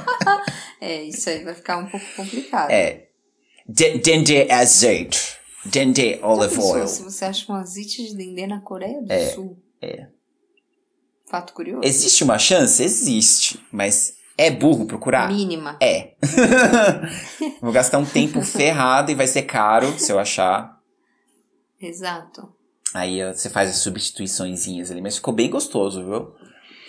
[SPEAKER 1] É, isso aí vai ficar um pouco complicado.
[SPEAKER 2] É. De- Dendê azeite. Dendê olive oil.
[SPEAKER 1] Se você acha um azeite de dendê na Coreia do
[SPEAKER 2] É,
[SPEAKER 1] Sul.
[SPEAKER 2] é.
[SPEAKER 1] Fato curioso.
[SPEAKER 2] Existe uma chance? Existe. Mas é burro procurar?
[SPEAKER 1] Mínima.
[SPEAKER 2] É. Vou gastar um tempo ferrado e vai ser caro se eu achar.
[SPEAKER 1] Exato.
[SPEAKER 2] Aí você faz as substituiçõezinhas ali, mas ficou bem gostoso, viu?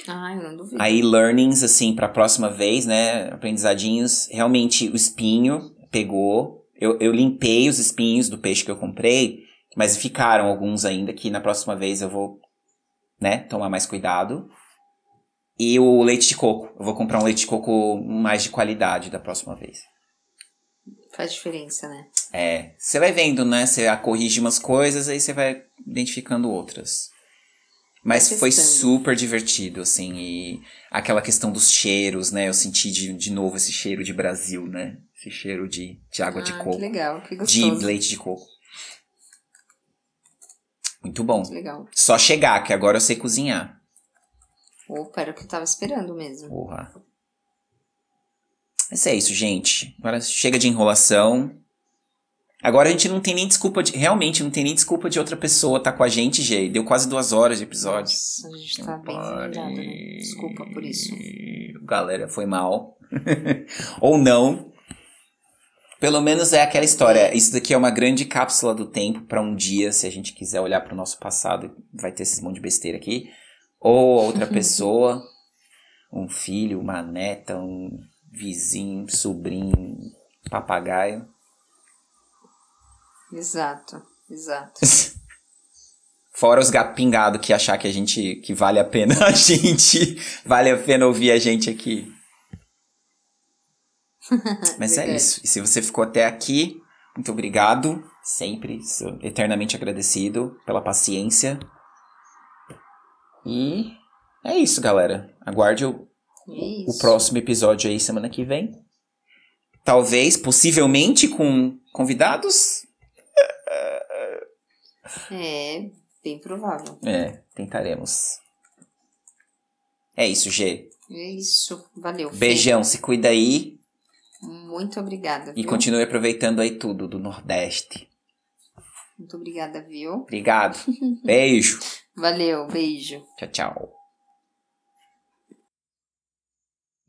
[SPEAKER 1] Ah, eu não duvido.
[SPEAKER 2] Aí, learnings, assim, pra próxima vez, né? Aprendizadinhos. Realmente, o espinho pegou. Eu, eu limpei os espinhos do peixe que eu comprei, mas ficaram alguns ainda que na próxima vez eu vou, né, tomar mais cuidado. E o leite de coco. Eu vou comprar um leite de coco mais de qualidade da próxima vez.
[SPEAKER 1] Faz diferença, né?
[SPEAKER 2] É. Você vai vendo, né? Você corrige umas coisas, aí você vai identificando outras. Mas foi super divertido, assim, e aquela questão dos cheiros, né? Eu senti de, de novo esse cheiro de Brasil, né? Esse cheiro de, de água
[SPEAKER 1] ah,
[SPEAKER 2] de coco.
[SPEAKER 1] Que legal, que gostoso.
[SPEAKER 2] De leite de coco. Muito bom.
[SPEAKER 1] Que legal.
[SPEAKER 2] Só chegar, que agora eu sei cozinhar.
[SPEAKER 1] Opa, era o que eu tava esperando mesmo.
[SPEAKER 2] Porra. Mas é isso, gente. Agora chega de enrolação. Agora a gente não tem nem desculpa de. Realmente, não tem nem desculpa de outra pessoa estar tá com a gente, Gê. Deu quase duas horas de episódio.
[SPEAKER 1] Nossa, a gente tá bem desligado, né? Desculpa por isso.
[SPEAKER 2] Galera, foi mal. Ou não. Pelo menos é aquela história. Isso daqui é uma grande cápsula do tempo para um dia, se a gente quiser olhar para o nosso passado, vai ter esse monte de besteira aqui. Ou outra pessoa, um filho, uma neta, um vizinho, sobrinho, papagaio.
[SPEAKER 1] Exato, exato.
[SPEAKER 2] Fora os gato pingado que achar que a gente que vale a pena a gente vale a pena ouvir a gente aqui. Mas é isso. E se você ficou até aqui, muito obrigado. Sempre sou eternamente agradecido pela paciência. E é isso, galera. Aguarde o,
[SPEAKER 1] é
[SPEAKER 2] o próximo episódio aí semana que vem. Talvez, possivelmente, com convidados.
[SPEAKER 1] É, bem provável.
[SPEAKER 2] É, tentaremos. É isso, G.
[SPEAKER 1] É isso. Valeu.
[SPEAKER 2] Beijão, Fê. se cuida aí.
[SPEAKER 1] Muito obrigada.
[SPEAKER 2] E continue aproveitando aí tudo do Nordeste.
[SPEAKER 1] Muito obrigada, viu?
[SPEAKER 2] Obrigado. Beijo.
[SPEAKER 1] Valeu, beijo.
[SPEAKER 2] Tchau, tchau.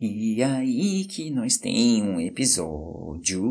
[SPEAKER 2] E aí que nós tem um episódio